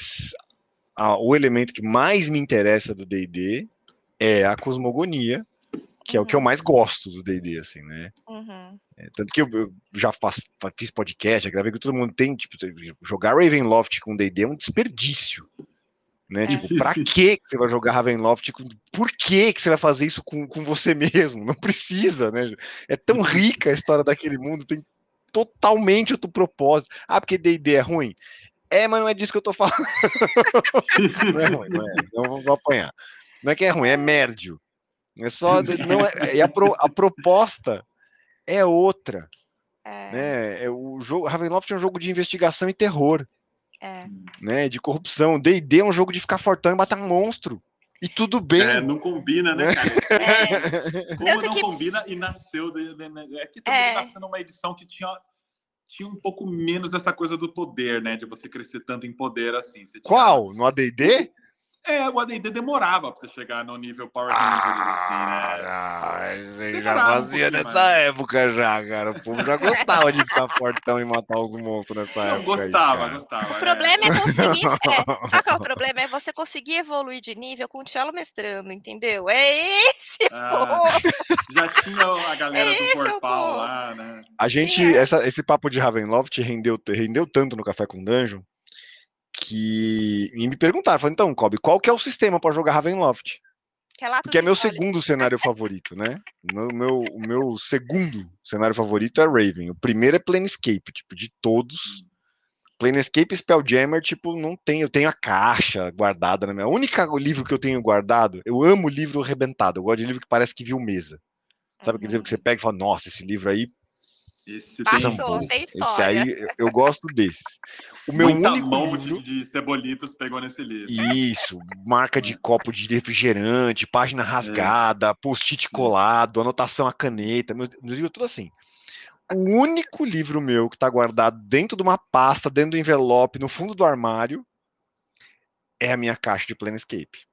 a, o elemento que mais me interessa do D&D é a cosmogonia, que uhum. é o que eu uhum. mais gosto do D&D, assim, né? Uhum. É, tanto que eu, eu já faço, fiz podcast, já gravei que todo mundo tem, tipo, jogar Ravenloft com D&D é um desperdício. Né? É. Tipo, pra <laughs> que você vai jogar Ravenloft? Por que, você vai fazer isso com, com você <laughs> mesmo? Não precisa, né? É tão rica a história daquele mundo, tem totalmente outro propósito. Ah, porque D&D é ruim? É, mas não é disso que eu tô falando. <laughs> não é ruim, não é. Não vou apanhar. Não é que é ruim, é mérdio. É só. Não é, e a, pro, a proposta é outra. É. Né? É, o jogo, Ravenloft é um jogo de investigação e terror. É. Né? De corrupção. D&D é um jogo de ficar fortão e matar um monstro. E tudo bem. É,
não combina, né, cara? <laughs> É. Como não que... combina e nasceu. De, de, de, é que também é. nasceu numa edição que tinha, tinha um pouco menos dessa coisa do poder, né? De você crescer tanto em poder assim. Tinha...
Qual? No ADD?
É, o AD&D demorava pra você chegar no nível Power Rangers, assim, né?
Ah, já fazia um nessa mais. época já, cara. O povo já gostava de ficar fortão e matar os monstros nessa Não, época.
Gostava, aí, gostava.
O problema é, é conseguir... <laughs> É, sabe qual é o problema? É você conseguir evoluir de nível com o cello mestrando, entendeu? É esse ah, <laughs>
Já tinha a galera é do Corpal lá, né?
A gente, essa, esse papo de Ravenloft rendeu, rendeu tanto no Café com Dungeon que e me perguntaram, falaram, então, Kobe, qual que é o sistema para jogar Ravenloft? Relatos que é meu segundo cenário favorito, né? O meu, o meu segundo cenário favorito é Raven. O primeiro é Planescape, tipo, de todos. Planescape Spelljammer, tipo, não tem. Eu tenho a caixa guardada na minha. O único livro que eu tenho guardado, eu amo livro arrebentado. Eu gosto de livro que parece que viu mesa. Sabe uhum. aquele livro que você pega e fala, nossa, esse livro aí
esse Passou, tem, tem
história. Esse aí eu gosto desse. O meu
Muita
único
mão livro... de, de cebolitos pegou nesse livro.
Isso, marca de copo de refrigerante, página é. rasgada, é. post-it colado, anotação a caneta, meus, meus livros tudo assim. O único livro meu que está guardado dentro de uma pasta, dentro do envelope, no fundo do armário, é a minha caixa de Planescape.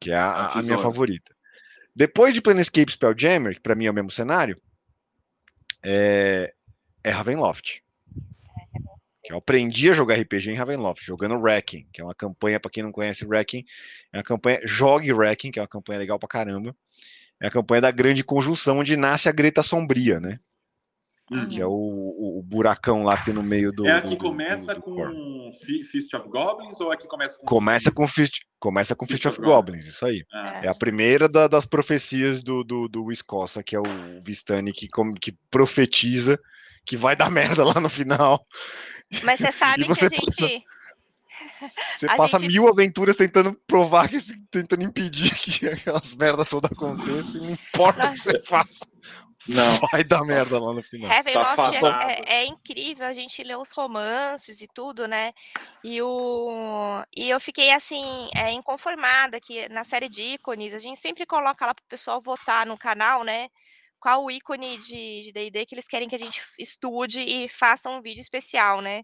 Que é a, a minha favorita. Depois de Planescape Spelljammer, que para mim é o mesmo cenário, é, é Ravenloft. Eu aprendi a jogar RPG em Ravenloft, jogando Wrecking, que é uma campanha, para quem não conhece Wrecking, é uma campanha, jogue Wrecking, que é uma campanha legal pra caramba. É a campanha da grande conjunção, onde nasce a Greta Sombria, né? Uhum. Que é o, o, o, buracão lá que tem no meio do.
É a que começa do, do, com Fist of Goblins ou a que começa com.
Começa com Fist, começa com Fist, Fist of, of Goblins, isso aí. Ah. É a primeira da, das profecias do, do, do Escossa, que é o Vistani que, que profetiza que vai dar <laughs> merda lá no final.
Mas você <laughs> sabe você que a gente. <laughs>
Você a passa gente... mil aventuras tentando provar que tentando impedir que aquelas merdas todas aconteçam, não importa o que você faça. Não. <laughs> Vai dar merda lá no final.
Heaven tá é, é, é, incrível, a gente lê os romances e tudo, né? E, o, e eu fiquei assim, é, inconformada que na série de ícones, a gente sempre coloca lá pro pessoal votar no canal, né? Qual o ícone de DD que eles querem que a gente estude e faça um vídeo especial, né?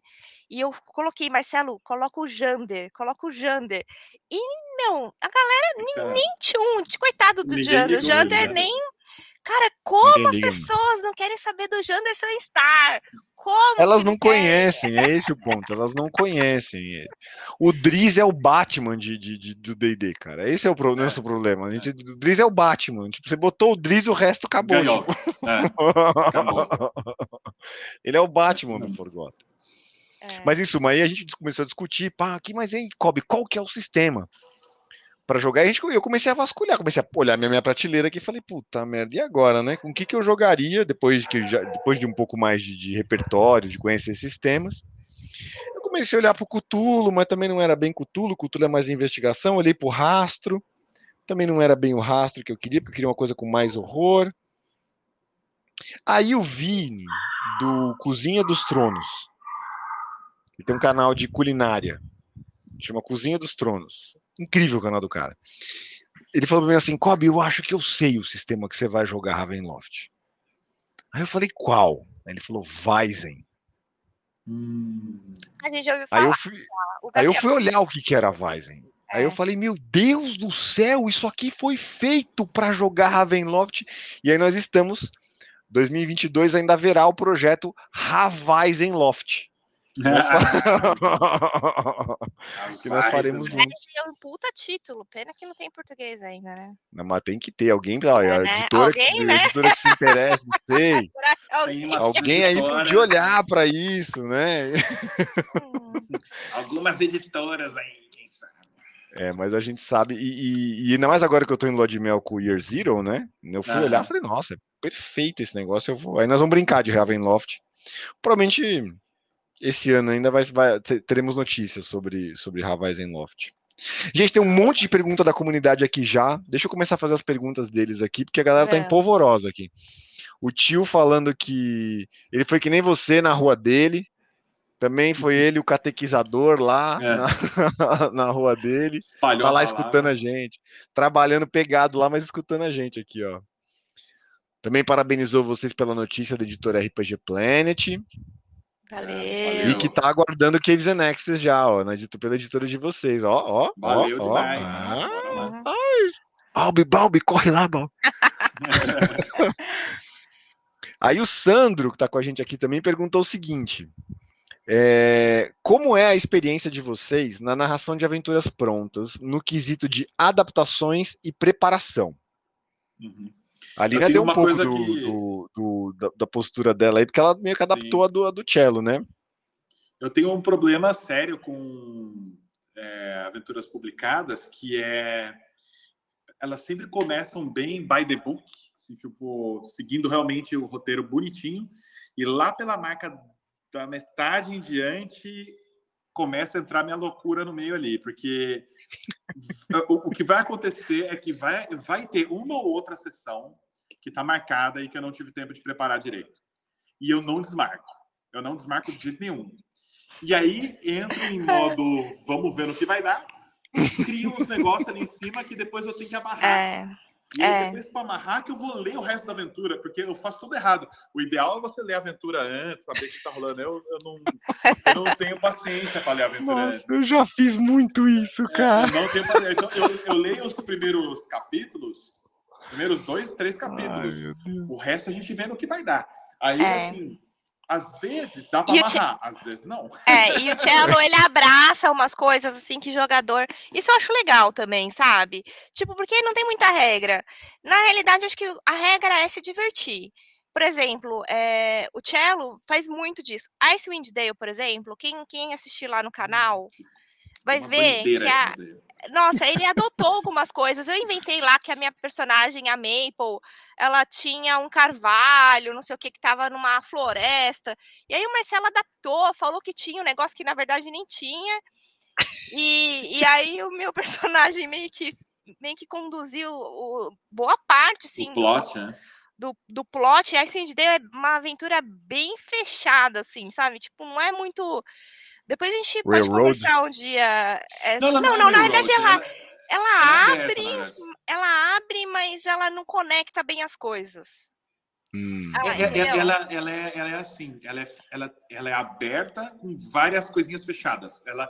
E eu coloquei, Marcelo, coloca o Jander, coloca o Jander. E, meu, a galera nem, nem tinha um, coitado do Jander, o Jander nem Cara, como as pessoas não querem saber do Janderson Star? Como
elas não conhecem, é esse o ponto. Elas não conhecem. O Driz é o Batman de, de, de do D&D, cara. Esse é o pro, é. nosso problema. A gente, o Driz é o Batman. Tipo, você botou o Driz, o resto acabou. Tipo. É. acabou. <laughs> Ele é o Batman do Forgotten. É. Mas isso, aí a gente começou a discutir, pá, aqui, mas aí, Kobe, qual que é o sistema? Para jogar, a gente, eu comecei a vasculhar, comecei a olhar minha, minha prateleira aqui e falei, puta merda, e agora, né? Com o que, que eu jogaria depois, que já, depois de um pouco mais de, de repertório, de conhecer sistemas? Eu comecei a olhar para o Cutulo, mas também não era bem Cutulo, Cutulo é mais investigação, olhei para o rastro, também não era bem o rastro que eu queria, porque eu queria uma coisa com mais horror. Aí eu vi do Cozinha dos Tronos, que tem um canal de culinária, chama Cozinha dos Tronos. Incrível o canal do cara. Ele falou pra mim assim, Kobe, eu acho que eu sei o sistema que você vai jogar Ravenloft. Aí eu falei, qual? Aí ele falou, Weizen.
Hum. A gente já ouviu falar.
Aí eu fui, aí eu fui olhar o que, que era Weizen. É. Aí eu é. falei, meu Deus do céu, isso aqui foi feito para jogar Ravenloft. E aí nós estamos, 2022 ainda haverá o projeto Ravaizenloft. <laughs> que nós faremos juntos.
É um puta título, pena que não tem português ainda, né?
Não, mas tem que ter alguém, ó, é, né? editora, alguém, que, né? editora que se interessa, não <laughs> sei. alguém, alguém aí podia olhar para isso, né?
Hum. Algumas editoras aí, quem sabe.
É, mas a gente sabe, e, e, e ainda mais agora que eu tô em Lua de Mel com o Year Zero, né? Eu fui olhar e falei, nossa, é perfeito esse negócio. Eu vou... Aí nós vamos brincar de Ravenloft. Provavelmente esse ano ainda vai, vai teremos notícias sobre, sobre Loft. Gente, tem um monte de pergunta da comunidade aqui já. Deixa eu começar a fazer as perguntas deles aqui, porque a galera tá é. empolvorosa aqui. O tio falando que ele foi que nem você na rua dele. Também foi uhum. ele o catequizador lá é. na, <laughs> na, rua dele. Espalhou tá lá escutando a gente. Trabalhando pegado lá, mas escutando a gente aqui, ó. Também parabenizou vocês pela notícia da editora RPG Planet.
Valeu.
E que tá aguardando Caves and Access já, ó, na, pela editora de vocês. Ó, ó.
Valeu
ó,
demais.
Ó. Ai. Balbi, Balbi, corre lá, Balbi. <laughs> Aí o Sandro, que tá com a gente aqui também, perguntou o seguinte: é, como é a experiência de vocês na narração de aventuras prontas, no quesito de adaptações e preparação? Uhum. A Lina deu um pouco do, que... do, do, da, da, postura dela aí, porque ela meio que adaptou a do, a do cello, né?
Eu tenho um problema sério com é, aventuras publicadas, que é elas sempre começam bem by the book, assim, tipo, seguindo realmente o roteiro bonitinho, e lá pela marca da metade em diante começa a entrar minha loucura no meio ali, porque <laughs> o, o, que vai acontecer é que vai, vai ter uma ou outra sessão que está marcada e que eu não tive tempo de preparar direito. E eu não desmarco. Eu não desmarco de jeito nenhum. E aí entro em modo <laughs> vamos ver no que vai dar, crio uns negócios ali em cima que depois eu tenho que amarrar. É. E é. depois para amarrar que eu vou ler o resto da aventura, porque eu faço tudo errado. O ideal é você ler a aventura antes, saber o que está rolando. Eu, eu, não, eu não tenho paciência para ler a aventura Nossa, antes.
Eu já fiz muito isso, cara.
É, eu não tenho paciência. Então, eu, eu leio os primeiros capítulos, os primeiros dois, três capítulos. Ai, o resto a gente vê no que vai dar. Aí, é. assim, às vezes dá pra e amarrar, às vezes não.
É, e o <laughs> Cello, ele abraça umas coisas assim que jogador. Isso eu acho legal também, sabe? Tipo, porque não tem muita regra. Na realidade, acho que a regra é se divertir. Por exemplo, é, o Cello faz muito disso. Icewind Dale, por exemplo, quem, quem assistir lá no canal vai Uma ver que a, nossa, ele adotou algumas coisas. Eu inventei lá que a minha personagem, a Maple, ela tinha um carvalho, não sei o que, que tava numa floresta. E aí o Marcelo adaptou, falou que tinha um negócio que na verdade nem tinha. E, e aí o meu <laughs> personagem meio que meio que conduziu o, boa parte, sim.
O plot, do, né?
Do, do plot. E aí Cindy Dale é uma aventura bem fechada, assim, sabe? Tipo, não é muito depois a gente pode Railroad. conversar um dia. É, não, não, não, não, na verdade ela, ela, ela abre, aberta, ela abre, mas ela não conecta bem as coisas.
Hum. Ela, é, é, ela, ela, é, ela é assim, ela é, ela, ela é aberta com várias coisinhas fechadas. Ela,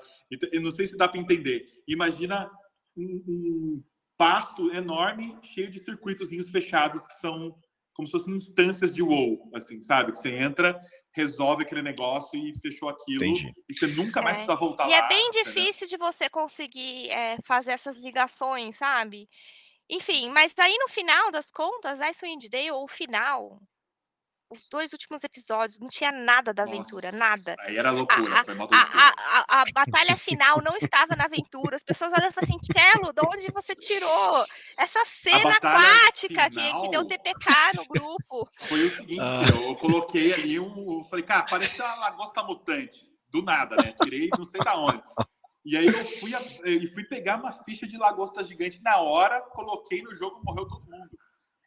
eu não sei se dá para entender. Imagina um, um pasto enorme cheio de circuitos fechados que são como se fossem instâncias de WoW, assim, sabe? Que você entra resolve aquele negócio e fechou aquilo. Entendi. E você nunca mais é. precisa voltar
e
lá.
E é bem difícil de você conseguir é, fazer essas ligações, sabe? Enfim, mas aí no final das contas, Icewind Dale, o final, os dois últimos episódios, não tinha nada da aventura, Nossa, nada.
Aí era loucura,
a, foi loucura. A, a, a, batalha final não estava na aventura. As pessoas olham e falam assim, Telo, de onde você tirou essa cena aquática final... que, que deu TPK no grupo?
Foi o seguinte, ah. eu, coloquei ali um. Eu falei, cara, parece uma lagosta mutante. Do nada, né? Tirei não sei da onde. E aí eu fui, e fui pegar uma ficha de lagosta gigante na hora, coloquei no jogo, morreu todo mundo.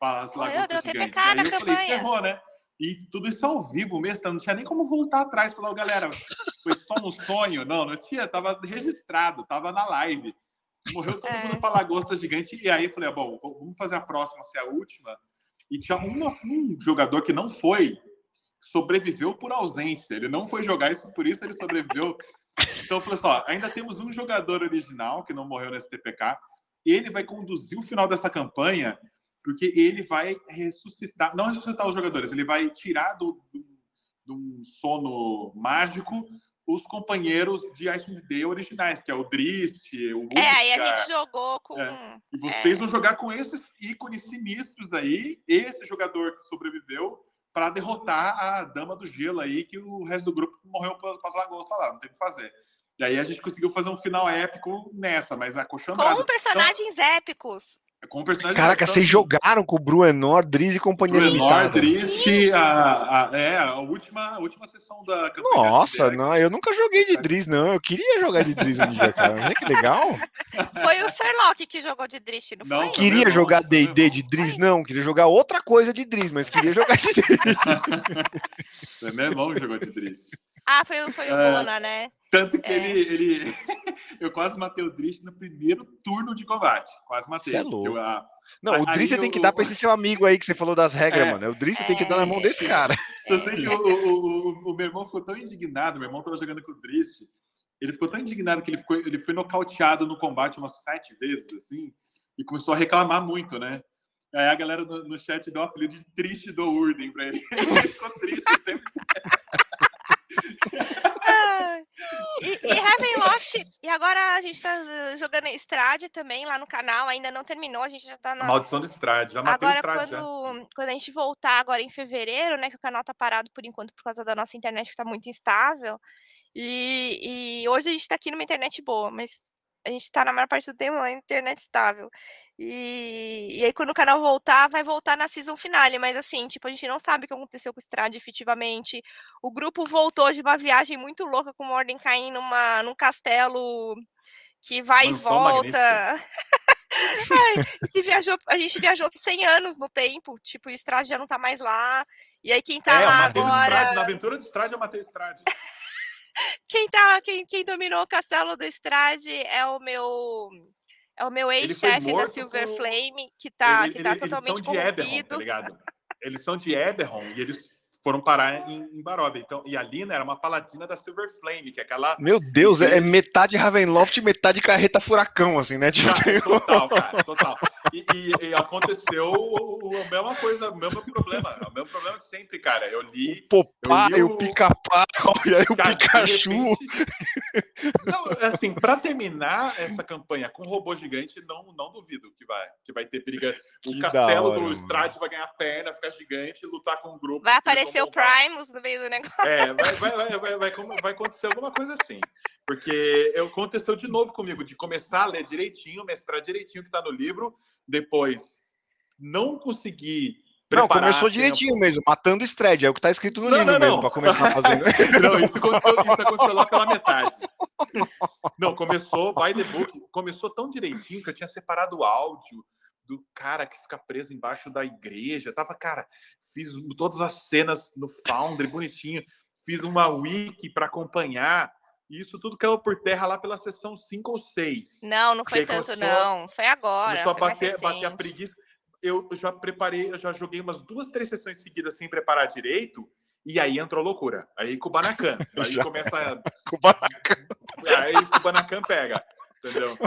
As lagostas
deu
gigantes.
TPK aí na eu campanha. falei,
ferrou, né? E tudo isso ao vivo mesmo, não tinha nem como voltar atrás e falar, galera, foi só um sonho. Não, não tinha, tava registrado, tava na live. Morreu todo é. mundo para lagosta gigante. E aí eu falei, ah, bom, vamos fazer a próxima, ser a última. E tinha uma, um jogador que não foi, sobreviveu por ausência. Ele não foi jogar isso, por isso ele sobreviveu. Então eu falei só, ainda temos um jogador original que não morreu nesse TPK. Ele vai conduzir o final dessa campanha porque ele vai ressuscitar, não ressuscitar os jogadores, ele vai tirar do, do, do sono mágico os companheiros de Icewind Dale originais, que é o Drist, o Ulka,
É, aí a gente jogou com... É.
E vocês é. vão jogar com esses ícones sinistros aí, esse jogador que sobreviveu, para derrotar a Dama do Gelo aí, que o resto do grupo morreu para as lagostas lá, não tem o que fazer. E aí a gente conseguiu fazer um final épico nessa, mas a
Com personagens então, épicos
Com personagem
Caraca,
então,
vocês jogaram com o Bruenor, Driz e companhia
Bruenor,
limitada.
Drift, a, a, é, a última, a última sessão da campanha.
Nossa,
SBR.
não, eu nunca joguei de Driz, não. Eu queria jogar de Driz um dia, cara. Olha que legal. <laughs>
Foi o Serlock que jogou de Drift, não,
Não,
foi?
Queria
irmão,
jogar D&D de Driz, não. Queria jogar outra coisa de Driz, mas queria jogar de <laughs> Driz.
Foi meu irmão que jogou de Drift.
Ah, foi, o- foi o
É.
Bona, né?
Tanto que
É.
ele, ele. <laughs> Eu quase matei o Drift no primeiro turno de combate. Quase matei.
Cê é louco.
eu, ah,
Não, o
Aí
Driz você tem
o-
que dar pra esse seu amigo aí que você falou das regras,
É.
mano. O Driz você tem que dar na mão desse
É.
cara.
Só sei que o, o, o, o meu irmão ficou tão indignado, meu irmão tava jogando com o Drist, ele ficou tão indignado que ele, ficou, ele foi nocauteado no combate umas sete vezes, assim, e começou a reclamar muito, né? Aí a galera no, no chat deu o apelido de triste do Urden pra ele. <laughs> Ele ficou triste sempre. <laughs>
E, e Ravenloft, e agora a gente tá uh, jogando Strade também lá no canal, ainda não terminou, a gente já tá
A
na.
maldição do Strade, já matei
Agora,
Strade já.
quando, quando a gente voltar agora em fevereiro, né, que o canal tá parado por enquanto por causa da nossa internet que tá muito instável. E, e hoje a gente tá aqui numa internet boa, mas a gente tá na maior parte do tempo na internet estável. E, e aí, quando o canal voltar, vai voltar na season finale. Mas assim, tipo, a gente não sabe o que aconteceu com o Strade efetivamente. O grupo voltou de uma viagem muito louca com o Mordenkainen numa, num castelo que vai
Mansão
e volta. <laughs> Ai, que viajou, a gente viajou 100 anos no tempo, tipo, o Strade já não tá mais lá. E aí quem tá
é,
lá
Strade. Na
agora,
aventura do Strade, eu matei o Strade. <laughs>
quem tá, quem, quem dominou o castelo do Strade é o meu é o meu ex-chefe da Silver
com-
Flame, que tá,
Ele-
que tá
ele-
totalmente
eles são de Eberron, tá
corrompido.
ligado? Eles são de <laughs> Eberron e eles foram parar em, em Barovia. Então, e a Lina era uma paladina da Silver Flame, que é aquela
Meu Deus, é, é metade Ravenloft e metade carreta furacão, assim, né? Tipo,
Cara, total, <laughs> cara, total. E, e- e aconteceu a mesma coisa, o mesmo problema. O mesmo problema de sempre, cara. Eu li.
o Popeye,
Eu li
o
o-
pica-pau, <laughs> e aí o Pikachu.
repente- Não, assim, pra terminar essa campanha com robô gigante, não, não duvido que vai, que vai ter briga. O
Que
castelo
hora,
do. Strade vai ganhar perna, ficar gigante, lutar com um grupo.
Vai aparecer o. Primus no meio do negócio.
É, vai, vai, vai, vai, vai, vai acontecer alguma coisa assim. Porque eu, aconteceu de novo comigo, de começar a ler direitinho, mestrar direitinho o que está no livro, depois não conseguir
Não, começou
a tempo.
direitinho mesmo, matando o Stred, é o que tá escrito no
Não,
livro
não,
mesmo,
não.
pra começar fazendo. <laughs>
Não, isso aconteceu, isso aconteceu lá pela metade. Não, começou, by the book, começou tão direitinho que eu tinha separado o áudio do cara que fica preso embaixo da igreja. Tava, cara, fiz todas as cenas no Foundry, bonitinho. Fiz uma wiki para acompanhar. E isso tudo caiu por terra lá pela sessão 5 ou 6.
Não, não foi tanto,
começou-
não. Foi agora.
Começou a
foi mais
bater, bater a preguiça. Eu já preparei, eu já joguei umas duas, três sessões seguidas sem preparar direito. E aí entrou loucura. Aí Kubanacan. Aí começa. <laughs> Aí Kubanacan pega. Entendeu?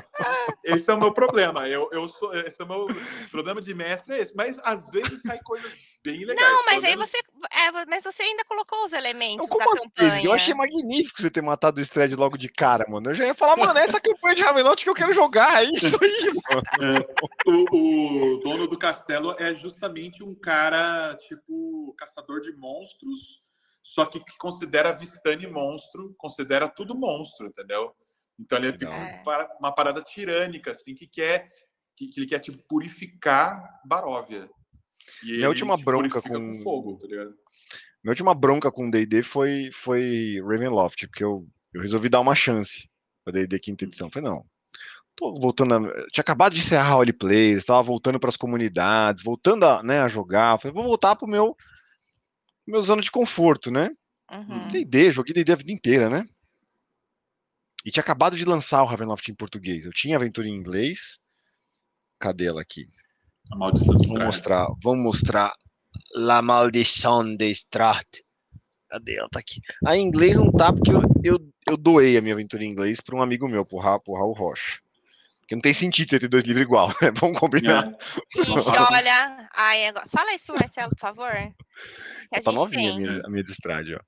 Esse é o meu problema. Eu, eu sou, esse é o meu problema de mestre, é esse. Mas às vezes sai coisas bem legais.
Não, mas aí
menos-
você. é, mas você ainda colocou os elementos
como
da
vezes,
campanha.
eu achei magnífico você ter matado o Stred logo de cara, mano. Eu já ia falar, mano, essa campanha de Ravenloft que eu quero jogar, é isso aí, mano.
o, o dono do castelo é justamente um cara, tipo, caçador de monstros, só que que considera Vistani monstro, considera tudo monstro, entendeu? Então ele é tipo um uma parada tirânica, assim, que quer que, que ele quer tipo purificar Baróvia. E
Minha última
te
bronca
purifica
com-
fogo, tá ligado?
Minha última bronca com D&D foi, foi Ravenloft, porque eu, eu resolvi dar uma chance pra D&D quinta edição. Falei, não, tô voltando a... Tinha acabado de encerrar a Holy Players, estava voltando para as comunidades, voltando a, né, a jogar. Falei, vou voltar pro meu, meu zona de conforto, né?
Uhum.
D&D, joguei D&D a vida inteira, né? E tinha acabado de lançar o Ravenloft em português. Eu tinha a aventura em inglês. Cadê ela aqui?
A maldição dos
Vamos mostrar, vamos mostrar La Maldição de Strat. Cadê ela? Tá aqui. A em inglês não tá, porque eu, eu, eu doei a minha aventura em inglês para um amigo meu, pro, Ra, pro Raul Rocha. Porque não tem sentido ter dois livros igual, <laughs> né? Vamos combinar.
É.
Ixi, olha. Ai, agora... Fala isso pro Marcelo, por favor. <laughs> Que a
Tá
gente
novinha a
tem.
minha, a minha de Strade, ó.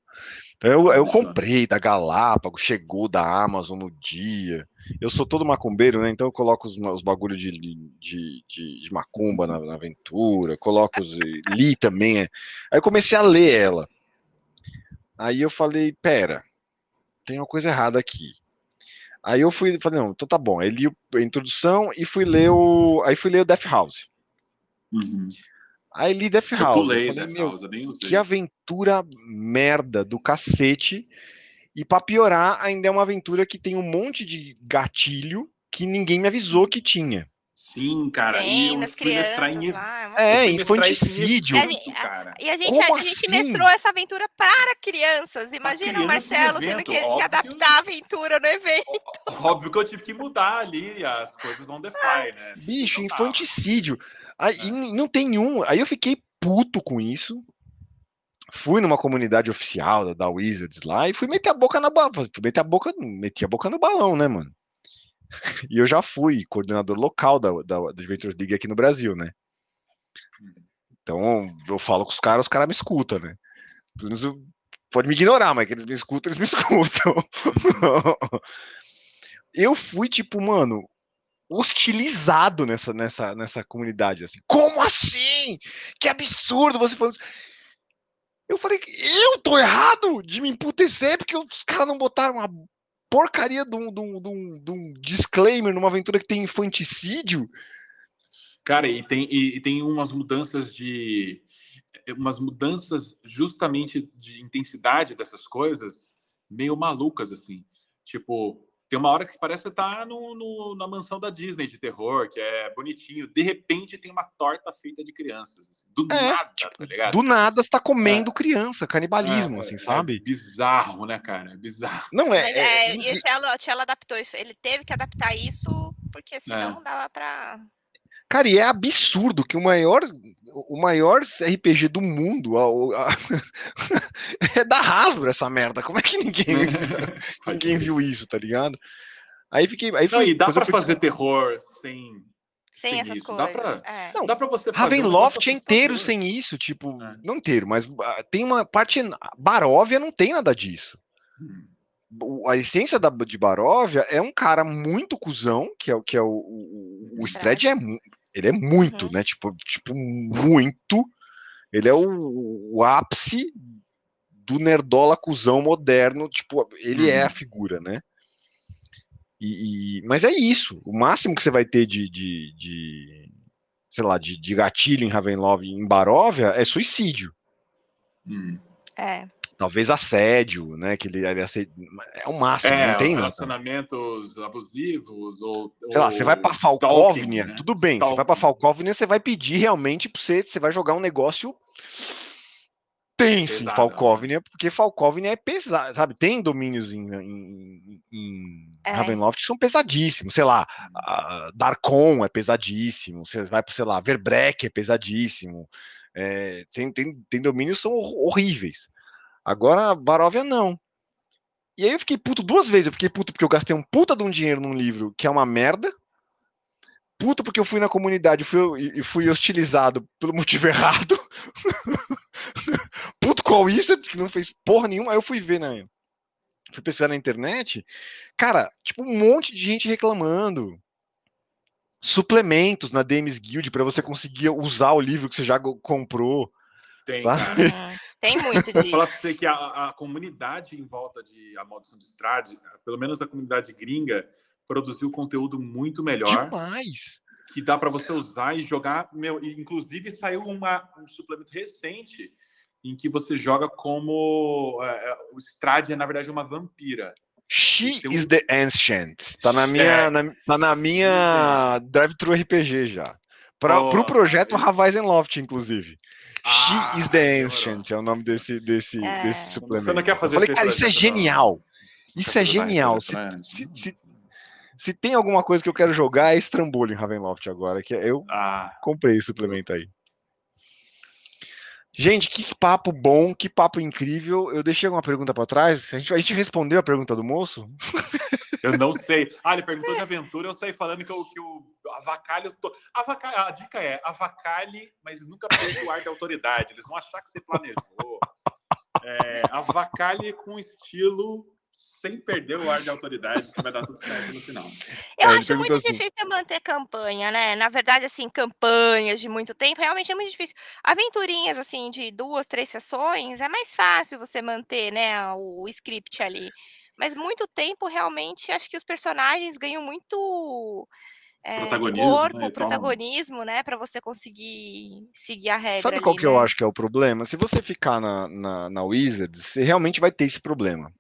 Então eu, eu comprei da Galápagos, chegou da Amazon no dia. Eu sou todo macumbeiro, né? Então eu coloco os, os bagulhos de, de, de, de macumba na, na aventura, coloco os. li também. é. Aí eu comecei a ler ela. Aí eu falei, pera, tem uma coisa errada aqui. Aí eu fui, falei, não, então tá bom. Aí li a introdução e fui ler o. Aí fui ler o Death House.
Uhum.
Aí li Death
Eu
House.
pulei
eu falei,
Death
meu,
House, eu nem usei.
que aventura merda do cacete. E pra piorar, ainda é uma aventura que tem um monte de gatilho que ninguém me avisou que tinha.
Sim, cara. e
Tem
eu
nas crianças
em
lá. é
É,
eu
infanticídio.
evento,
É,
cara.
E a gente,
Como
a, gente
assim?
mestrou essa aventura para crianças. Imagina o Marcelo tendo que, que
que eu-
adaptar a aventura no evento.
Óbvio que eu tive que mudar ali as coisas on the fly, né?
Bicho,
Não dava.
Aí
É.
não tem nenhum. Aí eu fiquei puto com isso. Fui numa comunidade oficial da, da Wizards lá e fui meter a boca na fui meter a boca, meti a boca no balão, né, mano? <laughs> E eu já fui coordenador local da, da, da Adventures League aqui no Brasil, né? Então eu falo com os caras, os caras me escutam, né? Pelo menos eu- Pode me ignorar, mas que eles me escutam, eles me <laughs> escutam. eu fui, tipo, mano, hostilizado nessa, nessa, nessa comunidade, assim. Como assim? Que absurdo você falando isso. Eu falei, eu tô errado de me emputecer porque os caras não botaram uma porcaria de um, de, um, de, um, de um disclaimer numa aventura que tem infanticídio.
Cara, e tem, e, e tem umas mudanças de. umas mudanças justamente de intensidade dessas coisas meio malucas, assim. Tipo, tem uma hora que parece estar no, no- na mansão da Disney de terror, que é bonitinho. De repente tem uma torta feita de crianças. assim, do
É,
nada, tá ligado?
Do nada você tá comendo criança, canibalismo,
É,
assim,
é
sabe?
bizarro, né, cara? É bizarro.
Não é.
Mas,
é-
é, e o Cello, adaptou isso. Ele teve que adaptar isso, porque senão
É.
não dava pra.
Cara, e é absurdo que o maior, o maior RPG do mundo a- a- <laughs> é da Hasbro essa merda. Como é que ninguém, <laughs> <laughs> ninguém viu isso, tá ligado? Aí fiquei. Aí
Não,
fui-
e dá pra fazer terror sem.
Sem,
Sem
essas
isso.
coisas.
Dá pra-
É.
Não,
Dá pra você fazer.
Ravenloft é inteiro sem isso, tipo,
É.
não inteiro, mas ah, tem uma parte. Baróvia não tem nada disso.
Hum.
A essência da, de Baróvia é um cara muito cuzão, que é o que é o, o, o
Strad.
Strad é ele é muito,
Uhum.
né? Tipo, tipo muito. Ele é o, o ápice do nerdola cuzão moderno, tipo, ele é a
Uhum.
figura, né? E, e- mas é isso. O máximo que você vai ter de, de, de, sei lá, de, de gatilho em Ravenloft em Baróvia é suicídio.
Hum.
É.
Talvez assédio, né? Que ele, ele assed- é o máximo,
É,
não tem nada.
relacionamentos abusivos ou.
Sei lá,
ou
você vai pra
stalking,
Falcóvnia,
né?
tudo bem. Você vai pra
Stalking.
Falcóvnia, você vai pedir realmente pra você, você vai jogar um negócio tenso em
Pesado,
Falcóvnia, porque Falcóvnia é pesado, sabe? Tem domínios em, em, em
É.
Ravenloft que são pesadíssimos, sei lá, Darkon é pesadíssimo, você vai pra, sei lá, Verbrek é pesadíssimo, é, tem, tem, tem domínios que são hor- horríveis. Agora, Baróvia não. E aí eu fiquei puto duas vezes. Eu fiquei puto porque eu gastei um puta de um dinheiro num livro que é uma merda. Puto porque eu fui na comunidade e fui, e fui hostilizado pelo motivo <laughs> errado. puto com a Wizards, que não fez porra nenhuma. Aí eu fui ver, né? Fui pesquisar na internet. Cara, tipo, um monte de gente reclamando. Suplementos na DMs Guild para você conseguir usar o livro que você já comprou.
Tem,
Sabe?
cara. <laughs>
Tem <laughs> muito
Vou
disso.
falar pra você que a, a comunidade em volta de A Maldição de Strade, pelo menos a comunidade gringa, produziu conteúdo muito melhor,
Demais.
que dá pra você usar e jogar. Meu, e, inclusive saiu uma, um suplemento recente em que você joga como é, é, o Strade é na verdade uma vampira.
She
Então-
is the Ancient. Tá na
É.
minha, na- tá na minha Drive-Thru RPG já. Pra,
Oh,
pro projeto. Ravaizen Loft, inclusive.
Ah,
She is the. Ancient é o nome desse, desse,
É.
desse suplemento.
Você não quer fazer
Eu falei, cara, isso é genial. Isso é genial. Se,
projeto, né?
se, se, se tem alguma coisa que eu quero jogar, é esse trambolho em Ravenloft agora. Que é- eu
Ah,
comprei esse suplemento aí. Gente, que papo bom, que papo incrível. Eu deixei alguma pergunta pra trás. A gente, a gente respondeu a pergunta do moço? <laughs>
eu não sei. Ah, ele perguntou de aventura, eu saí falando que, eu, que o avacalho. To... A dica é avacalhe, mas nunca perca o ar da autoridade. Eles vão achar que você planejou. É, avacalhe com estilo sem perder o ar de autoridade, que vai dar tudo certo no final.
Eu
É,
acho muito
assim-
difícil manter campanha, né? Na verdade, assim, campanhas de muito tempo, realmente é muito difícil. Aventurinhas, assim, de duas, três sessões, é mais fácil você manter, né, o script ali. Mas muito tempo, realmente, acho que os personagens ganham muito é,
Protagonismo,
corpo,
né, tal.
protagonismo, né? Pra você conseguir seguir a regra
Sabe qual
ali,
que eu
né?
acho que é o problema? Se você ficar na, na, na Wizards, você realmente vai ter esse problema.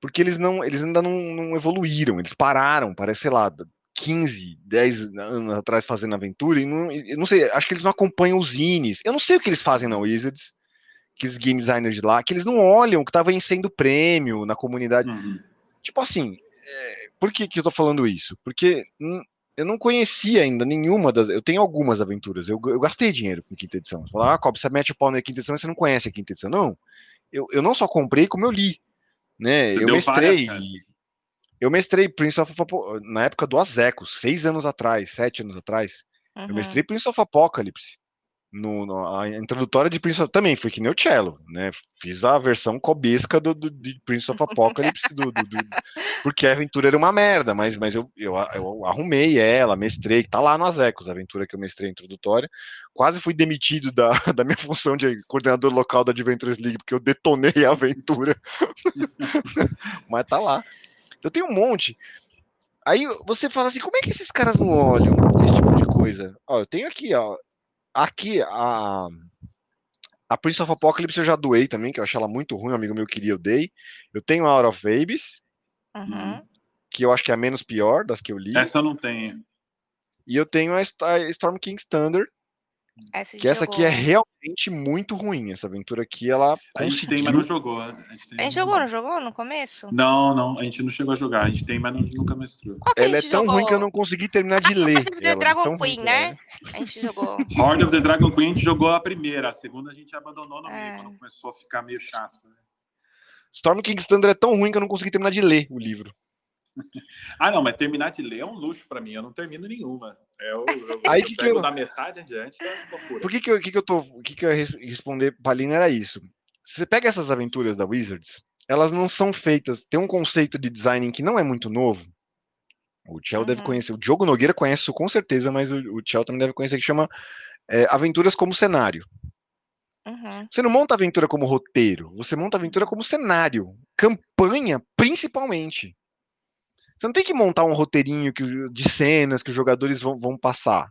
Porque eles não, eles ainda não, não evoluíram, eles pararam, parece, sei lá, 15, 10 anos atrás fazendo aventura, e não, eu não sei, acho que eles não acompanham os zines. Eu não sei o que eles fazem na Wizards, aqueles game designers de lá, que eles não olham o que tá vencendo prêmio na comunidade.
Uhum.
Tipo assim, é, por que, que eu tô falando isso? Porque eu não conhecia ainda nenhuma das. Eu tenho algumas aventuras. Eu, eu gastei dinheiro com quinta edição. Você fala, ah, Cobb, você mete o pau na quinta edição você não conhece a quinta edição. Não. Eu, eu não só comprei, como eu li. Né?
Você
eu mestrei. Eu mestrei Prince of Apo- na época do Azeco, seis anos atrás, sete anos atrás. Eu
Uhum.
mestrei Prince of Apocalypse. No, no- a introdutória de Prince of também foi que nem o Cello, né? Fiz a versão cobesca do, do- de Prince of Apocalypse, do, do- do- porque a aventura era uma merda, mas, mas eu, eu, eu arrumei ela, mestrei, tá lá no Azecos, a aventura que eu mestrei introdutória. Quase fui demitido da, <laughs> da minha função de coordenador local da Adventures League, porque eu detonei a aventura. <laughs> mas tá lá. Eu tenho um monte. Aí você fala assim, como é que esses caras não olham esse tipo de coisa? Ó, eu tenho aqui, ó. Aqui, a. A Prince of Apocalypse eu já doei também, que eu achei ela muito ruim, um amigo meu queria, eu dei. Eu tenho a Out of Babies,
Uhum.
que eu acho que é a menos pior das que eu li.
Essa eu não tenho.
E eu tenho a St- a Storm King's Thunder,
Essa
que essa aqui é
jogou.
realmente muito ruim. Essa aventura aqui, ela
A gente tem,
conseguiu.
mas não jogou. A gente, tem,
A gente jogou, não jogou no começo?
Não, não, a gente não chegou a jogar. A gente tem, mas não- nunca mestrou.
Ela é tão
jogou?
ruim que eu não consegui terminar de ler.
Horde of the
ela,
Dragon
tão ruim
Queen,
é.
né? A gente jogou. <laughs>
Horde of the Dragon Queen a gente jogou a primeira, a segunda a gente abandonou no meio,
É.
quando começou a ficar meio chato. né?
Storm King's Thunder é tão ruim que eu não consegui terminar de ler o livro.
Ah, não, mas terminar de ler é um luxo pra mim. Eu não termino nenhuma. É, Eu, eu,
Aí
eu
que que
pego
eu-
da metade adiante, é loucura.
Por que que eu, que que eu tô, o que que eu ia res- responder pra Lina era isso. Você pega essas aventuras da Wizards, elas não são feitas, tem um conceito de design que não é muito novo. O Tchel deve
Uhum.
conhecer, o Diogo Nogueira conhece isso com certeza, mas o, o Tchel também deve conhecer, que chama é, aventuras como cenário.
Uhum.
Você não monta aventura como roteiro, você monta aventura como cenário. Campanha, principalmente. Você não tem que montar um roteirinho que, de cenas que os jogadores vão, vão passar.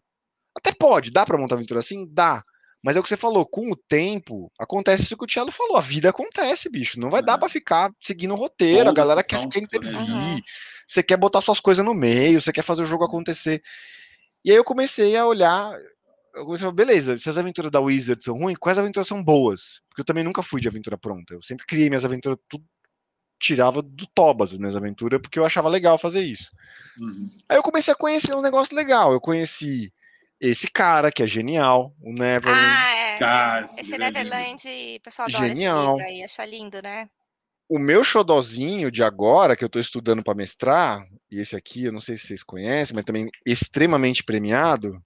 Até pode, dá pra montar aventura assim? Dá. Mas é o que você falou, com o tempo, acontece isso que o Thiago falou. A vida acontece, bicho. Não vai dar
É.
pra ficar seguindo o roteiro. A galera quer, quer intervir.
Uhum.
Você quer botar suas coisas no meio, você quer fazer o jogo acontecer. E aí eu comecei a olhar. Eu comecei a falar, beleza, se as aventuras da Wizard são ruins, quais aventuras são boas? Porque eu também nunca fui de aventura pronta. Eu sempre criei minhas aventuras, tudo tirava do Tobas as minhas aventuras, porque eu achava legal fazer isso.
Uhum.
Aí eu comecei a conhecer um negócio legal. Eu conheci esse cara, que é genial, o Neverland.
Ah, é.
Cara, esse é lindo.
Neverland, o pessoal adora
Genial.
esse livro aí, acha lindo, né?
O meu xodozinho de agora, que eu tô estudando para mestrar, e esse aqui, eu não sei se vocês conhecem, mas também extremamente premiado,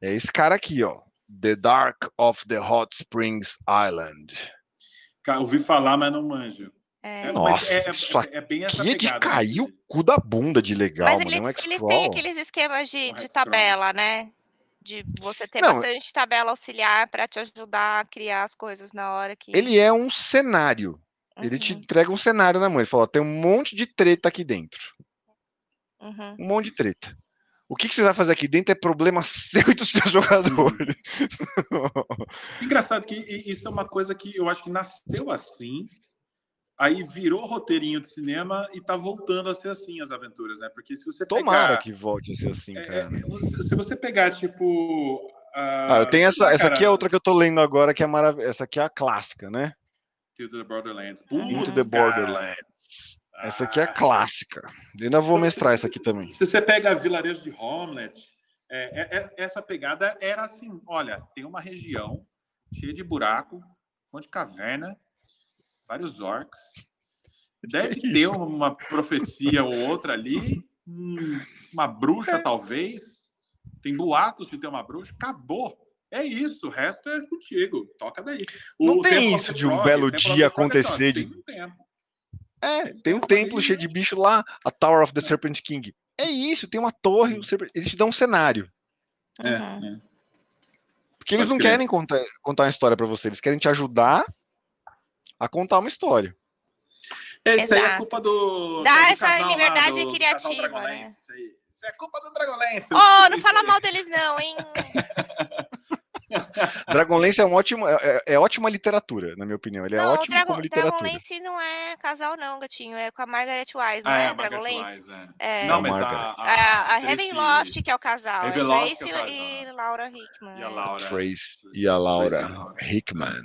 é esse cara aqui, ó. The Dark of the Hot Springs Island.
Cara, ouvi falar, mas não manjo.
É.
É,
Nossa,
é, é-
isso
é bem essa
Que é de cair o
né?
cu da bunda de legal,
Mas
mano.
eles,
É um
eles têm aqueles esquemas de, de tabela, né? De você ter
Não,
bastante tabela auxiliar para te ajudar a criar as coisas na hora que.
Ele é um cenário. Ele te
Uhum,
entrega um cenário na mão. Ele fala, ó, tem um monte de treta aqui dentro.
uhum.
Um monte de treta. O que, que você vai fazer aqui dentro é problema <laughs> seu e dos seus jogadores.
Engraçado que isso é uma coisa que eu acho que nasceu assim, aí virou roteirinho de cinema e tá voltando a ser assim as aventuras, né? Porque se você
Tomara
pegar,
que volte a ser assim,
é,
cara.
é, se você pegar tipo,
Ah, eu tenho essa. Essa aqui é outra que eu tô lendo agora, que é maravilhosa. Essa aqui é a clássica, né?
Into the Borderlands.
Into
Into
Putz,
the. Borderlands. Essa aqui é
Ah,
clássica. Eu ainda vou
Então,
mestrar
se-
essa aqui também.
Se você pega Vilarejo de Hamlet, é, é- é- essa pegada era assim: olha, tem uma região cheia de buraco, um monte de caverna, vários orcs. <laughs> Deve
Que
ter uma profecia ou outra ali, hum, uma bruxa, talvez. Tem boatos de ter uma bruxa. Acabou. É isso, o resto é contigo. Toca daí.
Não tem isso de um
Frog,
belo dia
é
acontecer de-
Tem um tempo.
É, tem um templo cheio de bicho lá, a Tower of the Serpent King. É isso, tem uma torre, o Serpent- eles te dão um cenário.
É,
Uhum.
é.
Porque eles
Pode
não
crer.
querem contar, contar uma história pra você, eles querem te ajudar a contar uma história.
Esse aí é culpa do.
Dá
do
essa
casal
liberdade
do-
criativa, né?
Isso, aí. Isso é culpa do Dragonlance.
Oh, não
Isso
fala mal deles não, hein? <laughs>
Dragonlance é, um ótimo, é, é- é ótima literatura, na minha opinião. Ele é
não, o
ótimo
Dragon,
como literatura.
Dragonlance não é casal não, gatinho. É com a Margaret Wise, não
Ah,
é?
é, a
Dragonlance?
Wise, é.
É.
Não, mas
Margaret.
a.
A, a
Tracy-
Ravenloft, que é o casal. É Tracy
é
e
casal.
Laura Hickman.
E a
é.
Laura.
Trace e a
e a Laura.
Hickman.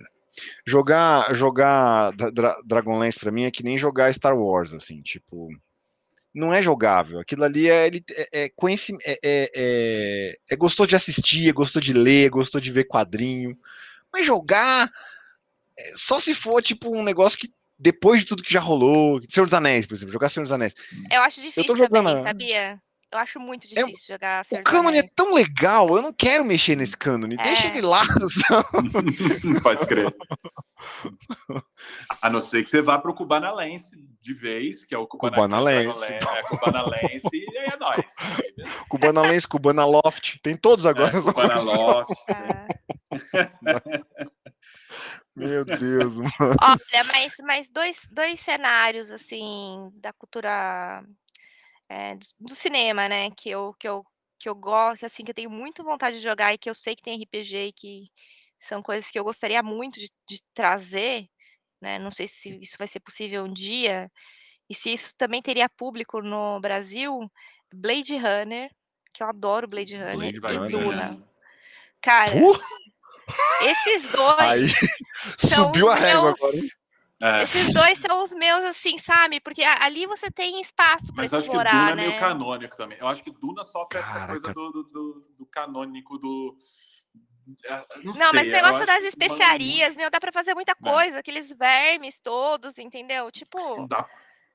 Jogar, jogar Dra- Dra- Dragonlance pra mim é que nem jogar Star Wars, assim, tipo, não é jogável. Aquilo ali é, ele- é, é, é, é, é, é gostou de assistir, é gostou de ler, gostou de ver quadrinho, mas jogar é, só se for tipo um negócio que depois de tudo que já rolou, Senhor dos Anéis, por exemplo, jogar Senhor dos Anéis.
Eu acho difícil
jogando
também, sabia? Eu acho muito
É-
difícil jogar
O
Senhor dos
cânone é tão legal, eu não quero mexer nesse cânone, deixa
É.
ele lá. <laughs>
Pode crer. A não ser que você vá pro Cubanalense de vez, que é o Cubana,
Cubanalense.
Dragonlance, É Cubanalense e aí é nóis.
Cubanalense, Cubana Loft, tem todos agora.
É, Cubanaloft. <laughs>
Ah. <laughs>
Meu Deus, mano.
Olha, mas, mas dois, dois cenários, assim, da cultura é, do, cinema, né? Que eu, que eu, que eu gosto, assim, que eu tenho muito vontade de jogar e que eu sei que tem RPG e que são coisas que eu gostaria muito de, de trazer, né? Não sei se isso vai ser possível um dia, e se isso também teria público no Brasil, Blade Runner, que eu adoro Blade Runner,
Blade
e Duna.
né?
Cara,
Uh,
esses dois
aí <laughs>
são
subiu a régua
meus-
agora. hein?
É,
Esses dois são os meus, assim, sabe? Porque ali você tem espaço para
mas acho que
explorar,
Duna é
né?
meio canônico também. Eu acho que Duna sofre essa
Caraca.
coisa do, do, do- do canônico do. é, Não,
Não, mas
sei,
o negócio das
que
especiarias, meu, dá pra fazer muita
É.
coisa. Aqueles vermes todos, entendeu? Tipo,
Dá,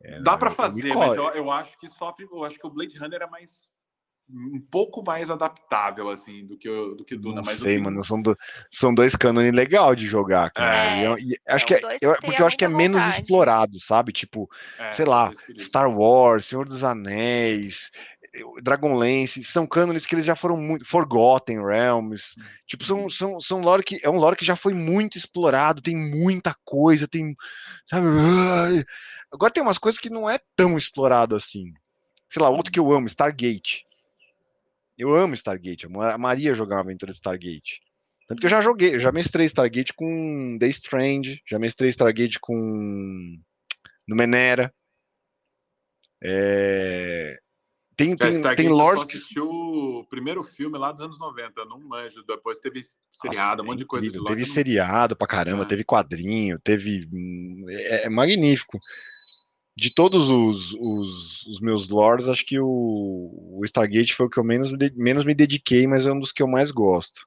É,
dá
não,
pra
eu me
fazer, mas eu, eu acho que sofre. Eu acho que o Blade Runner é mais. Um pouco mais adaptável, assim, do que, o- do que Duna.
Não
mas eu
sei, mano. São, do- são dois cânones legal de jogar, cara.
É,
E eu- e acho
são
que é, eu- porque eu acho que é menos
vontade.
explorado, sabe? Tipo,
é,
sei lá. Star Wars, Senhor dos Anéis, eu- Dragonlance, são cânones que eles já foram muito. Forgotten Realms. Tipo, são, são, são lore que. É um lore que já foi muito explorado, tem muita coisa, tem. Sabe? Agora tem umas coisas que não é tão explorado assim. Sei lá, outro que eu amo, Stargate. Eu amo Stargate. A Ma- a Maria jogava aventura de Stargate. Tanto que eu já joguei, eu já mestrei Stargate com The Strange, já mestrei Stargate com Numenera. É... Tem,
Já
tem,
Stargate
tem
eu só
lores que
assisti o primeiro filme lá dos anos 90, não manjo. Depois teve seriado, um monte de coisa de lá.
Teve
eu não-
seriado pra caramba,
É.
teve quadrinho, teve. hum, É, é magnífico. De todos os, os, os meus lores, acho que o, o Stargate foi o que eu menos, menos me dediquei, mas é um dos que eu mais gosto.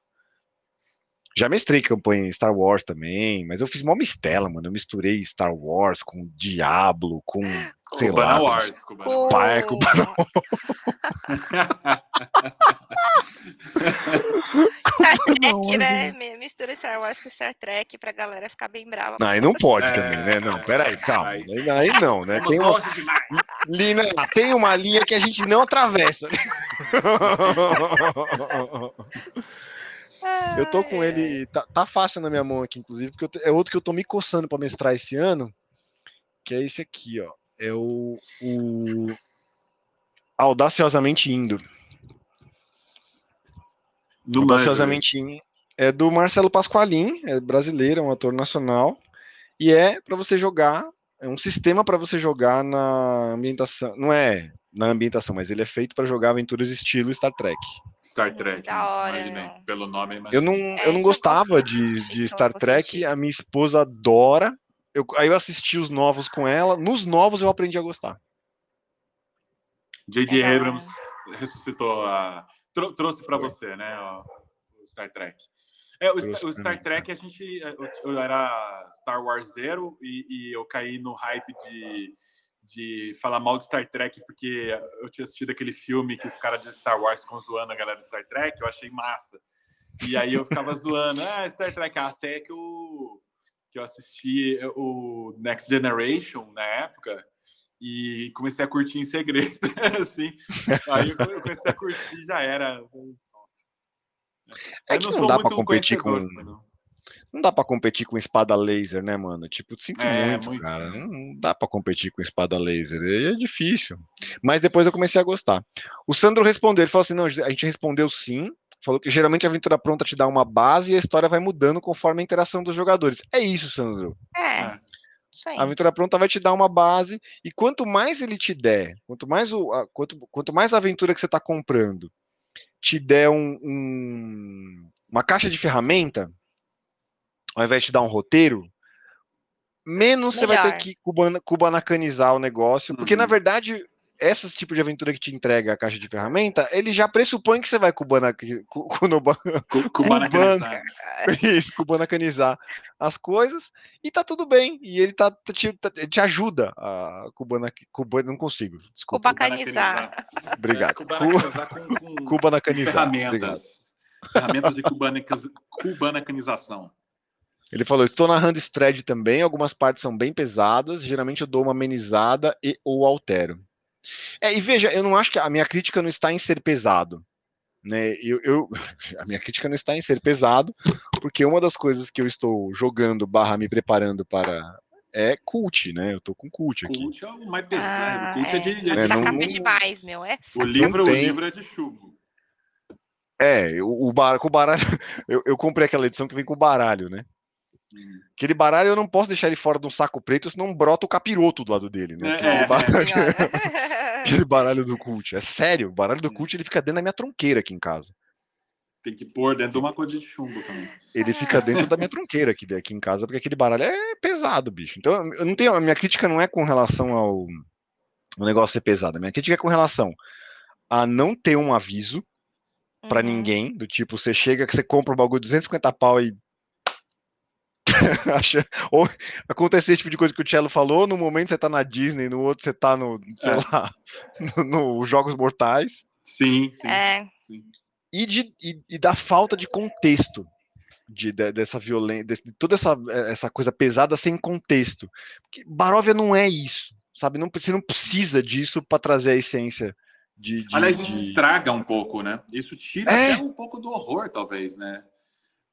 Já mestrei campanha em Star Wars também, mas eu fiz mó mistela, mano. Eu misturei Star Wars com Diablo, com. sei
Cubana
lá. com-
Wars. Cubana
com...
Pai, é culpa
Star Trek, né? Mi- Mistura Star Wars com Star Trek pra galera ficar bem brava.
Não, aí não pode
É,
também, né? Não, peraí, calma.
mas-
Aí, aí não, né? Tem uma. Lina, tem uma linha que a gente não atravessa. <laughs> Eu tô com ele, tá, tá fácil na minha mão aqui, inclusive, porque eu é outro que eu tô me coçando pra mestrar esse ano, que é esse aqui, ó. É o, o Audaciosamente Indo.
Manjo
Audaciosamente Indo é do Marcelo Pasqualin, é brasileiro, é um ator nacional, e é pra você jogar, é um sistema pra você jogar na ambientação, não é na ambientação, mas ele é feito pra jogar aventuras estilo Star Trek.
Star Trek.
Da hora,
imaginei.
não.
Pelo nome,
Eu não,
É,
eu não
gosto
gostava de,
de
Star Trek, a minha esposa adora. Eu, aí eu assisti os novos com ela. Nos novos eu aprendi a gostar.
J.J.
É.
Abrams ressuscitou a. trou- trouxe pra você, né? O, Star Trek. É, o, Star- o Star. Trek, a gente. Eu, eu era Star Wars Zero e, e eu caí no hype de, de falar mal de Star Trek, porque eu tinha assistido aquele filme que os caras de Star Wars ficam zoando a galera de Star Trek, eu achei massa. E aí eu ficava zoando, ah, Star Trek, até que eu, que eu assisti o Next Generation na época e comecei a curtir em segredo, <laughs> assim. Aí eu comecei a curtir já era.
É que
não
não dá
muito
competir com-
também, não.
Não dá pra competir com espada laser, né, mano? Tipo, sinto
É,
muito,
muito,
cara.
né?
Não, não dá pra competir com espada laser. É difícil. Mas depois eu comecei a gostar. O Sandro respondeu, ele falou assim: não, a gente respondeu sim. Falou que geralmente a aventura pronta te dá uma base e a história vai mudando conforme a interação dos jogadores. É isso, Sandro.
É,
É.
isso aí.
A aventura pronta vai te dar uma base, e quanto mais ele te der, quanto mais, o, a, quanto, quanto mais a aventura que você está comprando te der um, um- uma caixa de ferramenta, ao invés de te dar um roteiro, menos você vai ter
Melhor.
que cubana, cubanacanizar o negócio, porque na
Uhum.
verdade, esses tipos de aventura que te entrega a caixa de ferramenta, ele já pressupõe que você vai cubana, cu- cunoba- <laughs>
Cu- Cubana
Cubano.
Cristal.
isso, cubanacanizar as coisas e tá tudo bem. E ele tá, tá- te, tá- te ajuda a cubana, cubana não consigo. Desculpa.
Cubacanizar.
Obrigado.
É, Cubanacanizar com, com,
Cubanacanizar. Obrigado.
ferramentas. Ferramentas de cubanicas- cubanacanização.
Ele falou: estou narrando thread também, algumas partes são bem pesadas, geralmente eu dou uma amenizada e ou altero. É, e veja, eu não acho que a minha crítica não está em ser pesado. Né? Eu, eu- <laughs> a minha crítica não está em ser pesado, porque uma das coisas que eu estou jogando barra me preparando para é cult, né? Eu tô com cult aqui.
Cult é o mais pesado.
Ah,
Cult é, de.
é,
É,
essa
não-
capa
não-
é demais, meu. É
O livro,
tem.
o livro é de chumbo.
É, o, o, bar, com o baralho. <laughs> Eu, eu comprei aquela edição que vem com o baralho, né?
Hum.
Aquele baralho eu não posso deixar ele fora de um saco preto, senão brota o capiroto do lado dele, né?
É,
Aquele,
é,
baralho, <laughs> <laughs> aquele baralho do cult. É sério, o baralho do cult ele fica dentro da minha tronqueira aqui em casa.
Tem que pôr dentro de uma coisa de chumbo também.
Ele fica dentro da minha tronqueira aqui, aqui em casa, porque aquele baralho é pesado, bicho. Então, eu não tenho. A minha crítica não é com relação ao, ao negócio ser pesado. A minha crítica é com relação a não ter um aviso pra
Uhum.
ninguém, do tipo, você chega que você compra o bagulho de 250 pau e. <laughs> Acha... Ou acontecer esse tipo de coisa que o Cello falou, no momento você tá na Disney, no outro você tá no, sei
É.
lá, <laughs> nos no Jogos Mortais.
Sim, sim.
É,
sim.
e, de, e, e da falta de contexto de, de- dessa violência, de toda essa, essa coisa pesada sem contexto. Porque Baróvia não é isso, sabe? Não, você não precisa disso para trazer a essência de. de-
Aliás,
de-
isso estraga um pouco, né? Isso tira
É.
até um pouco do horror, talvez, né?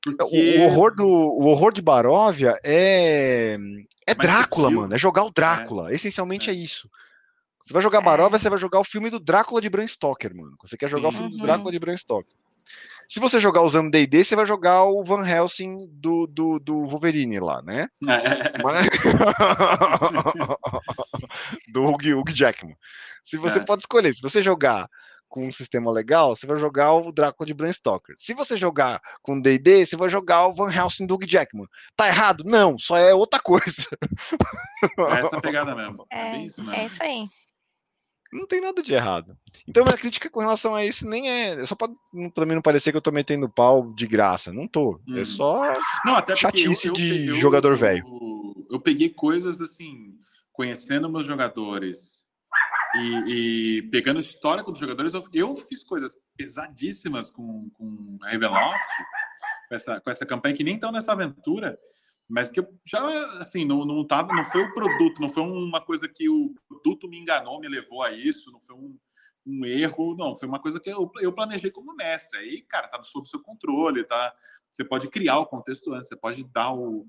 O,
Porque...
o horror do o horror de Baróvia é é
mais
Drácula, mano. É jogar o Drácula. Essencialmente é.
É.
isso. Você vai jogar
É.
Baróvia, você vai jogar o filme do Drácula de Bram Stoker, mano. Você quer jogar
Sim.
o filme do
Uhum.
Drácula de Bram Stoker. Se você jogar usando D&D, você vai jogar o Van Helsing do, do, do Wolverine lá, né?
É,
Mas... <laughs> do Hugh, Hugh Jackman. Se você
É.
pode escolher, se você jogar com um sistema legal, você vai jogar o Drácula de Bram Stoker. Se você jogar com D&D, você vai jogar o Van Helsing do Hugh Jackman. Tá errado? Não, só é outra coisa.
é essa pegada mesmo. É,
é,
isso mesmo.
é isso aí.
Não tem nada de errado. Então minha crítica com relação a isso nem é, é só pra, pra mim não parecer que eu tô metendo pau de graça. Não tô. É
Uhum.
só
Não, até
Chatice de
pe-
jogador velho.
Eu, eu peguei coisas assim, conhecendo meus jogadores e, e pegando o histórico dos jogadores, eu, fiz coisas pesadíssimas com, com a Ravenloft, com essa, com essa campanha que nem estão nessa aventura, mas que eu já, assim, não, não tava, não foi o produto, não foi uma coisa que o produto me enganou, me levou a isso, não foi um, um erro, não, foi uma coisa que eu, eu planejei como mestre. Aí, cara, tá sob seu controle, tá? Você pode criar o contexto antes, você pode dar o.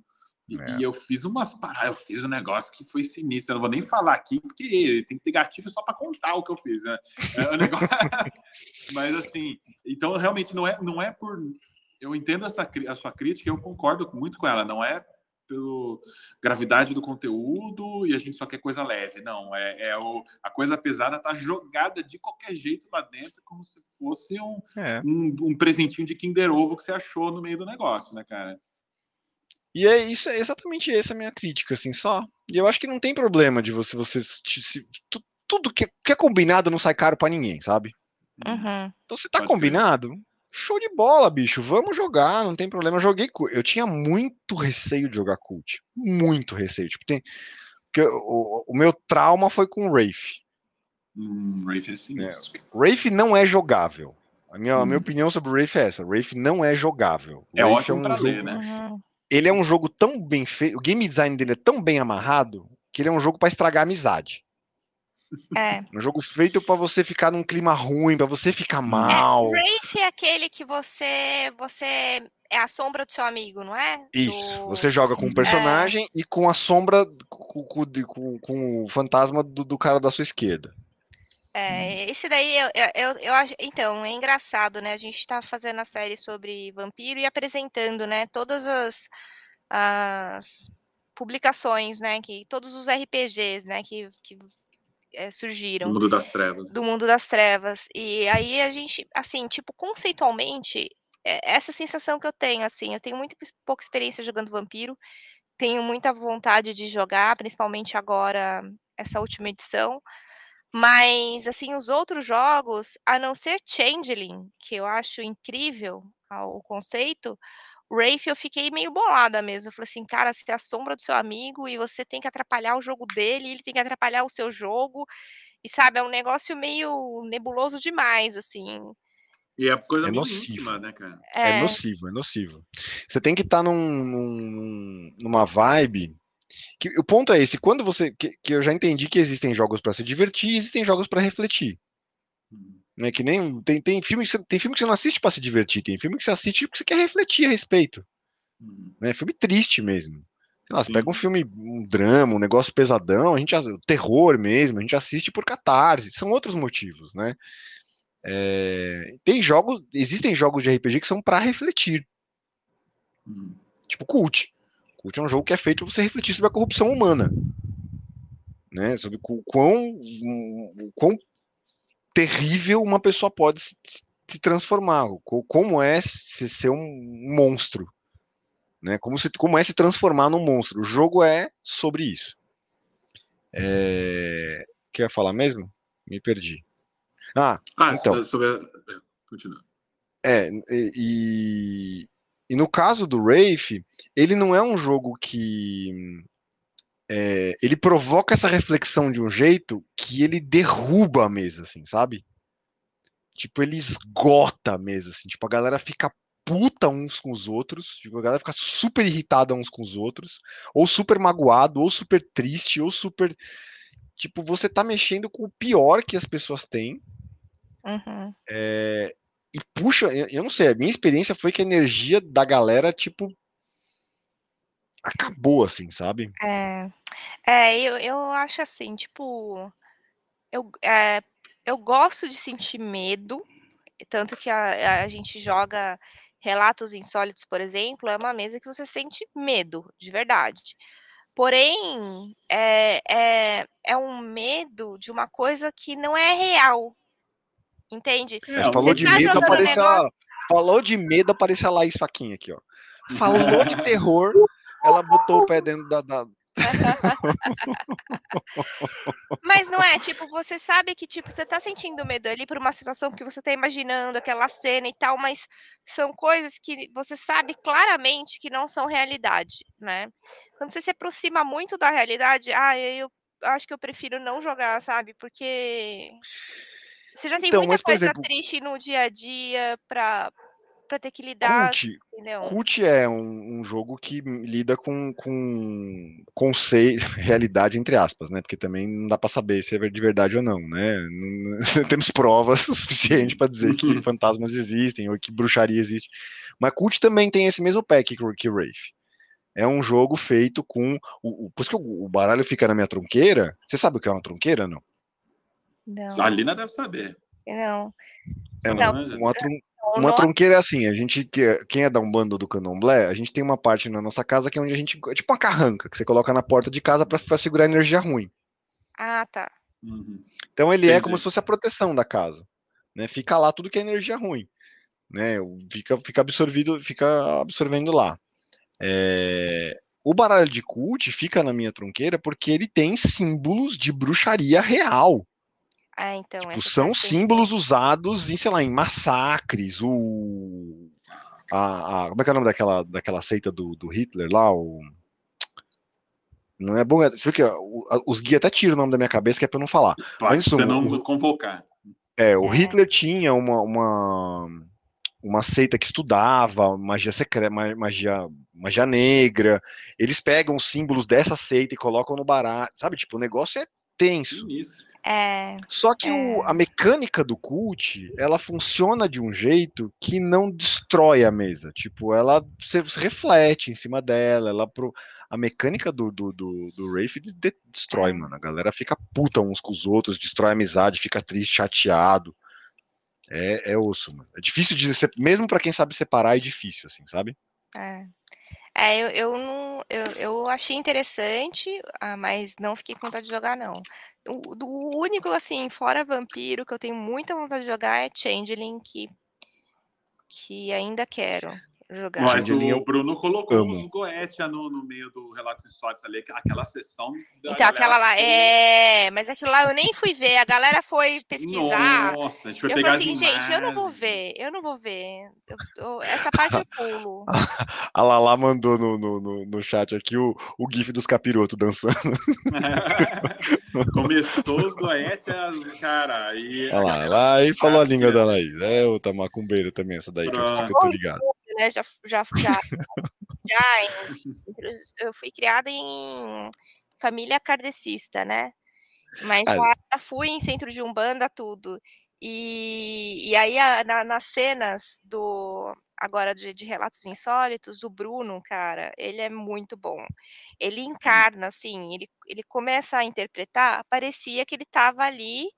E,
É.
e eu fiz umas paradas, eu fiz um negócio que foi sinistro. Eu não vou nem falar aqui, porque tem que ter gatilho só para contar o que eu fiz, né? É um negócio... <laughs> Mas assim, então realmente não é, não é por. Eu entendo essa, a sua crítica, eu concordo muito com ela. Não é pelo gravidade do conteúdo e a gente só quer coisa leve. Não, é, é o, a coisa pesada tá jogada de qualquer jeito lá dentro, como se fosse um,
é.
um, um presentinho de Kinder Ovo que você achou no meio do negócio, né, cara?
E é isso, é exatamente essa a minha crítica, assim, só. E eu acho que não tem problema de você, você se- se- tu- tudo que, que é combinado não sai caro pra ninguém, sabe?
Uhum.
Então se tá
Pode crer.
combinado, show de bola, bicho. Vamos jogar, não tem problema. Eu joguei, eu tinha muito receio de jogar cult, muito receio. Tipo, tem, porque o, o meu trauma foi com o Wraith.
Hum, Rafe é sinistro.
Wraith não é jogável. A minha, a minha
Hum.
opinião sobre o Wraith é essa. Wraith não é jogável.
É
Wraith
ótimo pra
jogo,
ler, né?
Uhum.
Ele é um jogo tão bem feito, o game design dele é tão bem amarrado que ele é um jogo pra estragar a amizade.
É.
Um jogo feito para você ficar num clima ruim, para você ficar mal.
É, Wraith é aquele que você você é a sombra do seu amigo, não é?
Isso.
Do...
Você joga com um personagem é. e com a sombra, com, com, com o fantasma do, do, cara da sua esquerda.
É, esse daí eu, eu, eu, acho. Então, é engraçado, né? A gente tá fazendo a série sobre vampiro e apresentando, né? Todas as, as publicações, né? Que todos os RPGs, né? Que, que é, surgiram.
Do mundo das trevas.
Do mundo das trevas. E aí a gente, assim, tipo, conceitualmente, é essa sensação que eu tenho, assim, eu tenho muito pouca experiência jogando vampiro, tenho muita vontade de jogar, principalmente agora, essa última edição. Mas, assim, os outros jogos, a não ser Changeling, que eu acho incrível o conceito, Wraith eu fiquei meio bolada mesmo. Eu falei assim, cara, você é a sombra do seu amigo e você tem que atrapalhar o jogo dele, ele tem que atrapalhar o seu jogo. E sabe, é um negócio meio nebuloso demais, assim.
E é coisa é nocivo, né, cara?
É... é nocivo, é nocivo. Você tem que estar tá num, num, numa vibe. Que, o ponto é esse, quando você. Que, que eu já entendi que existem jogos para se divertir, existem jogos para refletir. Hum. Né, que nem tem, tem, filme que você, tem filme que você não assiste para se divertir, tem filme que você assiste porque você quer refletir a respeito. Hum. Né, filme triste mesmo. Sei lá, você pega um filme, um drama, um negócio pesadão, a gente terror mesmo, a gente assiste por catarse, são outros motivos, né? É, tem jogos, existem jogos de RPG que são para refletir. Hum. Tipo Cult. Cult é um jogo que é feito para você refletir sobre a corrupção humana. Né? Sobre o quão, o quão terrível uma pessoa pode se, se transformar. Como é se, ser um monstro. Né? Como, se, como é se transformar num monstro. O jogo é sobre isso. É... Quer falar mesmo? Me perdi. Ah, ah então. Sobre a... É, continua. É, e, e no caso do Rafe, ele não é um jogo que. É, ele provoca essa reflexão de um jeito que ele derruba a mesa, assim, sabe? Tipo, ele esgota a mesa, assim. Tipo, a galera fica puta uns com os outros. Tipo, a galera fica super irritada uns com os outros. Ou super magoado, ou super triste, ou super. Tipo, você tá mexendo com o pior que as pessoas têm
Uhum.
É, e puxa, eu, não sei, a minha experiência foi que a energia da galera, tipo, acabou, assim, sabe?
É, é eu, eu acho assim, tipo, eu, é, eu gosto de sentir medo, tanto que a, a gente joga relatos insólitos, por exemplo, é uma mesa que você sente medo, de verdade. Porém, é, é, é um medo de uma coisa que não é real, Entende?
É, falou de tá medo, apareceu negócio... falou de medo, apareceu a Laís Faquinha aqui, ó. Falou de terror, ela botou o pé dentro da, da... <laughs>
Mas não é, tipo, você sabe que, tipo, você tá sentindo medo ali por uma situação que você tá imaginando, aquela cena e tal, mas são coisas que você sabe claramente que não são realidade, né? Quando você se aproxima muito da realidade, ah, eu acho que eu prefiro não jogar, sabe? Porque você já tem então, muita mas, coisa exemplo, triste no dia a dia pra, pra ter que lidar.
Cult? Cult é um, um, jogo que lida com, com conceito, <laughs> realidade, entre aspas, né? Porque também não dá para saber se é de verdade ou não, né? Não, <laughs> temos provas o <laughs> suficiente para dizer que fantasmas existem ou que bruxaria existe. Mas Cult também tem esse mesmo pack que, que Wraith. É um jogo feito com. O, o, por isso que o, o baralho fica na minha tronqueira. Você sabe o que é uma tronqueira, não?
Não.
A Lina deve saber.
Não.
É, não. Uma, tron... uma tronqueira é assim, a gente, quem é da Umbanda do Candomblé, a gente tem uma parte na nossa casa que é onde a gente, é tipo uma carranca, que você coloca na porta de casa para segurar energia ruim.
Ah, tá.
Uhum. Então ele é Entendi. é como se fosse a proteção da casa, né? Fica lá tudo que é energia ruim, né? Fica, fica absorvido, fica absorvendo lá. É... O baralho de cult fica na minha tronqueira porque ele tem símbolos de bruxaria real.
Ah, então.
Tipo, são símbolos usados em, sei lá, em massacres, o. A, a, como é que é o nome daquela, daquela seita do, do Hitler lá? O, não é bom. Você viu que os guias até tiram o nome da minha cabeça, que é pra eu não falar.
Pode Mas, você não o, convocar.
É, o é. Hitler tinha uma, uma, uma seita que estudava magia secreta, magia, magia negra. Eles pegam os símbolos dessa seita e colocam no baralho. Sabe, tipo, o negócio é tenso.
Sinistro.
É,
Só que o-
É.
a mecânica do cult, ela funciona de um jeito que não destrói a mesa. Tipo, ela você reflete em cima dela, ela pro- a mecânica do, do, do, do Wraith de- de- destrói,
É.
mano. A galera fica puta uns com os outros, destrói a amizade, fica triste, chateado. É, é osso, mano. É difícil de mesmo pra quem sabe separar, é difícil, assim, sabe?
é. É, eu, eu não. Eu, eu achei interessante, ah, mas não fiquei com vontade de jogar, não. O, o único, assim, fora vampiro, que eu tenho muita vontade de jogar é Changeling, que, que ainda quero jogar.
Mas o Bruno colocou
amo.
uns Goetia no, no meio do Relatos Insólitos ali, aquela sessão.
Então, aquela lá, é, mas aquilo lá eu nem fui ver, a galera foi pesquisar.
Nossa, a gente foi
Eu
pegar
falei assim,
as
gente, eu não vou ver, eu não vou ver. eu- eu- essa parte eu pulo. <laughs>
A Lala mandou no, no, no, no chat aqui o, o gif dos capirotos dançando. <laughs>
Começou os Goetias, cara, e...
Olha lá, lá aí falou a língua da Laís. É outra macumbeira também, essa daí, que eu, que eu tô ligado.
Né? Já, já, já, <laughs> já em- eu fui criada em família kardecista, né? Mas
Ah.
já, já fui em centro de umbanda tudo. E, e aí a- na- nas cenas do agora de, de relatos insólitos, o Bruno, cara, ele é muito bom. Ele encarna assim, ele, ele começa a interpretar, parecia que ele estava ali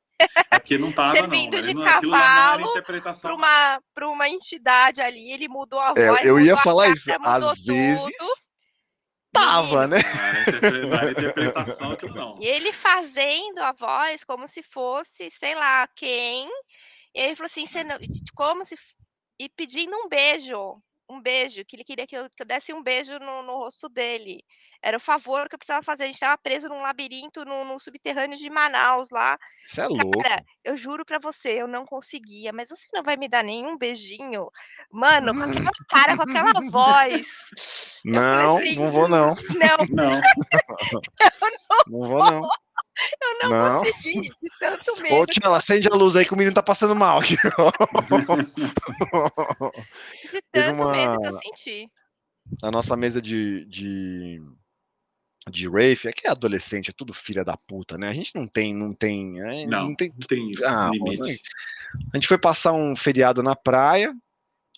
Aqui não tava,
Servindo
não.
de
Ele não- era
cavalo para uma, pra uma entidade ali, ele mudou a
É,
voz,
eu ia falar
cara,
isso, às vezes
tudo.
Tava, né?
Não era, interpre- não era interpretação, aquilo não.
E ele fazendo a voz como se fosse, sei lá, quem. E ele falou assim, "Cê não- como se. E pedindo um beijo. Um beijo, que ele queria que eu, que eu desse um beijo no, no rosto dele. Era o favor que eu precisava fazer. A gente estava preso num labirinto no, no subterrâneo de Manaus lá.
Você é louco.
Cara, eu juro pra você, eu não conseguia, mas você não vai me dar nenhum beijinho? Mano, com aquela <laughs> cara, com aquela voz.
Não,
assim,
não vou não.
Não, <laughs> <laughs>
Não.
Não vou não.
Eu não,
Não.
consegui, de tanto <laughs>
Ô,
medo,
tia, acende a luz aí que o menino tá passando mal aqui. <laughs>
de tanto medo que eu
uma-
senti.
Na nossa mesa de, de, de Wraith, é que é adolescente, é tudo filha da puta, né? A gente não tem, não tem. é,
Não,
não tem
não tem isso,
Ah,
limite.
A gente foi passar um feriado na praia,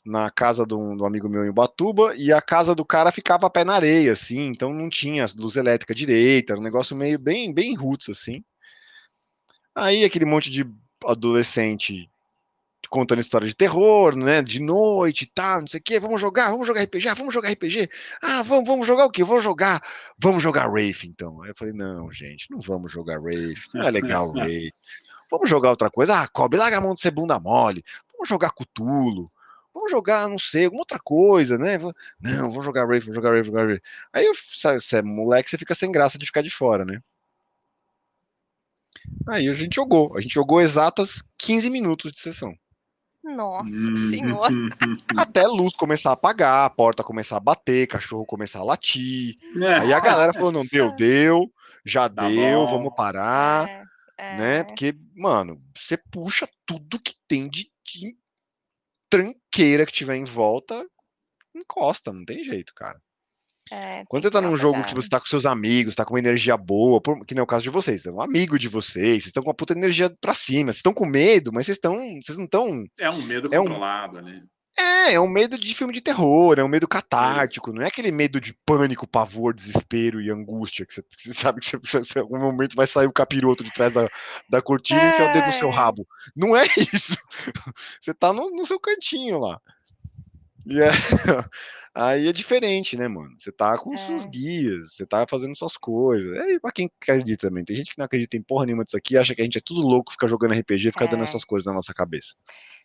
na casa de um, de um amigo meu em Ubatuba, e a casa do cara ficava a pé na areia, assim, então não tinha luz elétrica direita, era um negócio meio bem, bem roots, assim. Aí aquele monte de adolescente contando história de terror, né, de noite e tal, não sei o quê, vamos jogar, vamos jogar RPG, ah, vamos jogar RPG, ah, vamos, vamos jogar o quê? Vamos jogar, vamos jogar Wraith, então. Aí eu falei, não, gente, não vamos jogar Wraith, não é legal <laughs> Wraith. Vamos jogar outra coisa. Ah, Kobe, larga a mão de ser bunda mole. Vamos jogar Cutulo. Vamos jogar, não sei, alguma outra coisa, né? Não, vamos jogar Wraith, vamos jogar Wraith, vamos jogar Wraith. Aí, eu- sabe, você é moleque, você fica sem graça de ficar de fora, né? Aí a gente jogou. A gente jogou exatas 15 minutos de sessão.
Nossa
Hum.
senhora. <laughs>
Até a luz começar a apagar, a porta começar a bater, cachorro começar a latir. Aí a galera falou: não, deu,
Nossa.
deu, já
Tá
deu,
bom.
vamos parar.
É, é.
né? Porque, mano, você puxa tudo que tem de, de tranqueira que tiver em volta, encosta, não tem jeito, cara.
É,
Quando você tá num jogo que você tá com seus amigos, tá com uma energia boa, por- que nem é o caso de vocês, é um amigo de vocês, vocês estão com uma puta energia pra cima, vocês estão com medo, mas vocês estão, vocês não estão,
É um medo
É um-
controlado ali.
É, é um medo de filme de terror, é um medo catártico, não é aquele medo de pânico, pavor, desespero e angústia, que você, você sabe que você, você, em algum momento vai sair o capiroto de trás da, da cortina e enfiar o dedo no seu
É.
rabo. Não é <laughs> isso. Você tá no, no seu cantinho lá. E é- <laughs> aí é diferente, né, mano? Você tá com os seus
É.
guias, você tá fazendo suas coisas. É pra quem acredita também. Tem gente que não acredita em porra nenhuma disso aqui, acha que a gente é tudo louco, fica jogando RPG e fica dando
É.
essas coisas na nossa cabeça.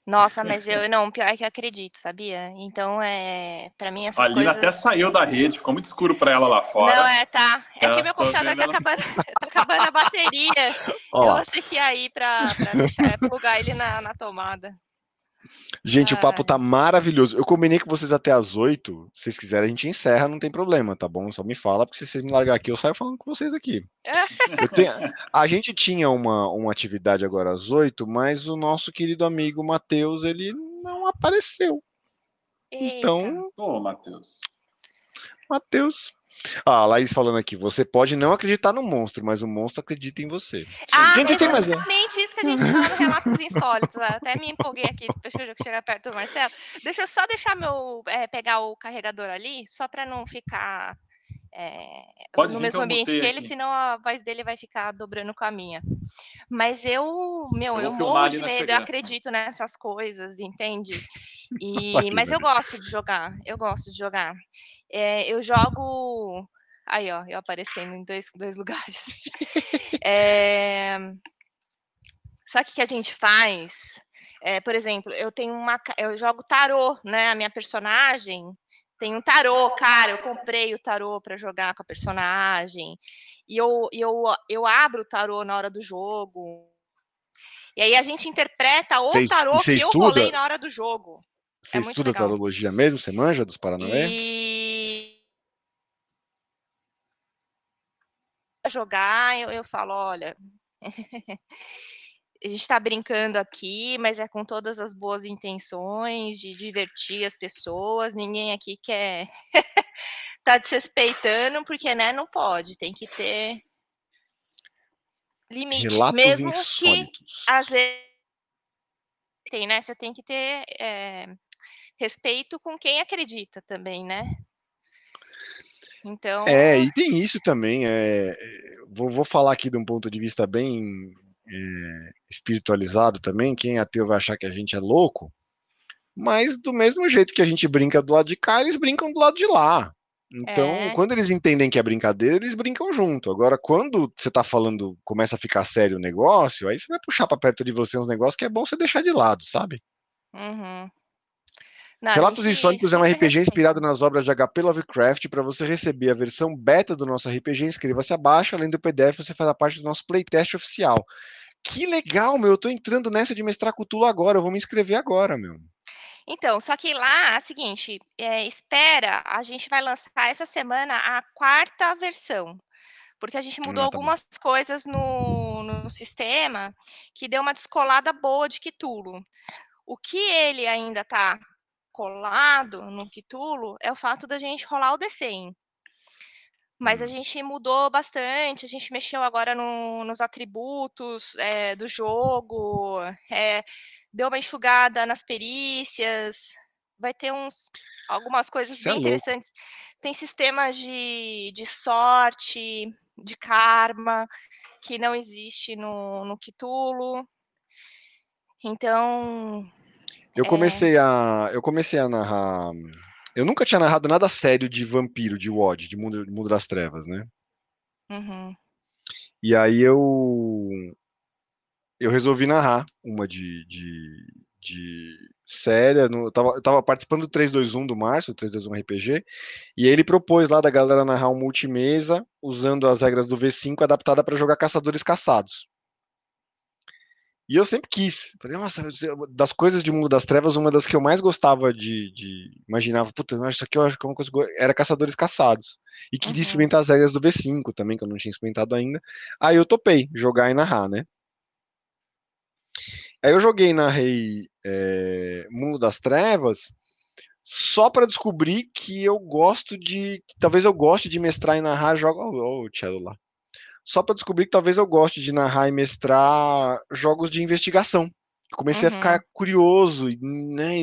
Nossa, mas <laughs> eu não, pior é que eu acredito, sabia? Então, é, para mim essas
A Lina
coisas
até saiu da rede, ficou muito escuro pra ela lá fora.
Não, é, tá. É
Ela
que meu computador tá
ela-
acabando, <laughs> tá acabando a bateria.
Ó
eu vou ter que ir aí pra deixar, plugar ele na, na tomada.
Gente, o papo
Ai.
tá maravilhoso. Eu combinei com vocês até as 8. Se vocês quiserem, a gente encerra, não tem problema, tá bom? Só me fala, porque se vocês me largar aqui, eu saio falando com vocês aqui. Eu <laughs> tenho- A gente tinha uma, uma atividade agora às 8, mas o nosso querido amigo Matheus, ele não apareceu.
Eita.
Então,
Ô, Matheus.
Matheus Ah, a Laís falando aqui, você pode não acreditar no monstro, mas o monstro acredita em você.
Ah,
Gente, tem mais
isso que a gente fala no Relatos Insólitos. Até me empolguei aqui, deixa eu chegar perto do Marcelo. Deixa eu só deixar meu, é, pegar o carregador ali, só para não ficar é,
Pode
no mesmo ambiente que ele,
aqui.
senão a voz dele vai ficar dobrando com a minha. Mas eu, meu,
Eu
eu, morro de medo, eu
pegadas.
acredito nessas coisas, entende? <laughs> E, mas eu gosto de jogar, eu gosto de jogar. É, eu jogo. Aí, ó, eu aparecendo em dois, dois <laughs> lugares. É, Sabe o que a gente faz? É, por exemplo, eu tenho uma. Eu jogo tarô, né? A minha personagem tem um tarô, cara. Eu comprei o tarô para jogar com a personagem. E eu, eu, eu abro o tarô na hora do jogo. E aí a gente interpreta o tarô que eu rolei na hora do jogo.
Você
É
estuda
legal.
tarologia mesmo? Você manja dos Paranauê?
E pra jogar, eu, eu falo, olha, a gente está brincando aqui, mas é com todas as boas intenções de divertir as pessoas. Ninguém aqui quer <laughs> tá desrespeitando, porque né, não pode, tem que ter limite,
Relatos
mesmo que
insólitos.
às vezes tem, né? Você tem que ter é, respeito com quem acredita também, né? Então,
É, e tem isso também. É, é, vou, vou falar aqui de um ponto de vista bem é, espiritualizado também. Quem é ateu vai achar que a gente é louco, mas do mesmo jeito que a gente brinca do lado de cá, eles brincam do lado de lá. Então,
É.
quando eles entendem que é brincadeira, eles brincam junto. Agora, quando você tá falando, começa a ficar sério o negócio, aí você vai puxar pra perto de você uns negócios que é bom você deixar de lado, sabe?
uhum. Não,
Relatos Insólitos é um
sempre
RPG inspirado nas obras de HP Lovecraft. Para você receber a versão beta do nosso RPG, inscreva-se abaixo. Além do PDF, você faz a parte do nosso playtest oficial. Que legal, meu. Eu tô entrando nessa de mestrar Cthulhu agora. Eu vou me inscrever agora, meu.
Então, só que lá, é o seguinte, é, espera, a gente vai lançar essa semana a quarta versão, porque a gente mudou
Ah, tá bom.
algumas coisas no, no sistema que deu uma descolada boa de Cthulhu. O que ele ainda está colado no Cthulhu é o fato da gente rolar o D100. Mas a
Hum.
gente mudou bastante, a gente mexeu agora no- nos atributos eh, do jogo, eh, deu uma enxugada nas perícias, vai ter uns, algumas coisas
Cê é
bem
louco.
interessantes. Tem sistemas de, de sorte, de karma, que não existe no, no Cthulhu. Então,
Eu
É.
comecei a. Eu comecei a narrar. Eu nunca tinha narrado nada sério de vampiro, de WOD, de mundo, de mundo das trevas, né?
uhum,
E aí eu. Eu resolvi narrar uma de. de, de séria. no- eu, tava, eu tava participando do 321 do Março, 321 RPG, e aí ele propôs lá da galera narrar um multimesa usando as regras do V5 adaptada para jogar caçadores caçados. E eu sempre quis. Falei, nossa, das coisas de Mundo das Trevas, uma das que eu mais gostava de, de imaginava, puta, isso aqui eu acho que é uma coisa era Caçadores Caçados. E queria
Uhum.
experimentar as regras do V5 também, que eu não tinha experimentado ainda. Aí eu topei jogar e narrar, né? Aí eu joguei e narrei é, Mundo das Trevas só pra descobrir que eu gosto de. Talvez eu goste de mestrar e narrar jogos. Ô, oh, Tchelo lá. Só pra descobrir que talvez eu goste de narrar e mestrar jogos de investigação. Comecei a
Uhum.
ficar curioso, e, né?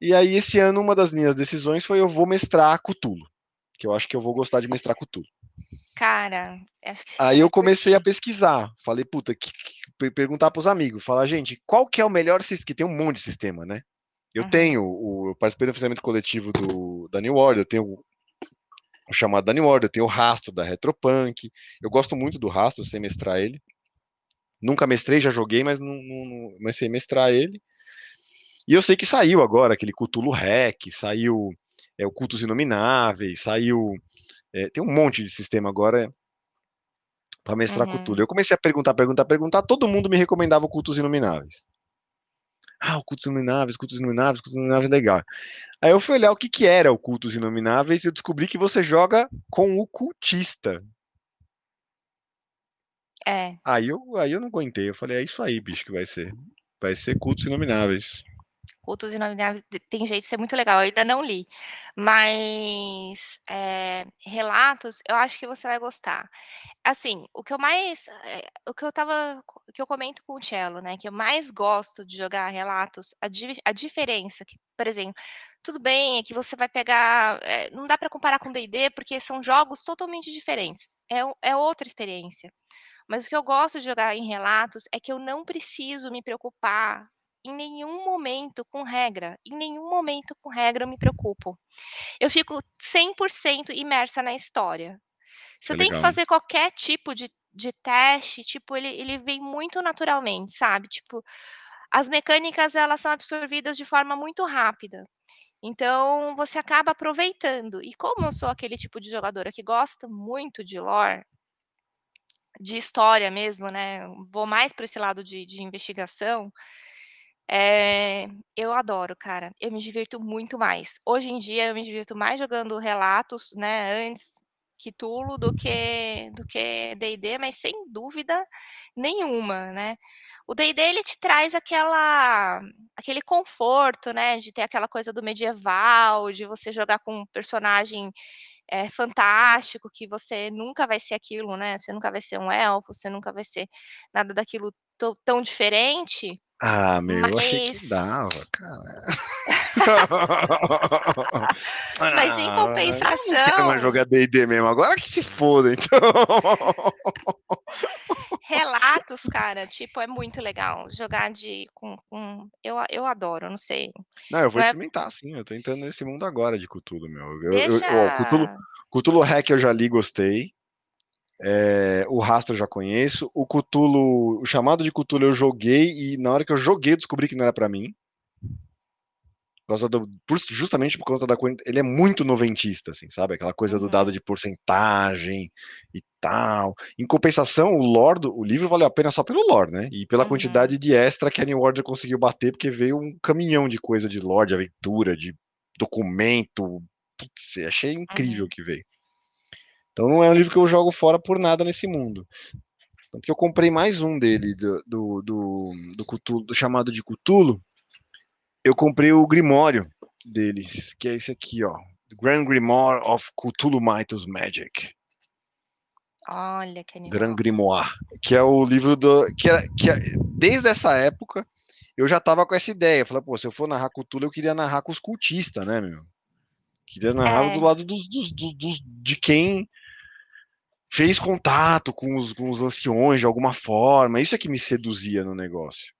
e- aí, esse ano, uma das minhas decisões foi eu vou mestrar Cthulhu. Que eu acho que eu vou gostar de mestrar Cthulhu.
cara, acho que
Aí eu
vai
comecei a pesquisar. Falei, puta, que, que- per- perguntar pros amigos. Falar, gente, qual que é o melhor sistema? Que tem um monte de sistema, né? Eu
Uhum.
tenho, o, eu participei do financiamento coletivo do, da New Order, eu tenho o, chamado da New Order, eu tenho o rastro da Retropunk. Eu gosto muito do rastro, sei mestrar ele. Nunca mestrei, já joguei, mas não, não, não a mestrar ele. E eu sei que saiu agora aquele Cthulhu Rec, saiu é, o Cultos Inomináveis, saiu. é, tem um monte de sistema agora para mestrar
Uhum.
Cthulhu. Eu comecei a perguntar, perguntar, perguntar, todo mundo me recomendava o Cultos Inomináveis. Ah, o Cultos Inomináveis, Cultos Inomináveis, Cultos Inomináveis, legal. Aí eu fui olhar o que, que era o Cultos Inomináveis e eu descobri que você joga com o cultista.
É,
Aí eu, aí eu não aguentei, eu falei, é isso aí, bicho, que vai ser. Vai ser Cultos Inomináveis.
Cultos Inomináveis tem jeito de ser muito legal, eu ainda não li. Mas, eh, relatos, eu acho que você vai gostar. Assim, o que eu mais eh, o que eu estava o que eu comento com o Cello, né, que eu mais gosto de jogar relatos, a di a diferença que, por exemplo, tudo bem, é que você vai pegar eh, não dá para comparar com D&D, porque são jogos totalmente diferentes, é é outra experiência. Mas o que eu gosto de jogar em relatos é que eu não preciso me preocupar em nenhum momento com regra, em nenhum momento com regra eu me preocupo. Eu fico 100% imersa na história. Se
É
eu tenho que fazer qualquer tipo de de teste, tipo, ele ele vem muito naturalmente, sabe, tipo, as mecânicas elas são absorvidas de forma muito rápida. Então, você acaba aproveitando. E como eu sou aquele tipo de jogadora que gosta muito de lore de história mesmo, né, vou mais para esse lado de de investigação, eh, eu adoro, cara, eu me divirto muito mais. Hoje em dia eu me divirto mais jogando relatos, né, antes Cthulhu do que do que D&D, mas sem dúvida nenhuma, né. O D&D ele te traz aquela aquele conforto, né, de ter aquela coisa do medieval, de você jogar com um personagem, eh, fantástico, que você nunca vai ser aquilo, né, você nunca vai ser um elfo, você nunca vai ser nada daquilo tão diferente,
Ah, meu, eu achei que
mas
dava, cara. <laughs>
Mas em
Ah, eu não quero mais
compensação
jogar D&D mesmo, agora que se foda então. <laughs>
relatos, cara, tipo, é muito legal jogar de com com eu eu adoro, não sei,
Não, eu vou
não é
experimentar sim, eu tô entrando nesse mundo agora de Cthulhu, meu. Eu eu
Deixa
ó, Cthulhu Cthulhu Hack eu já li, gostei. Eh, o Rastro eu já conheço. O Cthulhu o Chamado de Cthulhu eu joguei e na hora que eu joguei eu descobri que não era pra mim. Do por justamente por conta da quan ele é muito noventista, assim, sabe, aquela coisa do dado
Uhum.
de porcentagem e tal. Em compensação, o lore do o livro valeu a pena só pelo lore, né, e pela
Uhum.
quantidade de extra que a New Order conseguiu bater, porque veio um caminhão de coisa de lore, de aventura, de documento, putz, achei incrível
Uhum.
o que veio. Então não é um livro que eu jogo fora por nada nesse mundo. Tanto que eu comprei mais um dele, do do do do Cthulhu do Chamado de Cthulhu. Eu comprei o Grimório deles, que é esse aqui, ó, The Grand Grimoire of Cthulhu Mythos Magic.
Olha, que
Grand
animal.
Grimoire, que é o livro do que é que é desde essa época, eu já estava com essa ideia, falei: "Pô, se eu for narrar Cthulhu, eu queria narrar com os cultista, né, meu. Queria narrar do
É.
lado dos dos dos dos de quem fez contato com os com os anciões de alguma forma, isso é que me seduzia no negócio.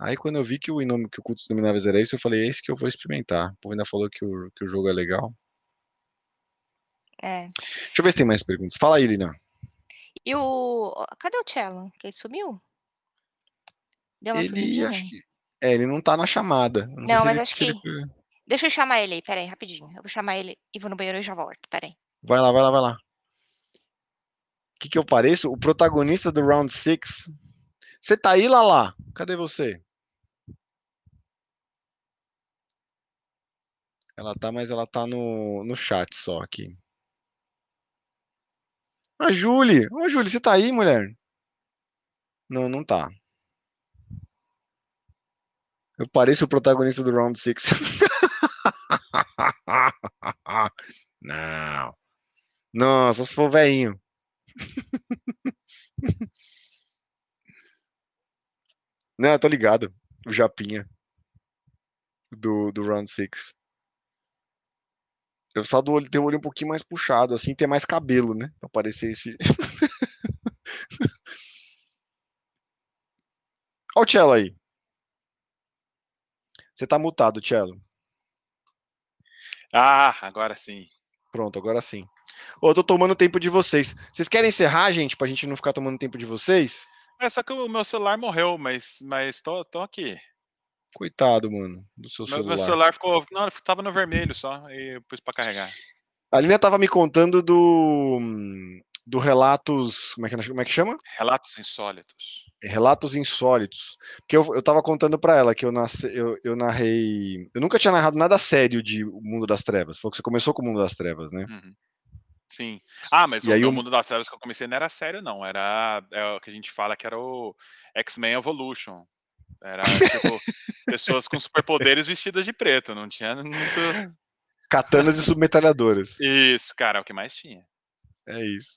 Aí quando eu vi que o Inome que o Cultos Inomináveis era isso, eu falei: "É esse que eu vou experimentar". O povo ainda falou que o que o jogo é legal.
É.
Deixa eu ver se tem mais perguntas. Fala aí, Lina.
E o cadê o Cello? Que ele sumiu? Deu uma
Ele
sumidinha?
que é, ele não tá na chamada. Não
Não, mas
ele
acho
ele
que deixa eu chamar ele aí, espera aí, rapidinho. Eu vou chamar ele e vou no banheiro e já volto, espera aí.
Vai lá, vai lá, vai lá. Que que eu pareço? O protagonista do Round 6. Você tá aí, Lala? Cadê você? Ela tá, mas ela tá no no chat só aqui. A Júlia! Ô, Júlia, você tá aí, mulher? Não, não tá. Eu pareço o protagonista do Round 6. <laughs> Não. Só se for velhinho. Não, tô ligado. O Japinha. Do do Round 6. Eu só do olho ter o olho um pouquinho mais puxado, assim, ter mais cabelo, né, pra parecer esse <laughs> Ó o Cello aí. Você tá mutado, Cello.
Ah, agora sim.
Pronto, agora sim. Ô, eu tô tomando tempo de vocês. Vocês querem encerrar, gente, pra gente não ficar tomando tempo de vocês?
É, só que o meu celular morreu, mas mas tô tô aqui.
Coitado, mano, do seu
Meu meu
celular.
celular ficou não, estava no vermelho só, e eu pus pra carregar.
A Lina estava me contando do do relatos como é que como é que chama?
Relatos insólitos.
Relatos insólitos. Porque eu eu estava contando pra ela que eu nasci eu eu narrei eu nunca tinha narrado nada sério de O Mundo das Trevas. Falou que você começou com O Mundo das Trevas, né?
Uhum. Sim. Ah, mas
E
o
aí o
Mundo das Trevas que eu comecei não era sério não, era é o que a gente fala que era o X-Men Evolution. Era tipo pessoas com superpoderes vestidas de preto, não tinha muito. <laughs>
Katanas e submetralhadoras.
Isso, cara, é o que mais tinha.
É isso.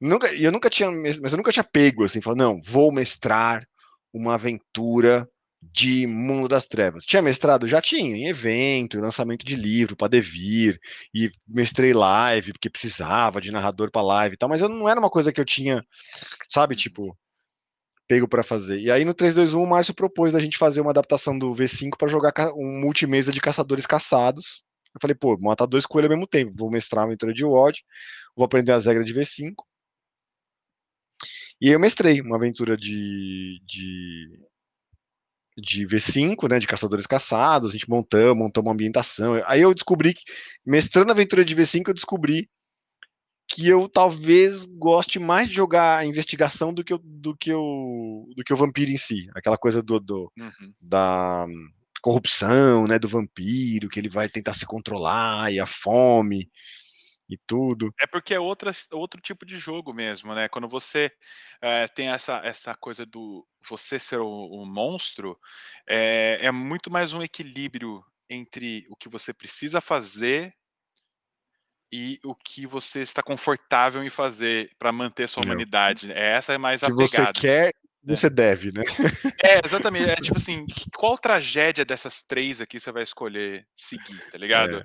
Nunca, e eu nunca tinha, mas eu nunca tinha pego assim, falando, não, vou mestrar uma aventura de Mundo das Trevas. Tinha mestrado? Já tinha, em evento, em lançamento de livro para Devir, e mestrei live, porque precisava de narrador para live e tal, mas eu não era uma coisa que eu tinha, sabe, tipo, pego para fazer. E aí no 321 o Márcio propôs da gente fazer uma adaptação do V5 para jogar um multimesa de caçadores caçados. Eu falei, pô, matar dois coelhos ao mesmo tempo, vou mestrar uma aventura de WOD, vou aprender as regras de V5. E eu mestrei uma aventura de, de de V5, né, de caçadores caçados, a gente montamos, montamos uma ambientação. Aí eu descobri que, mestrando a aventura de V5, eu descobri que eu talvez goste mais de jogar a investigação do que, o, do que, o, do que o vampiro em si. Aquela coisa do, do uhum. da corrupção, né, do vampiro, que ele vai tentar se controlar, e a fome, e tudo.
É porque é outra, outro tipo de jogo mesmo, né? Quando você é, tem essa, essa coisa do você ser o, o monstro, é, é muito mais um equilíbrio entre o que você precisa fazer e o que você está confortável em fazer para manter sua humanidade. É, essa é mais a
que você quer, você deve, né?
É, exatamente. É tipo assim, qual tragédia dessas três aqui você vai escolher seguir, tá <laughs> ligado? É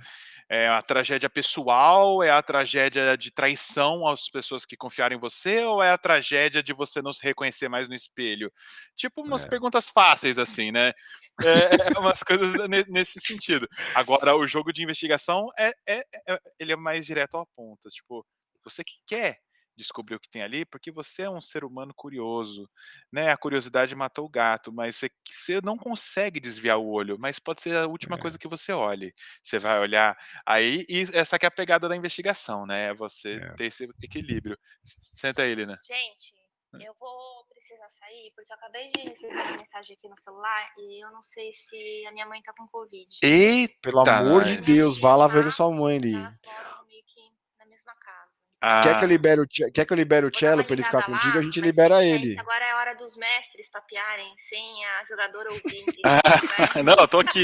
é a tragédia pessoal, é a tragédia de traição às pessoas que confiaram em você, ou é a tragédia de você não se reconhecer mais no espelho? Tipo, umas é. perguntas fáceis, assim, né? É, é umas coisas nesse sentido. Agora, o jogo de investigação é, é, é, ele é mais direto ao ponto. Tipo, você quer descobrir o que tem ali, porque você é um ser humano curioso, né? A curiosidade matou o gato, mas você, você não consegue desviar o olho, mas pode ser a última é. coisa que você olhe. Você vai olhar aí, e essa que é a pegada da investigação, né? É você é. ter esse equilíbrio. Senta aí, Lina.
Gente, eu vou precisar sair, porque eu acabei de receber uma mensagem aqui no celular e eu não sei se a minha mãe tá com Covid.
Eita! Pelo amor de Deus, vá lá ver com sua mãe ali. Elas moram
meio que na mesma casa.
Ah. Quer que eu libere o, quer que eu libere o cello para ele ficar lá, contigo? A gente libera ele.
Agora é hora dos mestres papiarem sem a jogadora ouvinte. <laughs>
Ah, <laughs> não, eu tô aqui.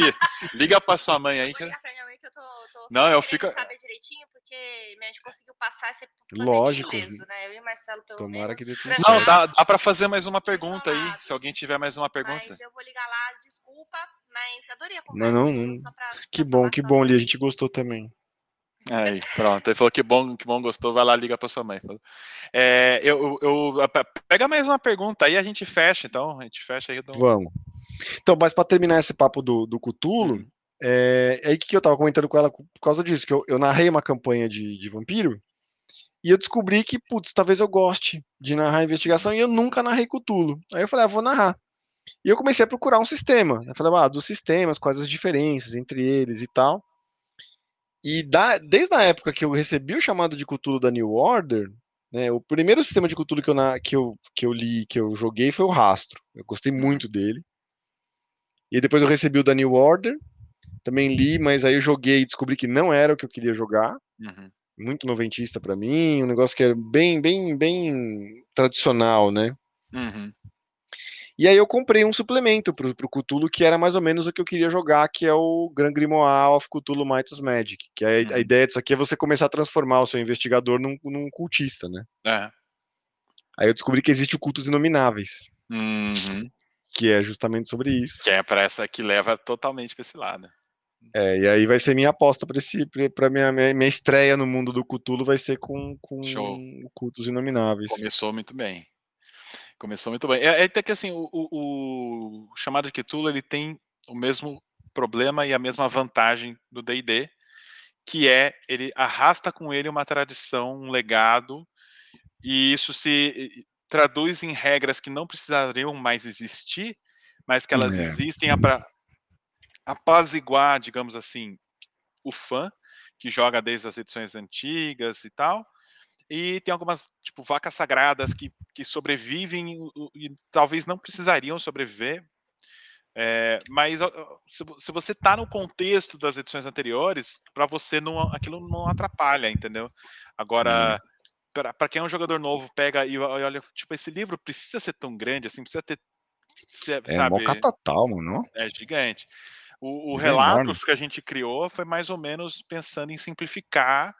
Liga para sua mãe aí.
Eu vou ligar pra minha mãe que eu tô, tô
não, eu fico
saber direitinho porque a gente conseguiu passar esse
Lógico.
Ileso, né? Eu e Marcelo pelo
Tomara
menos. Que
dê
Não, dá, dá para fazer mais uma pergunta aí, se alguém tiver mais uma pergunta.
Mas eu vou ligar lá, desculpa, mas adorei a conversa.
Não, não, não. Pra, que bom, que bom, Li, a gente gostou também.
Aí, pronto. Ele falou que bom, que bom gostou, vai lá, liga para sua mãe. É, eu, eu, pega mais uma pergunta aí, a gente fecha, então. A gente fecha aí.
Vamos. Então, mas para terminar esse papo do, do Cutulo, hum. é, é aí que eu tava comentando com ela por causa disso, que eu, eu narrei uma campanha de, de vampiro e eu descobri que, putz, talvez eu goste de narrar investigação e eu nunca narrei Cutulo. Aí eu falei, ah, vou narrar. E eu comecei a procurar um sistema. Eu falei, ah, dos sistemas, quais as diferenças entre eles e tal. E da, desde a época que eu recebi o chamado de Cthulhu da New Order, né, o primeiro sistema de Cthulhu que eu, na, que, eu, que eu li, que eu joguei foi o Rastro. Eu gostei muito dele. E depois eu recebi o da New Order, também li, mas aí eu joguei e descobri que não era o que eu queria jogar. Uhum. Muito noventista para mim, um negócio que era bem, bem, bem tradicional, né? Uhum. E aí eu comprei um suplemento pro, pro Cthulhu que era mais ou menos o que eu queria jogar, que é o Grand Grimoire of Cthulhu Mythos Magic. Que é, uhum. a ideia disso aqui é você começar a transformar o seu investigador num, num cultista, né? É. Aí eu descobri que existe o Cultos Inomináveis. Uhum. Que é justamente sobre isso.
Que é para essa que leva totalmente para esse lado.
É, e aí vai ser minha aposta para esse para minha, minha, minha estreia no mundo do Cthulhu vai ser com, com Cultos Inomináveis.
Começou muito bem. Começou muito bem. É, é até que assim, o, o, o chamado de Cthulhu, ele tem o mesmo problema e a mesma vantagem do D&D, que é ele arrasta com ele uma tradição, um legado, e isso se traduz em regras que não precisariam mais existir, mas que elas é. existem para apaziguar, digamos assim, o fã que joga desde as edições antigas e tal, e tem algumas, tipo, vacas sagradas que, que sobrevivem e, talvez não precisariam sobreviver. É, mas se, você está no contexto das edições anteriores, para você não, aquilo não atrapalha, entendeu? Agora, uhum. para quem é um jogador novo, pega e olha, tipo, esse livro precisa ser tão grande assim, precisa ter
É
sabe,
mó catatal, mano.
é gigante. O, o
é enorme.
relatos que a gente criou foi mais ou menos pensando em simplificar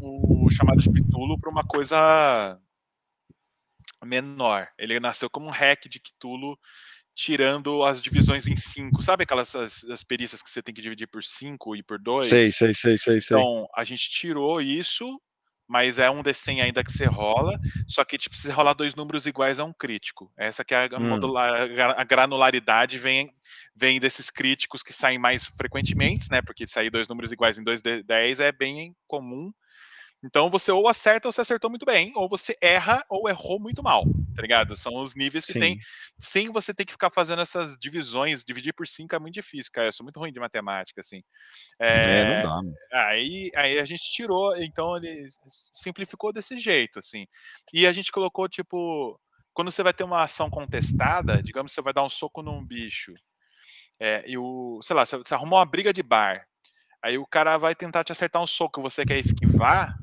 o chamado de Cthulhu para uma coisa menor. Ele nasceu como um hack de Cthulhu, tirando as divisões em cinco. Sabe aquelas as, as perícias que você tem que dividir por cinco e por dois?
Sei, sei, sei, sei, sei.
Então, a gente tirou isso, mas é um D100 ainda que você rola, só que tipo, se rolar dois números iguais é um crítico. Essa que é a,
Hum.
modular- a granularidade vem, vem desses críticos que saem mais frequentemente, né? Porque sair dois números iguais em 2D10 é bem comum. Então você ou acerta ou você acertou muito bem, ou você erra ou errou muito mal, tá ligado? São os níveis que tem
Sim.
sem você ter que ficar fazendo essas divisões, dividir por 5 é muito difícil, cara. Eu sou muito ruim de matemática, assim.
É,
É,
não dá, mano.
Aí, aí a gente tirou, então ele simplificou desse jeito, assim. E a gente colocou, tipo, quando você vai ter uma ação contestada, digamos que você vai dar um soco num bicho, é, e o, sei lá, você, arrumou uma briga de bar, aí o cara vai tentar te acertar um soco você quer esquivar,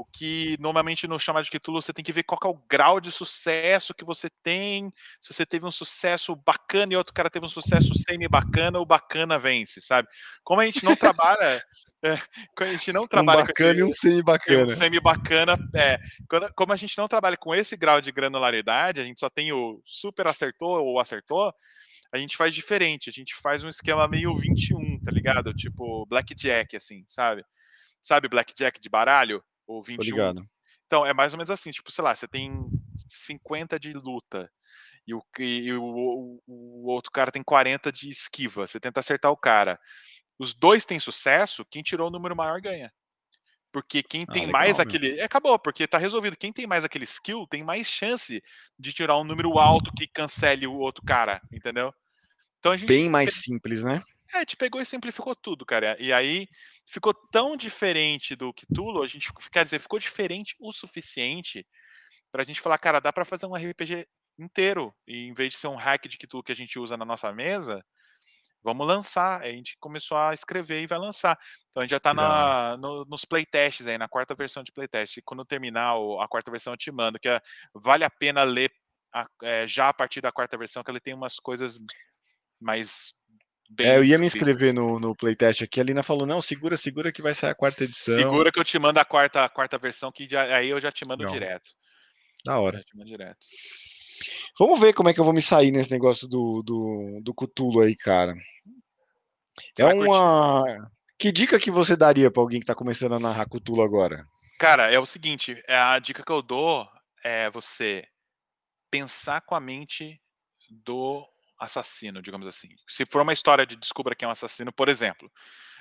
o que normalmente no chamado de Cthulhu você tem que ver qual é o grau de sucesso que você tem. Se você teve um sucesso bacana e outro cara teve um sucesso semi-bacana, o bacana vence, sabe? Como a gente não trabalha. é, como a gente não
Um
trabalha com
bacana
esse,
e um semi-bacana.
um semi-bacana, é, quando- como a gente não trabalha com esse grau de granularidade, a gente só tem o super acertou ou acertou, a gente faz diferente, a gente faz um esquema meio 21, tá ligado? Tipo blackjack, assim, sabe? Sabe blackjack de baralho? Ou
Tô
21?
ligado.
Então, é mais ou menos assim, tipo, sei lá, você tem 50 de luta e o, e o, o- o outro cara tem 40 de esquiva, você tenta acertar o cara. Os dois têm sucesso, quem tirou o número maior ganha. Porque quem
Ah,
tem
legal,
mais
meu.
aquele. Acabou, porque tá resolvido. Quem tem mais aquele skill tem mais chance de tirar um número alto que cancele o outro cara, entendeu? Então a gente
Bem mais simples, né?
É, te pegou e simplificou tudo, cara. E aí ficou tão diferente do Cthulhu, a gente quer dizer, ficou diferente o suficiente pra gente falar, cara, dá pra fazer um RPG inteiro. E em vez de ser um hack de Cthulhu que a gente usa na nossa mesa, vamos lançar. Aí a gente começou a escrever e vai lançar. Então a gente já tá na, no- nos playtests aí, na quarta versão de playtest. E quando terminar a quarta versão, eu te mando, que é- vale a pena ler a- é, já a partir da quarta versão, que ele tem umas coisas mais bem
É, eu ia me inscrever no, no playtest aqui. A Lina falou: não, segura, segura que vai sair a quarta edição.
Segura que eu te mando a quarta, a quarta versão, que já- aí eu já te mando
Legal.
direto.
Da hora.
Direto.
Vamos ver como é que eu vou me sair nesse negócio do, do, do Cutulo aí, cara.
Você
é
vai curtir.
uma. Que dica que você daria pra alguém que tá começando a narrar Cutulo agora?
Cara, é o seguinte, é a dica que eu dou é você pensar com a mente do assassino, digamos assim. Se for uma história de descubra quem é um assassino, por exemplo,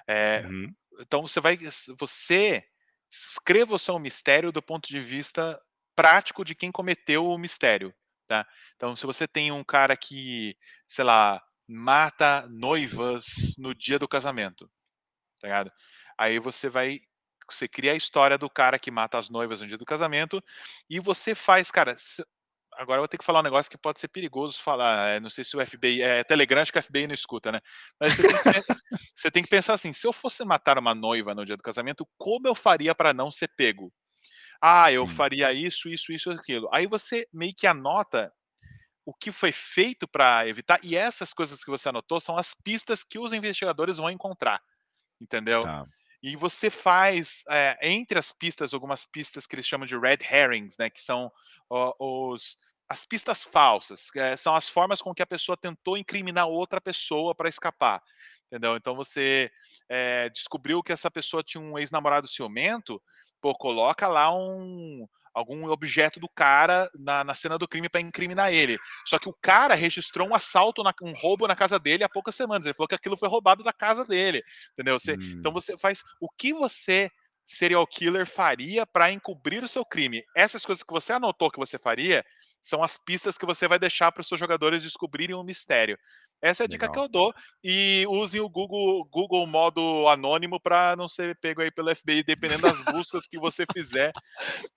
é,
Uhum.
então você vai, você escreva o seu mistério do ponto de vista prático de quem cometeu o mistério, tá? Então, se você tem um cara que, sei lá, mata noivas no dia do casamento, tá ligado? Aí você vai, você cria a história do cara que mata as noivas no dia do casamento e você faz, cara. Agora eu vou ter que falar um negócio que pode ser perigoso falar. é, Não sei se o FBI é Telegram, acho que o FBI não escuta, né? Mas você tem, que, <laughs> você tem que pensar assim: se eu fosse matar uma noiva no dia do casamento, como eu faria para não ser pego? Ah, eu
Sim.
faria isso, isso, isso, aquilo. Aí você meio que anota o que foi feito para evitar, e essas coisas que você anotou são as pistas que os investigadores vão encontrar, entendeu?
Tá.
E você faz, é, entre as pistas, algumas pistas que eles chamam de red herrings, né? Que são ó, os, as pistas falsas, é, são as formas com que a pessoa tentou incriminar outra pessoa para escapar. Entendeu? Então você é, descobriu que essa pessoa tinha um ex-namorado ciumento, pô, coloca lá um algum objeto do cara na, na cena do crime para incriminar ele. Só que o cara registrou um assalto, na- um roubo na casa dele há poucas semanas. Ele falou que aquilo foi roubado da casa dele. Entendeu? Você, então
Hum.
você faz o que você serial killer faria para encobrir o seu crime. Essas coisas que você anotou que você faria são as pistas que você vai deixar para os seus jogadores descobrirem o mistério. Essa é a dica que
Legal.
eu dou e usem o Google Google modo anônimo para não ser pego aí pelo FBI, dependendo das buscas que você fizer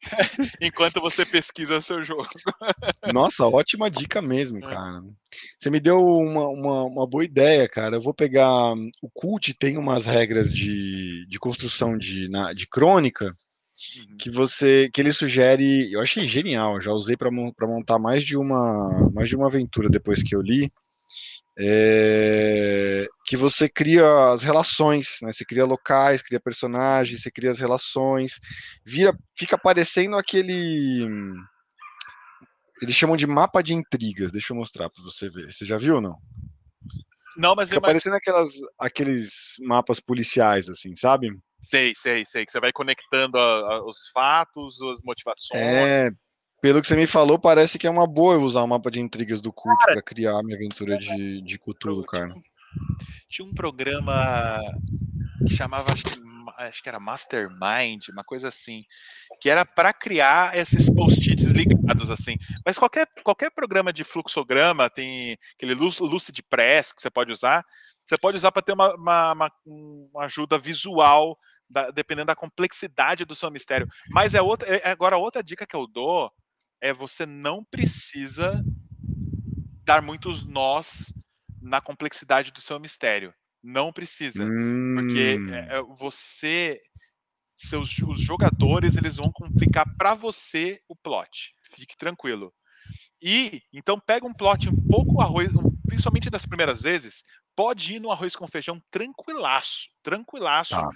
<laughs> enquanto você pesquisa o seu jogo.
Nossa, ótima dica mesmo,
É.
cara. Você me deu uma, uma, uma boa ideia, cara. Eu vou pegar. O Cult tem umas regras de, de construção de, na- de crônica uhum. que você que ele sugere, eu achei genial, já usei para montar mais de uma mais de uma aventura depois que eu li. É, que você cria as relações, né? Você cria locais, cria personagens, você cria as relações, vira, fica parecendo aquele eles chamam de mapa de intrigas. Deixa eu mostrar para você ver. Você já viu ou não?
Não, mas
Fica parecendo aquelas, aqueles mapas policiais, assim, sabe?
Sei, sei, sei. Que você vai conectando a, a, os fatos, as motivações.
É, pelo que você me falou, parece que é uma boa eu usar o mapa de intrigas do culto para criar a minha aventura de, de Cthulhu, cara.
Tinha um, tinha um programa que chamava, acho que acho que era Mastermind, uma coisa assim, que era para criar esses post-its ligados, assim. Mas qualquer, qualquer programa de fluxograma tem aquele Lucid Press que você pode usar, você pode usar para ter uma, uma, uma, uma ajuda visual, da, dependendo da complexidade do seu mistério. Mas é outra, é, agora outra dica que eu dou é você não precisa dar muitos nós na complexidade do seu mistério. Não precisa, hum. porque é, você, seus os jogadores, eles vão complicar para você o plot. Fique tranquilo. E então pega um plot um pouco arroz, principalmente das primeiras vezes, pode ir no arroz com feijão tranquilaço, tranquilaço. Tá.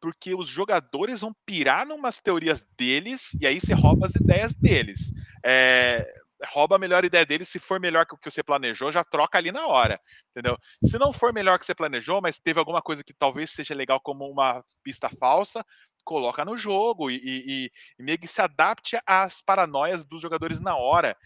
Porque os jogadores vão pirar numas teorias deles e aí você rouba as ideias deles. É, rouba a melhor ideia dele, se for melhor que o que você planejou, já troca ali na hora, entendeu? Se não for melhor que você planejou, mas teve alguma coisa que talvez seja legal como uma pista falsa, coloca no jogo e, e, e meio que se adapte às paranoias dos jogadores na hora.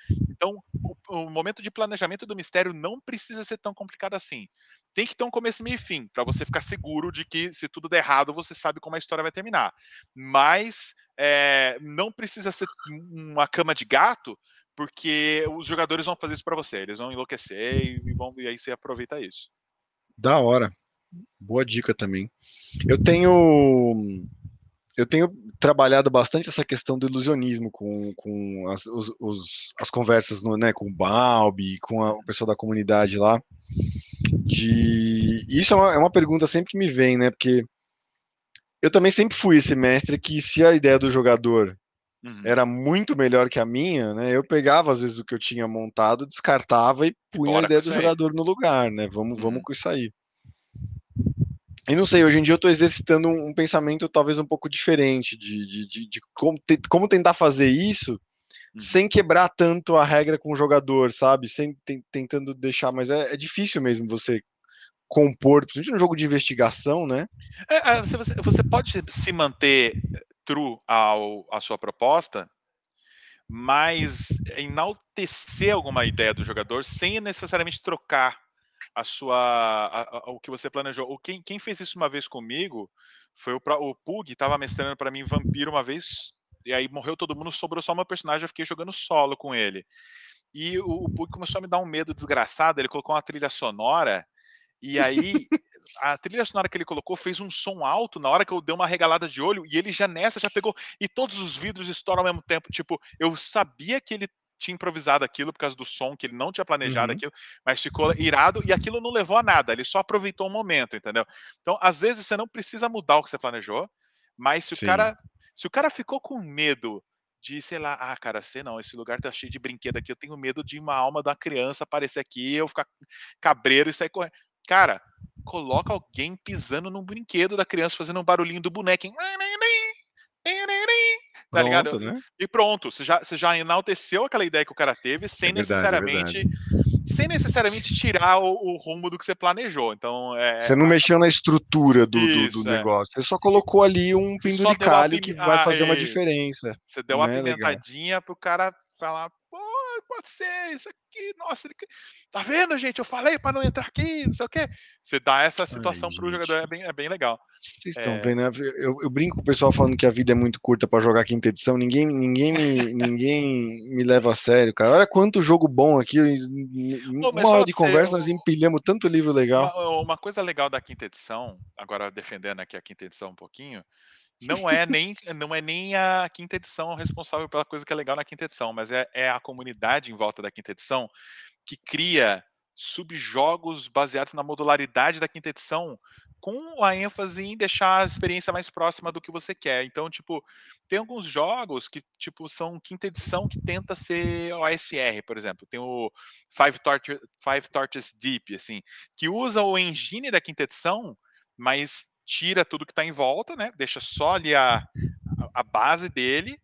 Então, o, o, momento de planejamento do mistério não precisa ser tão complicado assim. Tem que ter um começo, meio e fim, para você ficar seguro de que se tudo der errado, você sabe como a história vai terminar. Mas é, não precisa ser uma cama de gato, porque os jogadores vão fazer isso para você, eles vão enlouquecer e, vão, e aí você aproveita isso.
Da hora. Boa dica também. Eu tenho eu tenho trabalhado bastante essa questão do ilusionismo com, com as, os, os, as conversas no, né, com o Balbi, com a, o pessoal da comunidade lá. De... Isso é uma, é uma pergunta sempre que me vem, né? Porque eu também sempre fui esse mestre que se a ideia do jogador uhum. era muito melhor que a minha, né? Eu pegava às vezes o que eu tinha montado, descartava e punha Bora a ideia do jogador no lugar, né? Vamos, uhum. vamos com isso aí. E não sei, hoje em dia eu estou exercitando um, um, pensamento talvez um pouco diferente de, de, de, de como, te, como, tentar fazer isso uhum. sem quebrar tanto a regra com o jogador, sabe? Sem tentando deixar, mas é, é, difícil mesmo você compor, principalmente no jogo de investigação, né?
É, é você, você pode se manter true ao, à sua proposta, mas enaltecer alguma ideia do jogador sem necessariamente trocar a sua a, a, o que você planejou. O quem, quem fez isso uma vez comigo foi o, o Pug, estava mestrando para mim vampiro uma vez e aí morreu todo mundo, sobrou só meu personagem, eu fiquei jogando solo com ele. E o, o Pug começou a me dar um medo desgraçado, ele colocou uma trilha sonora e aí, a trilha sonora que ele colocou fez um som alto na hora que eu dei uma regalada de olho, e ele já nessa já pegou. E todos os vidros estouram ao mesmo tempo. Tipo, eu sabia que ele tinha improvisado aquilo por causa do som, que ele não tinha planejado uhum. aquilo, mas ficou irado e aquilo não levou a nada, ele só aproveitou o momento, entendeu? Então, às vezes você não precisa mudar o que você planejou, mas se Sim. o cara se o cara ficou com medo de, sei lá, ah, cara, sei não, esse lugar tá cheio de brinquedo aqui, eu tenho medo de uma alma da criança aparecer aqui, eu ficar cabreiro e sair correndo. Cara, coloca alguém pisando num brinquedo da criança, fazendo um barulhinho do boneco. Tá pronto, ligado? Né? E pronto, você já, você já enalteceu aquela ideia que o cara teve, sem é verdade, é necessariamente. É sem necessariamente tirar o, o, rumo do que você planejou. Então, é,
você não mexeu na estrutura do, Isso, do, do é. negócio. Você só colocou ali um penduricalho que vai fazer ah, uma diferença.
Você deu uma pimentadinha pro cara falar, pode ser isso aqui, nossa, ele... tá vendo, gente? Eu falei para não entrar aqui, não sei o quê. Você dá essa situação Ai, pro jogador, é bem, é bem legal.
Vocês estão é... vendo, né? Eu, eu, brinco com o pessoal falando que a vida é muito curta para jogar quinta edição, ninguém, ninguém, me, <laughs> ninguém me leva a sério, cara. Olha quanto jogo bom aqui, Pô, uma hora de conversa, nós empilhamos tanto livro legal.
Uma, uma coisa legal da quinta edição, agora defendendo aqui a quinta edição um pouquinho, não é nem não é nem a quinta edição responsável pela coisa que é legal na quinta edição, mas é, é a comunidade em volta da quinta edição que cria subjogos baseados na modularidade da quinta edição com a ênfase em deixar a experiência mais próxima do que você quer. Então, tipo, tem alguns jogos que, tipo, são quinta edição que tenta ser OSR, por exemplo. Tem o Five, Torture, Five Torches Deep, assim, que usa o engine da quinta edição, mas tira tudo que está em volta, né? Deixa só ali a, a base dele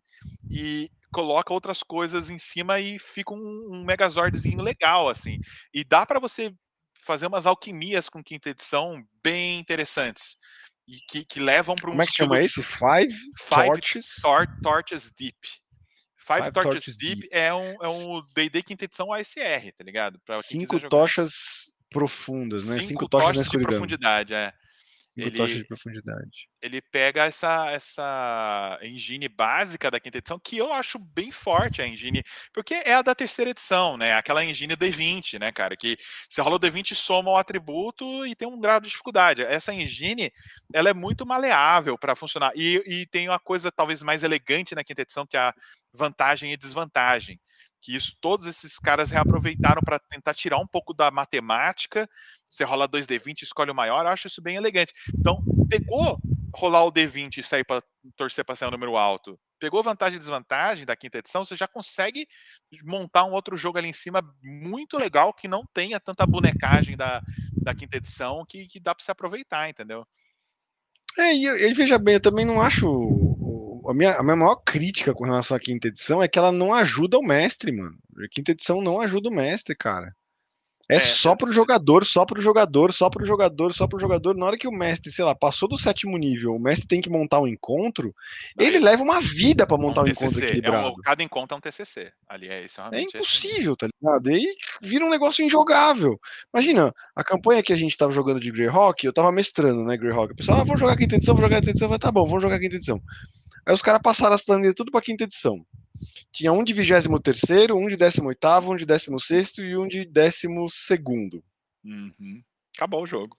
e coloca outras coisas em cima e fica um, um Megazordzinho legal, assim. E dá para você fazer umas alquimias com quinta edição bem interessantes. E que, que levam para um
Como é que chama esse? Five,
Five
Torches?
Tor Torches Deep. Five,
Five
Torches,
Torches
Deep,
Deep.
é um é um D&D quinta edição ASR, tá ligado? Pra
Cinco tochas profundas, né?
Cinco,
Cinco, tochas na
tochas de
escuridão.
profundidade, é. Ele-
de profundidade.
ele pega essa, essa engine básica da quinta edição, que eu acho bem forte a engine, porque é a da terceira edição, né? Aquela engine D20, né, cara? Que você rola o D20 soma o atributo e tem um grau de dificuldade. Essa engine, ela é muito maleável para funcionar. E, e tem uma coisa talvez mais elegante na quinta edição, que é a vantagem e desvantagem. Que isso todos esses caras reaproveitaram para tentar tirar um pouco da matemática. Você rola 2D20 escolhe o maior, eu acho isso bem elegante. Então, pegou rolar o D20 e sair para torcer para sair um número alto, pegou vantagem e desvantagem da quinta edição, você já consegue montar um outro jogo ali em cima muito legal que não tenha tanta bonecagem da, da quinta edição que, que dá para se aproveitar, entendeu?
É, e eu- veja bem, eu também não acho. A minha, a minha maior crítica com relação à quinta edição é que ela não ajuda o mestre, mano. A quinta edição não ajuda o mestre, cara. É,
É,
só pro
cê-
jogador, só pro jogador, só pro jogador, só pro jogador. Na hora que o mestre, sei lá, passou do sétimo nível, o mestre tem que montar um encontro, ele leva uma vida pra
é um
montar um encontro
TCC, é um-
equilibrado.
cada encontro é um TCC. Ali é isso,
É
é assim.
impossível, tá ligado? E aí vira um negócio injogável. Imagina, a campanha que a gente tava jogando de Greyhawk, eu tava mestrando, né, Greyhawk. O pessoal, ah, vou jogar quinta edição, vou jogar quinta edição. Tá bom, vamos jogar quinta edição. Aí os caras passaram as planilhas tudo pra quinta edição. Tinha um de 23º, um de 18º, um de 16º e um de 12º.
Uhum. Acabou o jogo.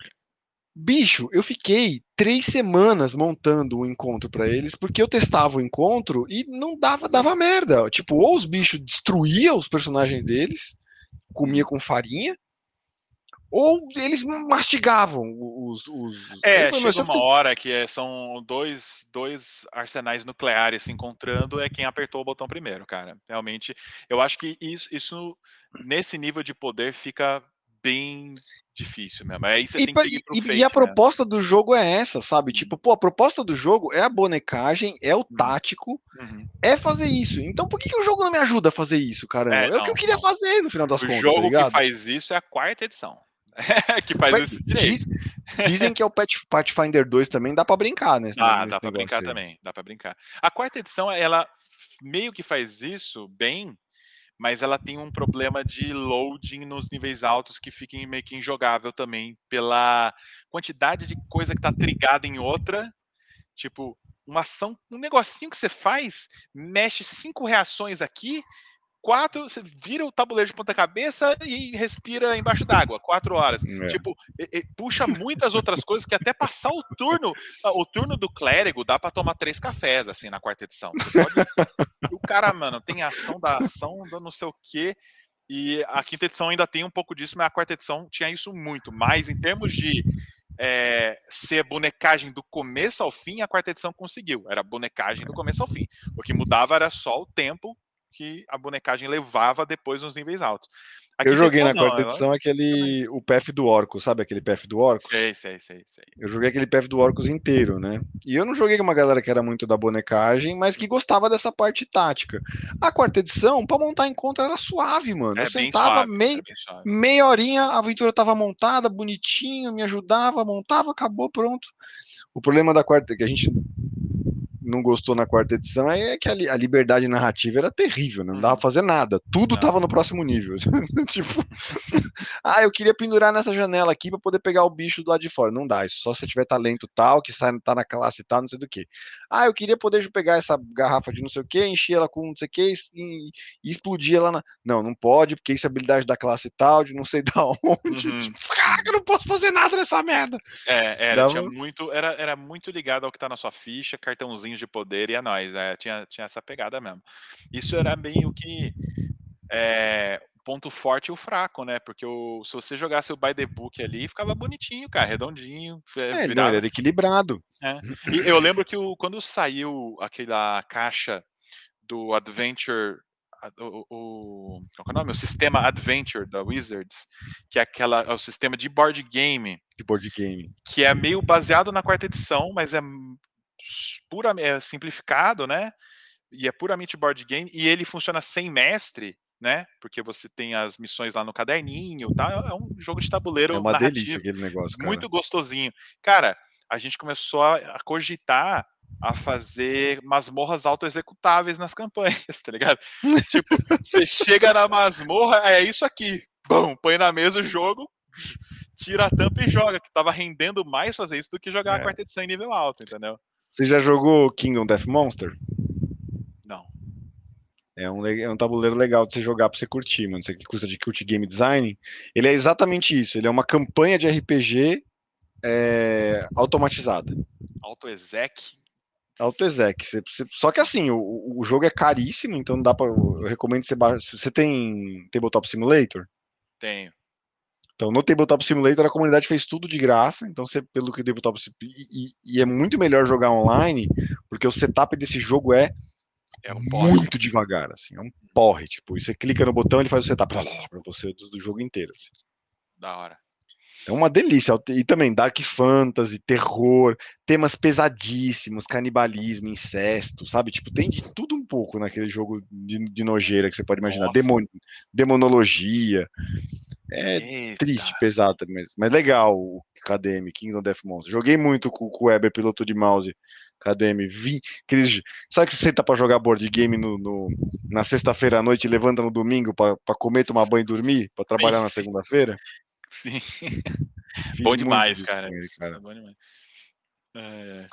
Bicho, eu fiquei três semanas montando o encontro pra eles, porque eu testava o encontro e não dava, dava merda. Tipo, ou os bichos destruíam os personagens deles, comia com farinha, ou eles mastigavam os. os...
É, chega uma hora que é- são dois, dois arsenais nucleares se encontrando, é quem apertou o botão primeiro, cara. Realmente, eu acho que isso, isso nesse nível de poder fica bem difícil mesmo. Aí você
E,
tem que ir pro
e-
fate,
e a
né?
proposta do jogo é essa, sabe? Tipo, pô, a proposta do jogo é a bonecagem, é o tático,
Uhum.
é fazer isso. Então por que, que o jogo não me ajuda a fazer isso, caramba?
É,
É, o que eu queria
não.
fazer no final das
O
contas, tá
jogo que
ligado?
faz isso é a quarta edição. <laughs> que faz
Mas
isso direito.
diz- dizem que é o Path- Pathfinder 2 também dá pra brincar, né?
Dá, dá pra brincar também, dá pra brincar. A quarta edição, ela meio que faz isso bem, mas ela tem um problema de loading nos níveis altos que fica meio que injogável também, pela quantidade de coisa que tá trigada em outra. Tipo, uma ação, um negocinho que você faz, mexe cinco reações aqui, quatro, você vira o tabuleiro de ponta cabeça e respira embaixo d'água, quatro horas.
É.
Tipo, e- e puxa muitas outras coisas que até passar o turno, ah, o turno do clérigo dá pra tomar três cafés, assim, na quarta edição. Pode- o cara, mano, tem ação da ação, do não sei o quê. E a quinta edição ainda tem um pouco disso, mas a quarta edição tinha isso muito. Mas em termos de é, ser bonecagem do começo ao fim, a quarta edição conseguiu. Era bonecagem do começo ao fim. O que mudava era só o tempo que a bonecagem levava depois nos níveis altos. A
Eu joguei na
não,
quarta
ela-
edição aquele. O PF do Orco, sabe aquele PF do Orco?
Sei, sei, sei, sei.
Eu joguei aquele PF do Orcos inteiro, né? E eu não joguei com uma galera que era muito da bonecagem, mas que gostava dessa parte tática. A quarta edição, pra montar encontro, era suave, mano.
É
eu sentava
suave,
meio,
é
meia horinha, a aventura tava montada, bonitinho, me ajudava, montava, acabou, pronto. O problema da quarta, que a gente não gostou na quarta edição, é que a, li- a liberdade narrativa era terrível, né? não dava pra fazer nada. Tudo
Não.
tava no próximo nível. <laughs> tipo, <laughs> ah, eu queria pendurar nessa janela aqui pra poder pegar o bicho do lado de fora. Não dá, isso só se tiver talento tal, que sai, tá na classe tal, não sei do que. Ah, eu queria poder pegar essa garrafa de não sei o que, encher ela com não sei o que e, e explodir ela na. Não, não pode, porque isso é habilidade da classe tal, de não sei <laughs> da onde.
Uhum.
Tipo, caraca, eu não posso fazer nada nessa merda.
É, era,
Dava-
muito, era, era muito ligado ao que tá na sua ficha, cartãozinhos de poder e é nóis, é, tinha, tinha essa pegada mesmo. Isso era bem o que é, ponto forte e o fraco, né? Porque o, se você jogasse o by the book ali, ficava bonitinho, cara, redondinho.
É, virava... não, era equilibrado.
É. E eu lembro que o, quando saiu aquela caixa do Adventure o, o, qual é o nome? O sistema Adventure da Wizards, que é aquela é o sistema de board game.
De board game.
Que é meio baseado na quarta edição, mas é pura, é simplificado, né? E é puramente board game e ele funciona sem mestre, né? Porque você tem as missões lá no caderninho, tá? É um jogo de tabuleiro
É uma narrativo, delícia aquele negócio, cara.
Muito gostosinho. Cara, a gente começou a, a cogitar a fazer masmorras autoexecutáveis nas campanhas, tá ligado? <laughs> tipo, você chega na masmorra, é isso aqui. Bom, põe na mesa o jogo, tira a tampa e joga, que tava rendendo mais fazer isso do que jogar é. a quarta edição em nível alto, entendeu?
Você já jogou Kingdom Death Monster?
Não.
É um, é um tabuleiro legal de você jogar pra você curtir, mano. Você que custa de curtir game design. Ele é exatamente isso. Ele é uma campanha de RPG é, automatizada.
Auto-exec
Auto-exec. Só que assim, o, o jogo é caríssimo, então não dá para. Eu recomendo você baixar. Você tem Tabletop Simulator?
Tenho.
Então, no Tabletop Simulator, a comunidade fez tudo de graça. Então, você, pelo que o Tabletop. E, e, e é muito melhor jogar online, porque o setup desse jogo é, é um muito devagar. Assim, é um porre. Tipo, você clica no botão, ele faz o setup para você do, do, jogo inteiro. Assim.
Da hora.
É uma delícia. E também Dark Fantasy, terror, temas pesadíssimos, canibalismo, incesto, sabe? Tipo, tem de tudo um pouco naquele jogo de, de nojeira que você pode imaginar. Demon, demonologia. É Eita. triste, pesado, mas, mas legal o KDM, Kings of Death Monster. Joguei muito com, com o Weber, piloto de mouse. KDM, vi. Aqueles, sabe que você senta pra jogar board game no, no na sexta-feira à noite e levanta no domingo pra, pra comer, tomar banho e dormir? Pra trabalhar na segunda-feira?
Sim. <laughs> bom demais, cara. Ele, cara. É bom demais. É...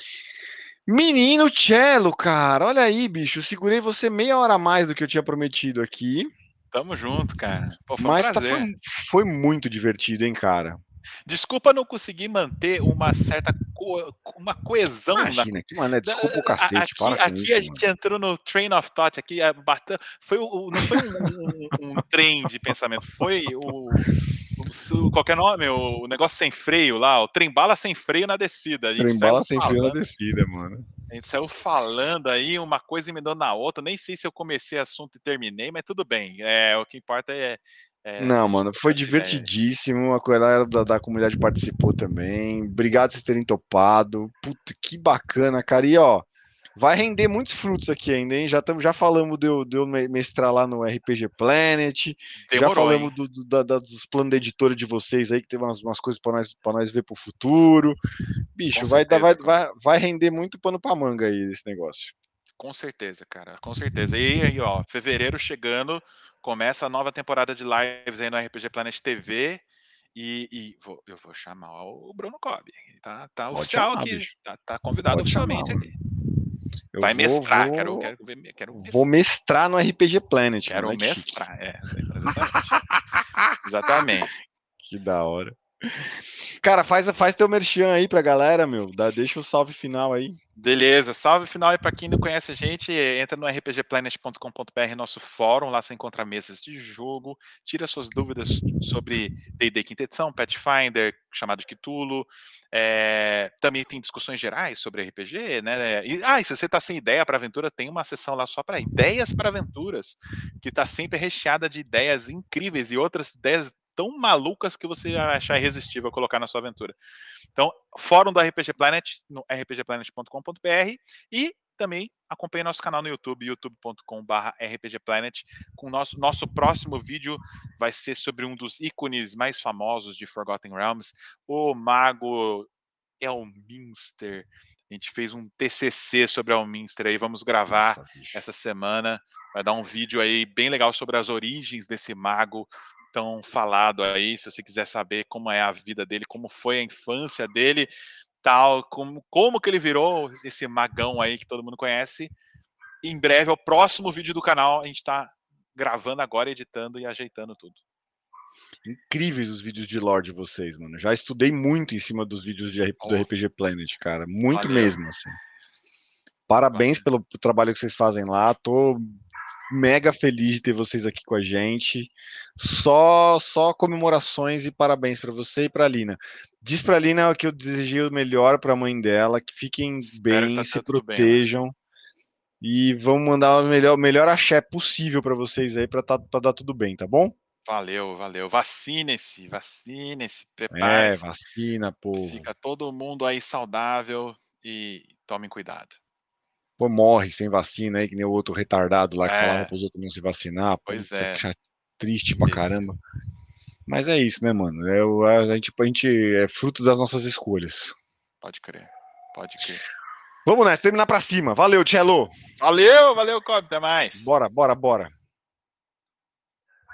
Menino Cello, cara, olha aí, bicho. segurei você meia hora a mais do que eu tinha prometido aqui.
Tamo junto, cara.
Pô, foi Mas um tá, foi, foi, muito divertido, hein, cara.
Desculpa não conseguir manter uma certa co uma coesão.
Imagina, na... que mané, desculpa o cacete, aqui, para
aqui
isso,
a gente mano. entrou no train of thought, aqui é, foi o, não foi um, um, um trem de pensamento, foi o, o, qualquer nome, o negócio sem freio lá, o trem bala sem freio na descida.
Trem bala sem freio na descida, mano.
A gente saiu falando aí, uma coisa me dando na outra. Nem sei se eu comecei assunto e terminei, mas tudo bem. É, o que importa é,
é, não, mano, foi divertidíssimo. A galera da, da comunidade participou também. Obrigado por vocês terem topado. Puta, que bacana, cara. E ó, vai render muitos frutos aqui ainda, hein? Já, tamo, já falamos de eu, de eu mestrar lá no RPG Planet. Demorou, já falamos do, do, da, dos planos da editora de vocês aí, que tem umas, umas coisas para nós, pra nós ver pro futuro. Bicho, vai, certeza, vai, vai, vai render muito pano pra manga aí esse negócio.
Com certeza, cara, com certeza. E aí, ó, fevereiro chegando começa a nova temporada de lives aí no RPG Planet TV. E, e vou, eu vou chamar o Bruno Cobb. Tá, tá oficial chamar, aqui. Tá, tá, convidado Pode oficialmente chamar, aqui. Eu Vai vou, mestrar, vou, quero, quero, quero
mestrar. Vou mestrar no RPG Planet.
Quero mestrar, é, exatamente. <laughs> exatamente.
Que da hora. Cara, faz, faz teu merchan aí pra galera, meu. Dá, deixa o salve final aí.
Beleza, salve final aí pra quem não conhece a gente. Entra no rpgplanet.com.br, nosso fórum. Lá você encontra mesas de jogo. Tira suas dúvidas sobre DD Quinta Edição, Pathfinder, chamado de Cthulhu. É, também tem discussões gerais sobre RPG, né? E, ah, e se você tá sem ideia para aventura, tem uma sessão lá só para ideias para aventuras, que tá sempre recheada de ideias incríveis e outras ideias tão malucas que você achar irresistível colocar na sua aventura. Então, fórum do RPG Planet, no rpgplanet.com.br e também acompanhe nosso canal no YouTube, youtube.com.br rpgplanet. Com nosso nosso próximo vídeo vai ser sobre um dos ícones mais famosos de Forgotten Realms, o mago Elminster. A gente fez um TCC sobre Elminster aí, vamos gravar essa semana. Vai dar um vídeo aí bem legal sobre as origens desse mago, tão falado aí, se você quiser saber como é a vida dele, como foi a infância dele, tal, como, como que ele virou esse magão aí que todo mundo conhece. Em breve, é o próximo vídeo do canal, a gente está gravando agora, editando e ajeitando tudo.
Incríveis os vídeos de lore de vocês, mano. Já estudei muito em cima dos vídeos de, do RPG Planet, cara. Muito Valeu. mesmo, assim. Parabéns pelo, pelo trabalho que vocês fazem lá. Tô mega feliz de ter vocês aqui com a gente. Só só comemorações e parabéns para você e para Lina. Diz para Lina que eu desejei o melhor para a mãe dela, que fiquem Espero bem, tá se protejam. Bem, e vamos mandar o melhor, melhor axé possível para vocês aí, para tá, dar tudo bem, tá bom?
Valeu, valeu. Vacine-se, vacine-se, prepare
É, vacina, pô.
Fica todo mundo aí saudável e tomem cuidado.
Pô, morre sem vacina aí, que nem o outro retardado lá que é. falava pros outros não se vacinar.
Pois é.
Triste pra caramba. Mas é isso, né, mano? É, a, gente, a gente é fruto das nossas escolhas.
Pode crer, pode crer.
Vamos nessa, terminar pra cima. Valeu, Tchelo.
Valeu, valeu, Cobb. Até mais.
Bora, bora, bora.